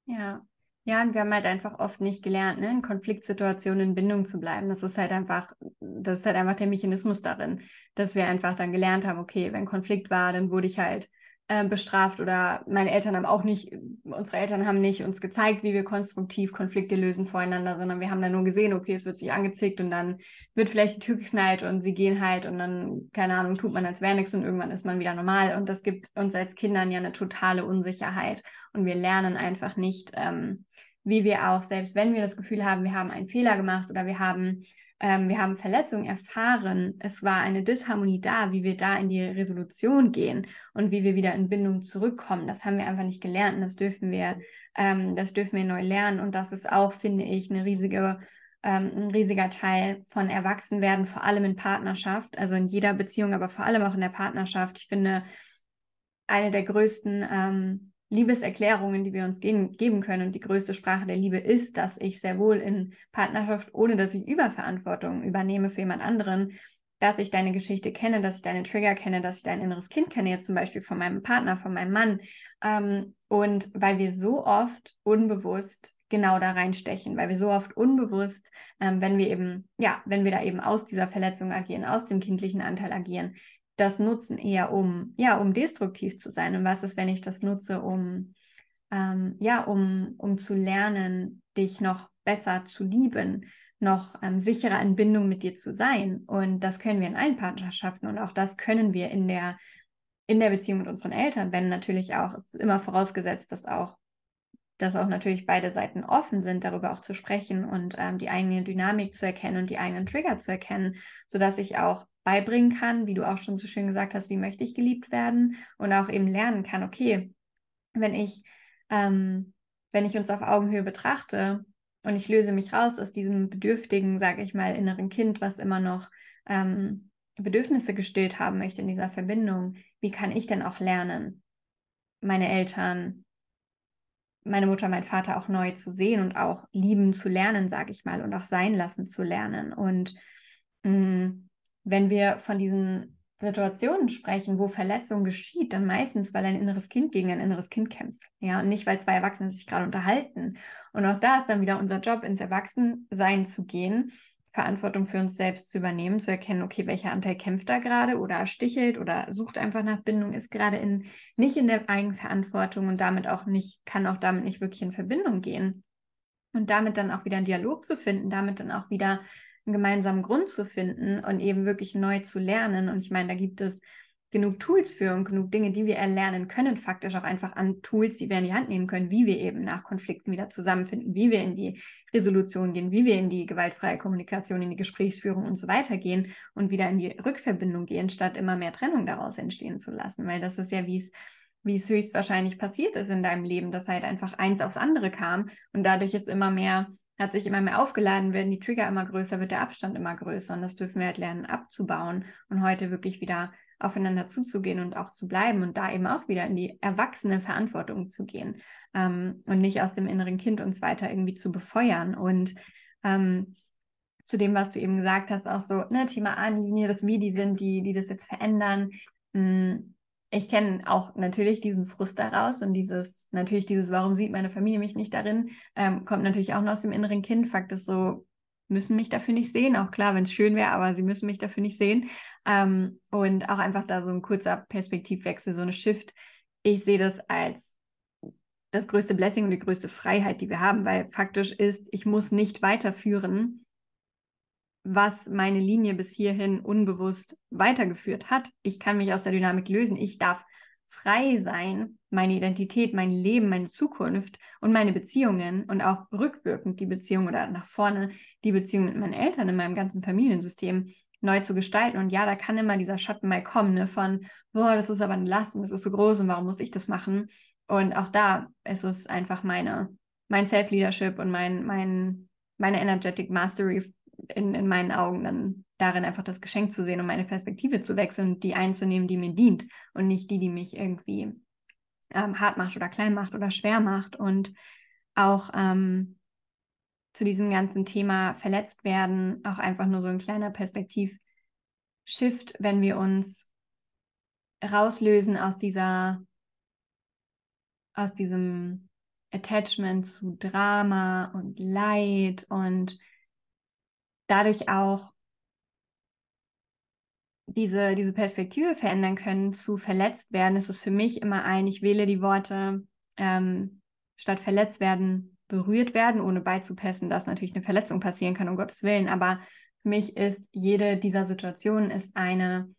Ja, ja, und wir haben halt einfach oft nicht gelernt, ne, in Konfliktsituationen in Bindung zu bleiben. Das ist halt einfach, das ist halt einfach der Mechanismus darin, dass wir einfach dann gelernt haben, okay, wenn Konflikt war, dann wurde ich halt äh, bestraft oder meine Eltern haben auch nicht, unsere Eltern haben nicht uns gezeigt, wie wir konstruktiv Konflikte lösen voreinander, sondern wir haben dann nur gesehen, okay, es wird sich angezickt und dann wird vielleicht die Tür geknallt und sie gehen halt und dann, keine Ahnung, tut man als wäre nichts und irgendwann ist man wieder normal. Und das gibt uns als Kindern ja eine totale Unsicherheit. Und wir lernen einfach nicht, ähm, wie wir auch, selbst wenn wir das Gefühl haben, wir haben einen Fehler gemacht oder wir haben, ähm, wir haben Verletzungen erfahren, es war eine Disharmonie da, wie wir da in die Resolution gehen und wie wir wieder in Bindung zurückkommen. Das haben wir einfach nicht gelernt und das dürfen wir, ähm, das dürfen wir neu lernen. Und das ist auch, finde ich, eine riesige ähm, ein riesiger Teil von Erwachsenwerden, vor allem in Partnerschaft, also in jeder Beziehung, aber vor allem auch in der Partnerschaft. Ich finde, eine der größten ähm, Liebeserklärungen, die wir uns geben, geben können und die größte Sprache der Liebe ist, dass ich sehr wohl in Partnerschaft, ohne dass ich Überverantwortung übernehme für jemand anderen, dass ich deine Geschichte kenne, dass ich deine Trigger kenne, dass ich dein inneres Kind kenne, jetzt zum Beispiel von meinem Partner, von meinem Mann. Ähm, und weil wir so oft unbewusst genau da reinstechen, weil wir so oft unbewusst, ähm, wenn wir eben, ja, wenn wir da eben aus dieser Verletzung agieren, aus dem kindlichen Anteil agieren, das nutzen eher um, ja, um destruktiv zu sein. Und was ist, wenn ich das nutze, um, ähm, ja, um, um zu lernen, dich noch besser zu lieben, noch ähm, sicherer in Bindung mit dir zu sein. Und das können wir in allen Partnerschaften und auch das können wir in der, in der Beziehung mit unseren Eltern, wenn natürlich auch, es ist immer vorausgesetzt, dass auch dass auch natürlich beide Seiten offen sind, darüber auch zu sprechen und ähm, die eigene Dynamik zu erkennen und die eigenen Trigger zu erkennen, sodass ich auch beibringen kann, wie du auch schon so schön gesagt hast, wie möchte ich geliebt werden und auch eben lernen kann, okay, wenn ich, ähm, wenn ich uns auf Augenhöhe betrachte und ich löse mich raus aus diesem bedürftigen, sage ich mal, inneren Kind, was immer noch ähm, Bedürfnisse gestillt haben möchte in dieser Verbindung, wie kann ich denn auch lernen, meine Eltern, meine Mutter, mein Vater auch neu zu sehen und auch lieben zu lernen, sage ich mal, und auch sein lassen zu lernen. Und mh, mm, wenn wir von diesen Situationen sprechen, wo Verletzung geschieht, dann meistens, weil ein inneres Kind gegen ein inneres Kind kämpft. Ja, und nicht, weil zwei Erwachsene sich gerade unterhalten. Und auch da ist dann wieder unser Job, ins Erwachsensein zu gehen, Verantwortung für uns selbst zu übernehmen, zu erkennen, okay, welcher Anteil kämpft da gerade oder stichelt oder sucht einfach nach Bindung, ist gerade in, nicht in der Eigenverantwortung und damit auch nicht, kann auch damit nicht wirklich in Verbindung gehen. Und damit dann auch wieder einen Dialog zu finden, damit dann auch wieder einen gemeinsamen Grund zu finden und eben wirklich neu zu lernen. Und ich meine, da gibt es genug Tools für und genug Dinge, die wir erlernen können, faktisch auch einfach an Tools, die wir in die Hand nehmen können, wie wir eben nach Konflikten wieder zusammenfinden, wie wir in die Resolution gehen, wie wir in die gewaltfreie Kommunikation, in die Gesprächsführung und so weiter gehen und wieder in die Rückverbindung gehen, statt immer mehr Trennung daraus entstehen zu lassen. Weil das ist ja, wie es wie es höchstwahrscheinlich passiert ist in deinem Leben, dass halt einfach eins aufs andere kam und dadurch ist immer mehr sich immer mehr aufgeladen, werden die Trigger immer größer, wird der Abstand immer größer. Und das dürfen wir halt lernen abzubauen und heute wirklich wieder aufeinander zuzugehen und auch zu bleiben und da eben auch wieder in die erwachsene Verantwortung zu gehen ähm, und nicht aus dem inneren Kind uns weiter irgendwie zu befeuern. Und ähm, zu dem, was du eben gesagt hast, auch so, ne, Thema Ahnenlinie, dass wir die sind, die, die das jetzt verändern. Mh, mm, ich kenne auch natürlich diesen Frust daraus und dieses, natürlich dieses, warum sieht meine Familie mich nicht darin, ähm, kommt natürlich auch noch aus dem inneren Kind. Fakt ist so, müssen mich dafür nicht sehen. Auch klar, wenn es schön wäre, aber sie müssen mich dafür nicht sehen. Ähm, und auch einfach da so ein kurzer Perspektivwechsel, so eine Shift. Ich sehe das als das größte Blessing und die größte Freiheit, die wir haben, weil faktisch ist, ich muss nicht weiterführen, was meine Linie bis hierhin unbewusst weitergeführt hat. Ich kann mich aus der Dynamik lösen. Ich darf frei sein, meine Identität, mein Leben, meine Zukunft und meine Beziehungen und auch rückwirkend die Beziehung oder nach vorne die Beziehung mit meinen Eltern in meinem ganzen Familiensystem neu zu gestalten. Und ja, da kann immer dieser Schatten mal kommen, ne, von, boah, das ist aber eine Last und das ist so groß und warum muss ich das machen? Und auch da ist es einfach meine, mein Self-Leadership und mein, mein, meine Energetic Mastery in, in meinen Augen dann darin einfach das Geschenk zu sehen und meine Perspektive zu wechseln die einzunehmen, die mir dient und nicht die, die mich irgendwie ähm, hart macht oder klein macht oder schwer macht. Und auch ähm, zu diesem ganzen Thema verletzt werden, auch einfach nur so ein kleiner Perspektiv-Shift, wenn wir uns rauslösen aus dieser, aus diesem Attachment zu Drama und Leid und dadurch auch diese, diese Perspektive verändern können, zu verletzt werden, ist es für mich immer ein, ich wähle die Worte ähm, statt verletzt werden, berührt werden, ohne beizupassen, dass natürlich eine Verletzung passieren kann, um Gottes Willen. Aber für mich ist jede dieser Situationen ist eine,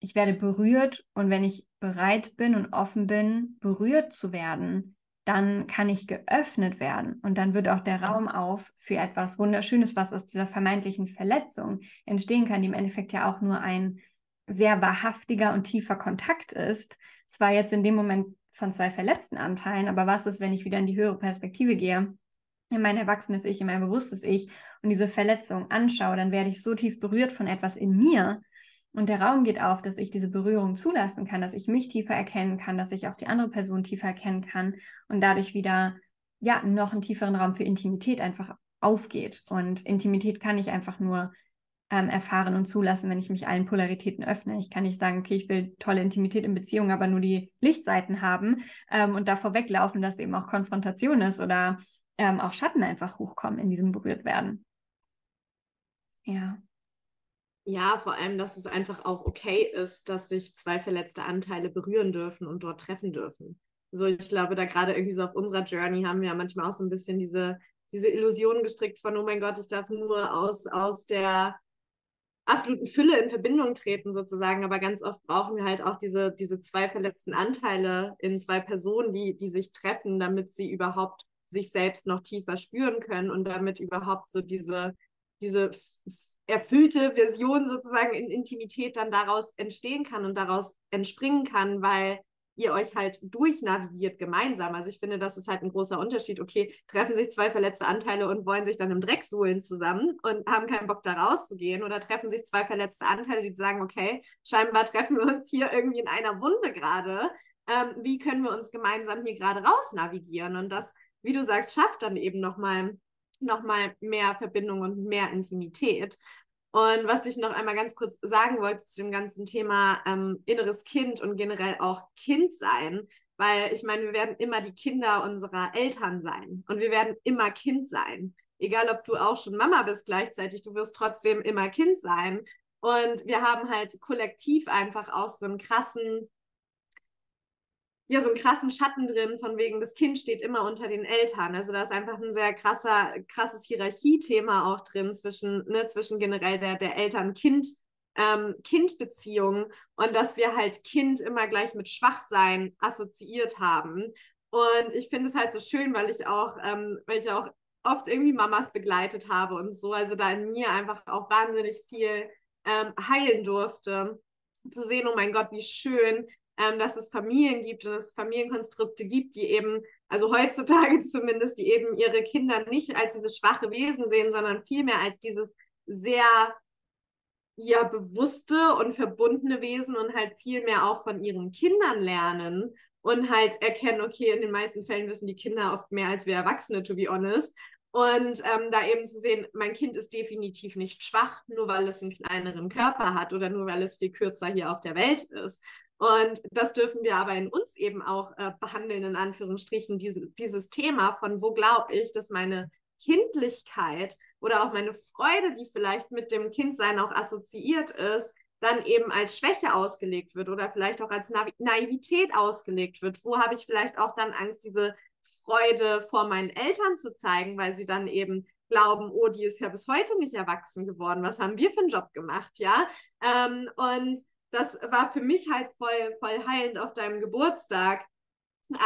ich werde berührt und wenn ich bereit bin und offen bin, berührt zu werden, dann kann ich geöffnet werden und dann wird auch der Raum auf für etwas Wunderschönes, was aus dieser vermeintlichen Verletzung entstehen kann, die im Endeffekt ja auch nur ein sehr wahrhaftiger und tiefer Kontakt ist. Zwar jetzt in dem Moment von zwei verletzten Anteilen, aber was ist, wenn ich wieder in die höhere Perspektive gehe, in mein erwachsenes Ich, in mein bewusstes Ich und diese Verletzung anschaue, dann werde ich so tief berührt von etwas in mir, und der Raum geht auf, dass ich diese Berührung zulassen kann, dass ich mich tiefer erkennen kann, dass ich auch die andere Person tiefer erkennen kann und dadurch wieder ja noch einen tieferen Raum für Intimität einfach aufgeht. Und Intimität kann ich einfach nur ähm, erfahren und zulassen, wenn ich mich allen Polaritäten öffne. Ich kann nicht sagen, okay, ich will tolle Intimität in Beziehungen, aber nur die Lichtseiten haben ähm, und davor weglaufen, dass eben auch Konfrontation ist oder ähm, auch Schatten einfach hochkommen in diesem berührt werden. Ja. Ja, vor allem, dass es einfach auch okay ist, dass sich zwei verletzte Anteile berühren dürfen und dort treffen dürfen. So, ich glaube, da gerade irgendwie so auf unserer Journey haben wir ja manchmal auch so ein bisschen diese, diese Illusion gestrickt von, oh mein Gott, ich darf nur aus, aus der absoluten Fülle in Verbindung treten sozusagen, aber ganz oft brauchen wir halt auch diese, diese zwei verletzten Anteile in zwei Personen, die, die sich treffen, damit sie überhaupt sich selbst noch tiefer spüren können und damit überhaupt so diese, diese erfüllte Version sozusagen in Intimität dann daraus entstehen kann und daraus entspringen kann, weil ihr euch halt durchnavigiert gemeinsam. Also ich finde, das ist halt ein großer Unterschied. Okay, treffen sich zwei verletzte Anteile und wollen sich dann im Dreck suhlen zusammen und haben keinen Bock da rauszugehen oder treffen sich zwei verletzte Anteile, die sagen, okay, scheinbar treffen wir uns hier irgendwie in einer Wunde gerade. Ähm, wie können wir uns gemeinsam hier gerade raus navigieren? Und das, wie du sagst, schafft dann eben nochmal nochmal mehr Verbindung und mehr Intimität. Und was ich noch einmal ganz kurz sagen wollte zu dem ganzen Thema ähm, inneres Kind und generell auch Kind sein, weil ich meine, wir werden immer die Kinder unserer Eltern sein und wir werden immer Kind sein. Egal, ob du auch schon Mama bist gleichzeitig, du wirst trotzdem immer Kind sein. Und wir haben halt kollektiv einfach auch so einen krassen ja so einen krassen Schatten drin, von wegen, das Kind steht immer unter den Eltern. Also da ist einfach ein sehr krasser, krasses Hierarchiethema auch drin zwischen, ne, zwischen generell der, der Eltern-Kind. Ähm, und dass wir halt Kind immer gleich mit Schwachsein assoziiert haben. Und ich finde es halt so schön, weil ich auch, ähm, weil ich auch oft irgendwie Mamas begleitet habe und so, also da in mir einfach auch wahnsinnig viel ähm, heilen durfte. Zu sehen, oh mein Gott, wie schön, ähm, dass es Familien gibt und es Familienkonstrukte gibt, die eben, also heutzutage zumindest, die eben ihre Kinder nicht als diese schwache Wesen sehen, sondern vielmehr als dieses sehr ja bewusste und verbundene Wesen und halt viel mehr auch von ihren Kindern lernen und halt erkennen, okay, in den meisten Fällen wissen die Kinder oft mehr als wir Erwachsene, to be honest. Und ähm, da eben zu sehen, mein Kind ist definitiv nicht schwach, nur weil es einen kleineren Körper hat oder nur weil es viel kürzer hier auf der Welt ist, und das dürfen wir aber in uns eben auch äh, behandeln, in Anführungsstrichen, diese, dieses Thema von wo glaube ich, dass meine Kindlichkeit oder auch meine Freude, die vielleicht mit dem Kindsein auch assoziiert ist, dann eben als Schwäche ausgelegt wird oder vielleicht auch als Naiv Naivität ausgelegt wird. Wo habe ich vielleicht auch dann Angst, diese Freude vor meinen Eltern zu zeigen, weil sie dann eben glauben, oh, die ist ja bis heute nicht erwachsen geworden. Was haben wir für einen Job gemacht, ja? Ähm, und das war für mich halt voll, voll heilend auf deinem Geburtstag.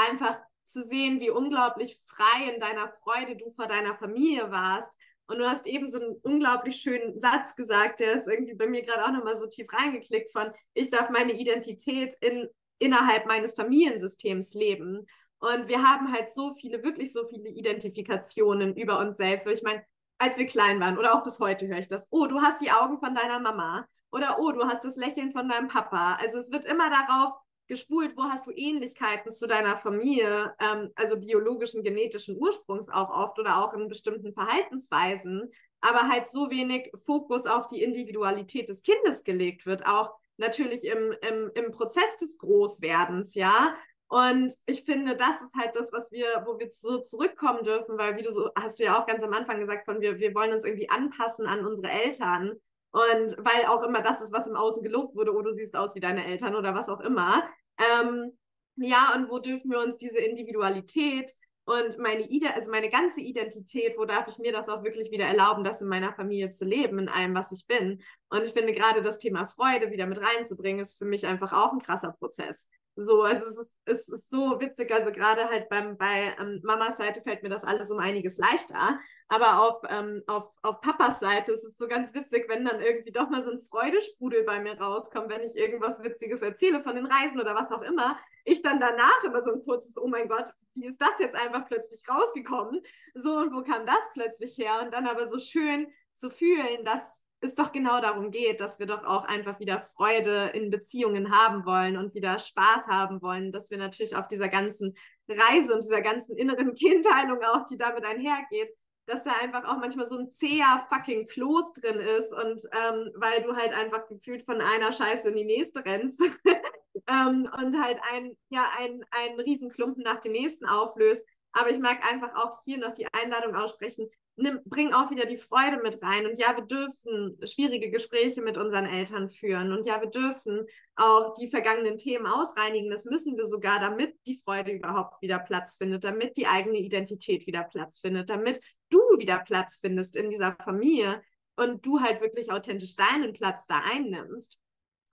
Einfach zu sehen, wie unglaublich frei in deiner Freude du vor deiner Familie warst. Und du hast eben so einen unglaublich schönen Satz gesagt, der ist irgendwie bei mir gerade auch nochmal so tief reingeklickt von, ich darf meine Identität in, innerhalb meines Familiensystems leben. Und wir haben halt so viele, wirklich so viele Identifikationen über uns selbst. Weil ich meine, als wir klein waren oder auch bis heute höre ich das, oh, du hast die Augen von deiner Mama. Oder oh, du hast das Lächeln von deinem Papa. Also es wird immer darauf gespult, wo hast du Ähnlichkeiten zu deiner Familie, ähm, also biologischen, genetischen Ursprungs auch oft oder auch in bestimmten Verhaltensweisen, aber halt so wenig Fokus auf die Individualität des Kindes gelegt wird, auch natürlich im, im, im Prozess des Großwerdens, ja. Und ich finde, das ist halt das, was wir, wo wir so zurückkommen dürfen, weil wie du so, hast du ja auch ganz am Anfang gesagt, von wir, wir wollen uns irgendwie anpassen an unsere Eltern. Und weil auch immer das ist, was im Außen gelobt wurde, oh, du siehst aus wie deine Eltern oder was auch immer. Ähm, ja, und wo dürfen wir uns diese Individualität und meine, Ide also meine ganze Identität, wo darf ich mir das auch wirklich wieder erlauben, das in meiner Familie zu leben, in allem, was ich bin. Und ich finde gerade das Thema Freude wieder mit reinzubringen, ist für mich einfach auch ein krasser Prozess. So, also es ist, es ist so witzig, also gerade halt beim, bei ähm, Mamas Seite fällt mir das alles um einiges leichter, aber auf, ähm, auf, auf Papas Seite ist es so ganz witzig, wenn dann irgendwie doch mal so ein Freudesprudel bei mir rauskommt, wenn ich irgendwas Witziges erzähle von den Reisen oder was auch immer, ich dann danach immer so ein kurzes, oh mein Gott, wie ist das jetzt einfach plötzlich rausgekommen? So, und wo kam das plötzlich her? Und dann aber so schön zu fühlen, dass es doch genau darum geht, dass wir doch auch einfach wieder Freude in Beziehungen haben wollen und wieder Spaß haben wollen, dass wir natürlich auf dieser ganzen Reise und dieser ganzen inneren Kindheilung auch, die damit einhergeht, dass da einfach auch manchmal so ein zäher fucking Kloß drin ist und ähm, weil du halt einfach gefühlt von einer Scheiße in die nächste rennst ähm, und halt ein, ja, ein, einen Riesenklumpen nach dem nächsten auflöst. Aber ich mag einfach auch hier noch die Einladung aussprechen, nimm, bring auch wieder die Freude mit rein. Und ja, wir dürfen schwierige Gespräche mit unseren Eltern führen. Und ja, wir dürfen auch die vergangenen Themen ausreinigen. Das müssen wir sogar, damit die Freude überhaupt wieder Platz findet, damit die eigene Identität wieder Platz findet, damit du wieder Platz findest in dieser Familie und du halt wirklich authentisch deinen Platz da einnimmst.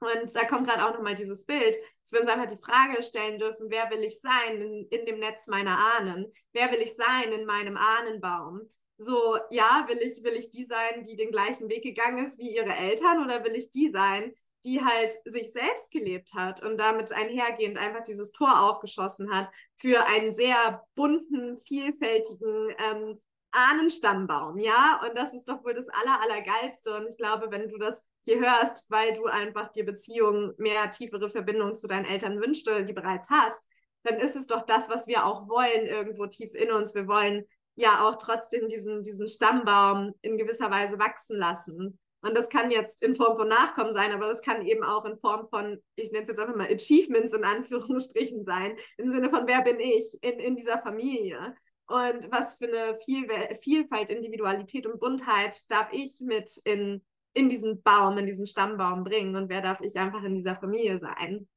Und da kommt gerade auch nochmal dieses Bild, dass wir uns einfach die Frage stellen dürfen, wer will ich sein in, in dem Netz meiner Ahnen? Wer will ich sein in meinem Ahnenbaum? So, ja, will ich, will ich die sein, die den gleichen Weg gegangen ist wie ihre Eltern oder will ich die sein, die halt sich selbst gelebt hat und damit einhergehend einfach dieses Tor aufgeschossen hat für einen sehr bunten, vielfältigen ähm, Ahnenstammbaum, ja, und das ist doch wohl das Aller, Allergeilste und ich glaube, wenn du das hier hörst, weil du einfach die Beziehung mehr tiefere Verbindung zu deinen Eltern wünschst oder die bereits hast, dann ist es doch das, was wir auch wollen irgendwo tief in uns. Wir wollen ja auch trotzdem diesen, diesen Stammbaum in gewisser Weise wachsen lassen. Und das kann jetzt in Form von Nachkommen sein, aber das kann eben auch in Form von, ich nenne es jetzt einfach mal Achievements in Anführungsstrichen sein, im Sinne von, wer bin ich in, in dieser Familie? Und was für eine Viel Vielfalt, Individualität und Buntheit darf ich mit in, in diesen Baum, in diesen Stammbaum bringen? Und wer darf ich einfach in dieser Familie sein?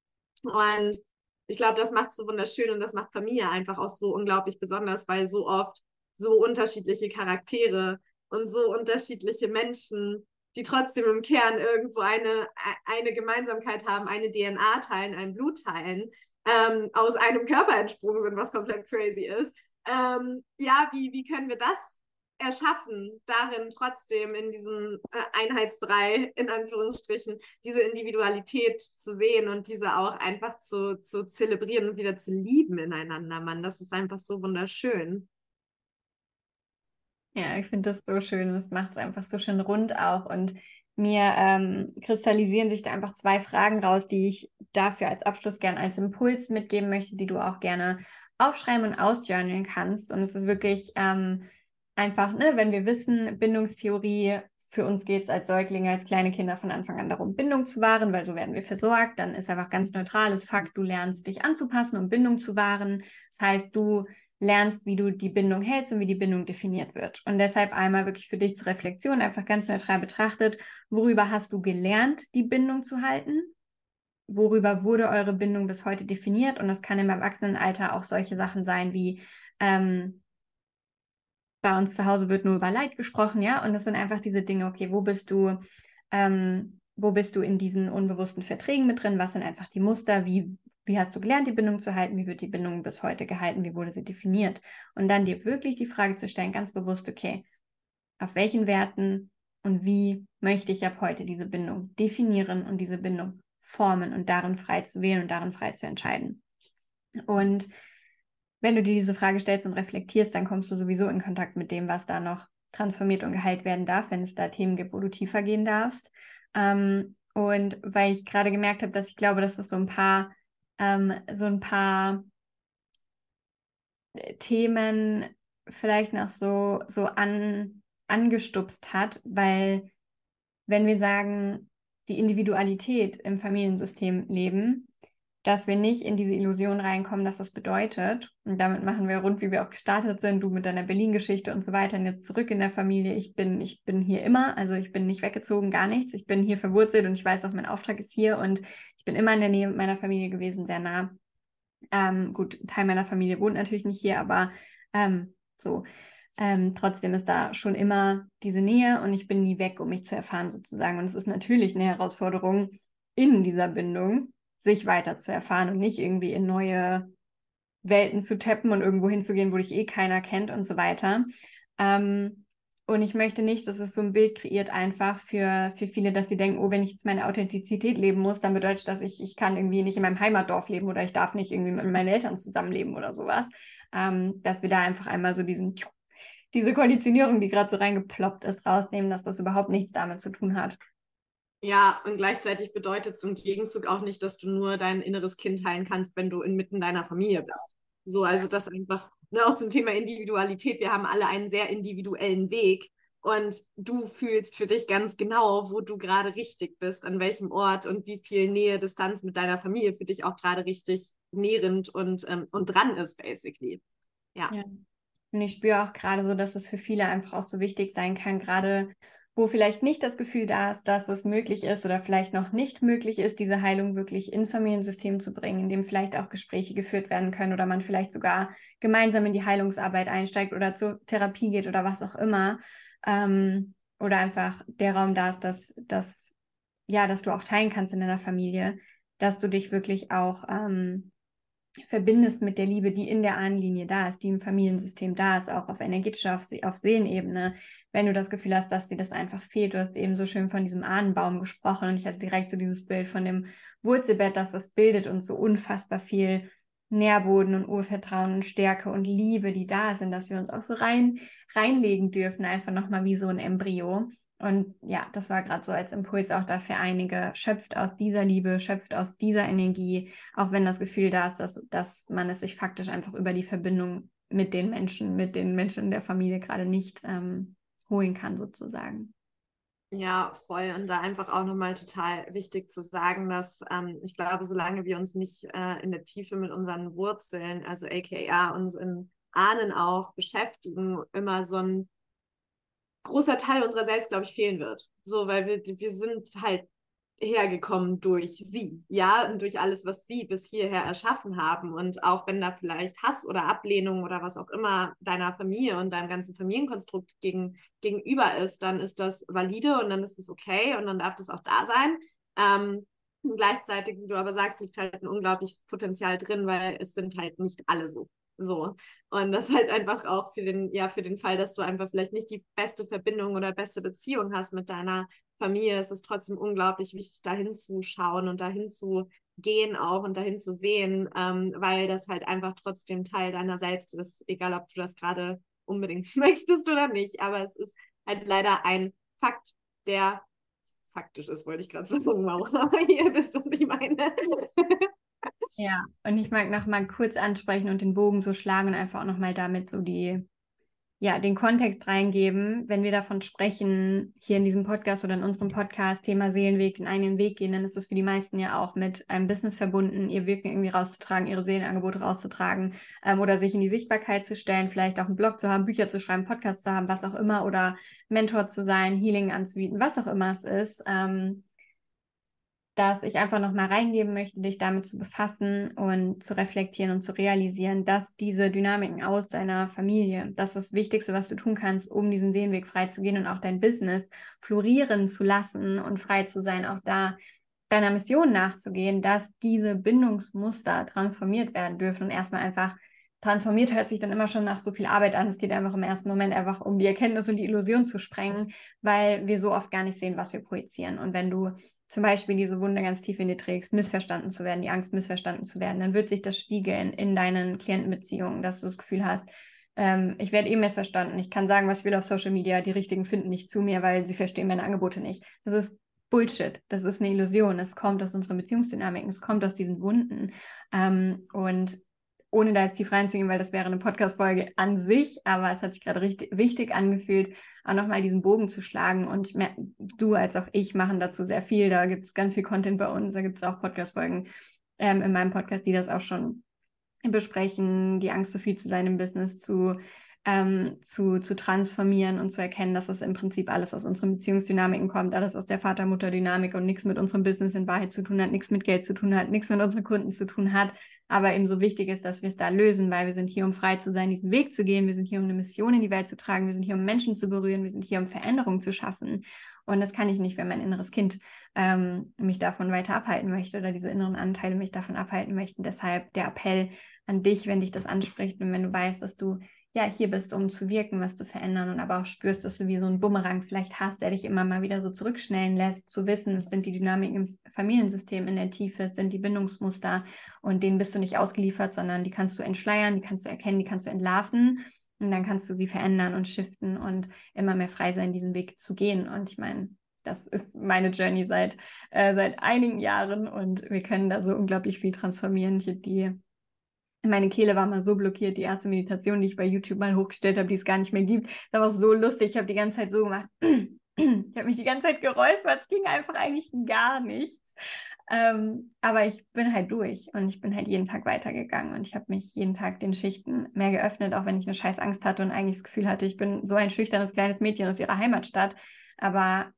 Und ich glaube, das macht so wunderschön und das macht Familie einfach auch so unglaublich besonders, weil so oft so unterschiedliche Charaktere und so unterschiedliche Menschen, die trotzdem im Kern irgendwo eine, eine Gemeinsamkeit haben, eine DNA teilen, ein Blut teilen, ähm, aus einem Körper entsprungen sind, was komplett crazy ist. Ähm, ja, wie, wie können wir das erschaffen, darin trotzdem in diesem äh, Einheitsbrei, in Anführungsstrichen, diese Individualität zu sehen und diese auch einfach zu, zu zelebrieren und wieder zu lieben ineinander, Mann. Das ist einfach so wunderschön. Ja, ich finde das so schön. Das macht es einfach so schön rund auch. Und mir ähm, kristallisieren sich da einfach zwei Fragen raus, die ich dafür als Abschluss gerne als Impuls mitgeben möchte, die du auch gerne aufschreiben und ausjournalen kannst. Und es ist wirklich ähm, einfach, ne, wenn wir wissen, Bindungstheorie, für uns geht es als Säuglinge, als kleine Kinder von Anfang an darum, Bindung zu wahren, weil so werden wir versorgt. Dann ist einfach ganz neutrales Fakt, du lernst dich anzupassen, um Bindung zu wahren. Das heißt, du lernst, wie du die Bindung hältst und wie die Bindung definiert wird. Und deshalb einmal wirklich für dich zur Reflexion, einfach ganz neutral betrachtet, worüber hast du gelernt, die Bindung zu halten? Worüber wurde eure Bindung bis heute definiert? Und das kann im Erwachsenenalter auch solche Sachen sein wie, ähm, bei uns zu Hause wird nur über Leid gesprochen, ja, und das sind einfach diese Dinge, okay, wo bist du, ähm, wo bist du in diesen unbewussten Verträgen mit drin? Was sind einfach die Muster? Wie wie hast du gelernt, die Bindung zu halten? Wie wird die Bindung bis heute gehalten? Wie wurde sie definiert? Und dann dir wirklich die Frage zu stellen, ganz bewusst, okay, auf welchen Werten und wie möchte ich ab heute diese Bindung definieren und diese Bindung formen und darin frei zu wählen und darin frei zu entscheiden. Und wenn du dir diese Frage stellst und reflektierst, dann kommst du sowieso in Kontakt mit dem, was da noch transformiert und geheilt werden darf, wenn es da Themen gibt, wo du tiefer gehen darfst. Ähm, und weil ich gerade gemerkt habe, dass ich glaube, dass das so ein paar ähm, so ein paar äh, Themen vielleicht noch so, so an, angestupst hat, weil wenn wir sagen, die Individualität im Familiensystem leben, dass wir nicht in diese Illusion reinkommen, dass das bedeutet, und damit machen wir rund, wie wir auch gestartet sind, du mit deiner Berlin-Geschichte und so weiter, und jetzt zurück in der Familie. Ich bin, ich bin hier immer, also ich bin nicht weggezogen, gar nichts. Ich bin hier verwurzelt und ich weiß auch, mein Auftrag ist hier und ich bin immer in der Nähe meiner Familie gewesen, sehr nah. Ähm, gut, Teil meiner Familie wohnt natürlich nicht hier, aber ähm, so. Ähm, trotzdem ist da schon immer diese Nähe und ich bin nie weg, um mich zu erfahren sozusagen. Und es ist natürlich eine Herausforderung in dieser Bindung, sich weiter zu erfahren und nicht irgendwie in neue Welten zu tappen und irgendwo hinzugehen, wo dich eh keiner kennt und so weiter. Ähm, und ich möchte nicht, dass es so ein Bild kreiert einfach für, für viele, dass sie denken, oh, wenn ich jetzt meine Authentizität leben muss, dann bedeutet das, ich, ich kann irgendwie nicht in meinem Heimatdorf leben oder ich darf nicht irgendwie mit meinen Eltern zusammenleben oder sowas. Ähm, dass wir da einfach einmal so diesen, diese Konditionierung, die gerade so reingeploppt ist, rausnehmen, dass das überhaupt nichts damit zu tun hat. Ja, und gleichzeitig bedeutet es im Gegenzug auch nicht, dass du nur dein inneres Kind heilen kannst, wenn du inmitten deiner Familie bist. So, also das einfach ne, auch zum Thema Individualität, wir haben alle einen sehr individuellen Weg und du fühlst für dich ganz genau, wo du gerade richtig bist, an welchem Ort und wie viel Nähe, Distanz mit deiner Familie für dich auch gerade richtig nährend und, ähm, und dran ist, basically. Ja. ja. Und ich spüre auch gerade so, dass es für viele einfach auch so wichtig sein kann, gerade wo vielleicht nicht das Gefühl da ist, dass es möglich ist oder vielleicht noch nicht möglich ist, diese Heilung wirklich ins Familiensystem zu bringen, in dem vielleicht auch Gespräche geführt werden können oder man vielleicht sogar gemeinsam in die Heilungsarbeit einsteigt oder zur Therapie geht oder was auch immer. Ähm, oder einfach der Raum da ist, dass, dass, ja, dass du auch teilen kannst in deiner Familie, dass du dich wirklich auch ähm, verbindest mit der Liebe, die in der Ahnenlinie da ist, die im Familiensystem da ist, auch auf energetischer, auf, auf Seelenebene, wenn du das Gefühl hast, dass dir das einfach fehlt. Du hast eben so schön von diesem Ahnenbaum gesprochen und ich hatte direkt so dieses Bild von dem Wurzelbett, das das bildet und so unfassbar viel Nährboden und Urvertrauen und Stärke und Liebe, die da sind, dass wir uns auch so rein reinlegen dürfen, einfach nochmal wie so ein Embryo. Und ja, das war gerade so als Impuls auch da für einige. Schöpft aus dieser Liebe, schöpft aus dieser Energie, auch wenn das Gefühl da ist, dass, dass man es sich faktisch einfach über die Verbindung mit den Menschen, mit den Menschen in der Familie gerade nicht ähm, holen kann, sozusagen. Ja, voll. Und da einfach auch nochmal total wichtig zu sagen, dass ähm, ich glaube, solange wir uns nicht äh, in der Tiefe mit unseren Wurzeln, also aka unseren Ahnen auch beschäftigen, immer so ein großer Teil unserer selbst, glaube ich, fehlen wird. So, weil wir, wir sind halt hergekommen durch sie, ja, und durch alles, was sie bis hierher erschaffen haben. Und auch wenn da vielleicht Hass oder Ablehnung oder was auch immer deiner Familie und deinem ganzen Familienkonstrukt gegen, gegenüber ist, dann ist das valide und dann ist es okay und dann darf das auch da sein. Ähm, gleichzeitig, wie du aber sagst, liegt halt ein unglaubliches Potenzial drin, weil es sind halt nicht alle so. So. Und das halt einfach auch für den, ja, für den Fall, dass du einfach vielleicht nicht die beste Verbindung oder beste Beziehung hast mit deiner Familie, ist es trotzdem unglaublich wichtig, dahin zu schauen und dahin zu gehen auch und dahin zu sehen, ähm, weil das halt einfach trotzdem Teil deiner selbst ist, egal ob du das gerade unbedingt möchtest oder nicht. Aber es ist halt leider ein Fakt, der faktisch ist, wollte ich gerade sagen, Maus, aber ihr wisst, was ich meine. Ja, und ich mag noch mal kurz ansprechen und den Bogen so schlagen und einfach auch noch mal damit so die, ja, den Kontext reingeben. Wenn wir davon sprechen, hier in diesem Podcast oder in unserem Podcast, Thema Seelenweg, den eigenen Weg gehen, dann ist das für die meisten ja auch mit einem Business verbunden, ihr Wirken irgendwie rauszutragen, ihre Seelenangebote rauszutragen ähm, oder sich in die Sichtbarkeit zu stellen, vielleicht auch einen Blog zu haben, Bücher zu schreiben, Podcast zu haben, was auch immer oder Mentor zu sein, Healing anzubieten, was auch immer es ist. Ähm, dass ich einfach nochmal reingeben möchte, dich damit zu befassen und zu reflektieren und zu realisieren, dass diese Dynamiken aus deiner Familie, das ist das Wichtigste, was du tun kannst, um diesen Seelenweg frei zu gehen und auch dein Business florieren zu lassen und frei zu sein, auch da deiner Mission nachzugehen, dass diese Bindungsmuster transformiert werden dürfen und erstmal einfach transformiert hört sich dann immer schon nach so viel Arbeit an. Es geht einfach im ersten Moment einfach um die Erkenntnis und die Illusion zu sprengen, weil wir so oft gar nicht sehen, was wir projizieren. Und wenn du zum Beispiel diese Wunde ganz tief in dir trägst, missverstanden zu werden, die Angst, missverstanden zu werden, dann wird sich das spiegeln in deinen Klientenbeziehungen, dass du das Gefühl hast, ähm, ich werde eh missverstanden. Ich kann sagen, was ich will auf Social Media, die Richtigen finden nicht zu mir, weil sie verstehen meine Angebote nicht. Das ist Bullshit. Das ist eine Illusion. Es kommt aus unseren Beziehungsdynamiken, es kommt aus diesen Wunden. Ähm, und ohne da jetzt tief reinzugehen, weil das wäre eine Podcast-Folge an sich, aber es hat sich gerade richtig wichtig angefühlt, auch nochmal diesen Bogen zu schlagen. Und merke, du als auch ich machen dazu sehr viel. Da gibt es ganz viel Content bei uns, da gibt es auch Podcast-Folgen ähm, in meinem Podcast, die das auch schon besprechen, die Angst, so viel zu sein im Business zu ähm, zu, zu transformieren und zu erkennen, dass das im Prinzip alles aus unseren Beziehungsdynamiken kommt, alles aus der Vater-Mutter-Dynamik und nichts mit unserem Business in Wahrheit zu tun hat, nichts mit Geld zu tun hat, nichts mit unseren Kunden zu tun hat, aber eben so wichtig ist, dass wir es da lösen, weil wir sind hier, um frei zu sein, diesen Weg zu gehen, wir sind hier, um eine Mission in die Welt zu tragen, wir sind hier, um Menschen zu berühren, wir sind hier, um Veränderung zu schaffen. Und das kann ich nicht, wenn mein inneres Kind ähm, mich davon weiter abhalten möchte oder diese inneren Anteile mich davon abhalten möchten. Deshalb der Appell an dich, wenn dich das anspricht und wenn du weißt, dass du ja hier bist, um zu wirken, was zu verändern und aber auch spürst, dass du wie so ein Bumerang vielleicht hast, der dich immer mal wieder so zurückschnellen lässt, zu wissen, es sind die Dynamiken im Familiensystem in der Tiefe, es sind die Bindungsmuster und denen bist du nicht ausgeliefert, sondern die kannst du entschleiern, die kannst du erkennen, die kannst du entlarven und dann kannst du sie verändern und shiften und immer mehr frei sein, diesen Weg zu gehen. Und ich meine, das ist meine Journey seit, äh, seit einigen Jahren und wir können da so unglaublich viel transformieren. Ich, die meine Kehle war mal so blockiert, die erste Meditation, die ich bei YouTube mal hochgestellt habe, die es gar nicht mehr gibt. Das war so lustig. Ich habe die ganze Zeit so gemacht. ich habe mich die ganze Zeit geräuspert. Es ging einfach eigentlich gar nichts. Ähm, aber ich bin halt durch und ich bin halt jeden Tag weitergegangen und ich habe mich jeden Tag den Schichten mehr geöffnet, auch wenn ich eine scheiß Angst hatte und eigentlich das Gefühl hatte, ich bin so ein schüchternes kleines Mädchen aus ihrer Heimatstadt. Aber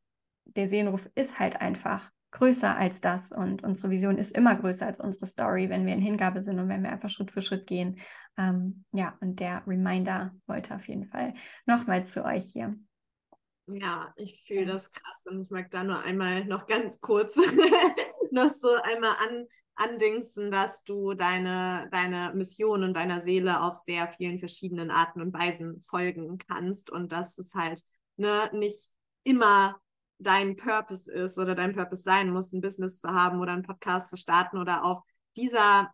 der Seelenruf ist halt einfach größer als das und unsere Vision ist immer größer als unsere Story, wenn wir in Hingabe sind und wenn wir einfach Schritt für Schritt gehen. Ähm, ja, und der Reminder wollte auf jeden Fall nochmal zu euch hier. Ja, ich fühle das krass und ich mag da nur einmal noch ganz kurz noch so einmal an, andingsen, dass du deine, deine Mission und deiner Seele auf sehr vielen verschiedenen Arten und Weisen folgen kannst und dass es halt ne, nicht immer dein Purpose ist oder dein Purpose sein muss, ein Business zu haben oder einen Podcast zu starten oder auf dieser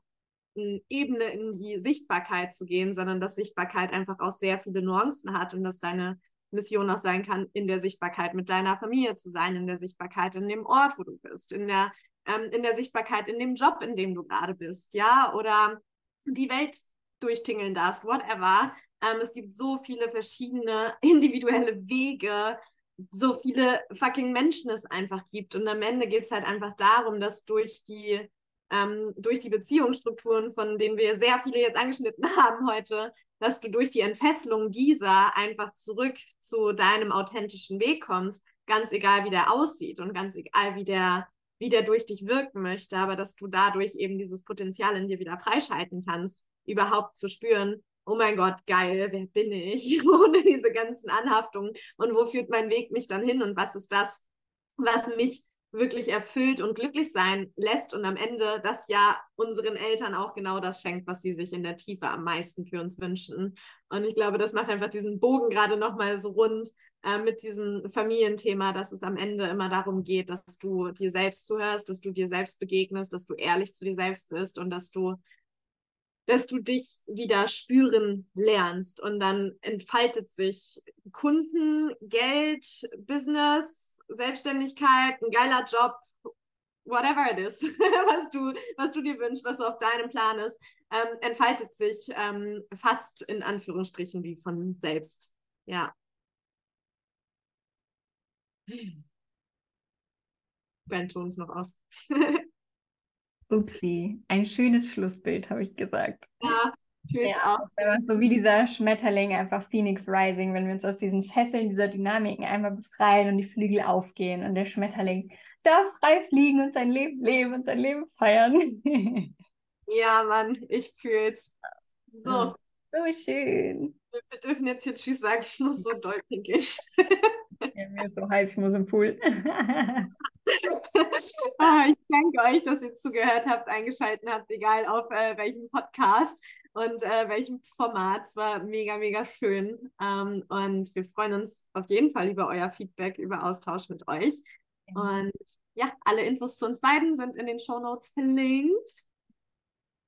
hm, Ebene in die Sichtbarkeit zu gehen, sondern dass Sichtbarkeit einfach auch sehr viele Nuancen hat und dass deine Mission auch sein kann, in der Sichtbarkeit mit deiner Familie zu sein, in der Sichtbarkeit in dem Ort, wo du bist, in der, ähm, in der Sichtbarkeit in dem Job, in dem du gerade bist, ja, oder die Welt durchtingeln darfst, whatever. Ähm, es gibt so viele verschiedene individuelle Wege, so viele fucking Menschen es einfach gibt. Und am Ende geht es halt einfach darum, dass durch die, ähm, durch die Beziehungsstrukturen, von denen wir sehr viele jetzt angeschnitten haben heute, dass du durch die Entfesselung dieser einfach zurück zu deinem authentischen Weg kommst, ganz egal wie der aussieht und ganz egal wie der, wie der durch dich wirken möchte, aber dass du dadurch eben dieses Potenzial in dir wieder freischalten kannst, überhaupt zu spüren, oh mein Gott, geil, wer bin ich, ohne diese ganzen Anhaftungen. Und wo führt mein Weg mich dann hin? Und was ist das, was mich wirklich erfüllt und glücklich sein lässt und am Ende das ja unseren Eltern auch genau das schenkt, was sie sich in der Tiefe am meisten für uns wünschen. Und ich glaube, das macht einfach diesen Bogen gerade nochmal so rund äh, mit diesem Familienthema, dass es am Ende immer darum geht, dass du dir selbst zuhörst, dass du dir selbst begegnest, dass du ehrlich zu dir selbst bist und dass du dass du dich wieder spüren lernst und dann entfaltet sich Kunden, Geld, Business, Selbstständigkeit, ein geiler Job, whatever it is, was du, was du dir wünschst, was auf deinem Plan ist, ähm, entfaltet sich ähm, fast in Anführungsstrichen wie von selbst. Ja. Ben, tu uns noch aus. Upsi, ein schönes Schlussbild, habe ich gesagt. Ja, fühl's ja, auch. So wie dieser Schmetterling, einfach Phoenix Rising, wenn wir uns aus diesen Fesseln dieser Dynamiken einmal befreien und die Flügel aufgehen und der Schmetterling darf frei fliegen und sein Leben leben und sein Leben feiern. ja, Mann, ich fühl's. So. So schön. Wir dürfen jetzt hier Tschüss sagen, ich muss so doll pinkeln. ja, mir ist so heiß, ich muss im Pool. ah, ich danke euch, dass ihr zugehört habt, eingeschaltet habt, egal auf äh, welchem Podcast und äh, welchem Format. Es war mega, mega schön. Ähm, und wir freuen uns auf jeden Fall über euer Feedback, über Austausch mit euch. Und ja, alle Infos zu uns beiden sind in den Show Notes verlinkt.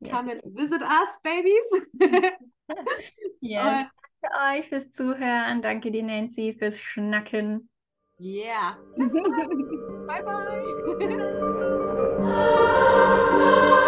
Yes. Come and visit us, babies. yes. Danke euch fürs Zuhören. Danke dir, Nancy, fürs Schnacken. Yeah. bye, bye.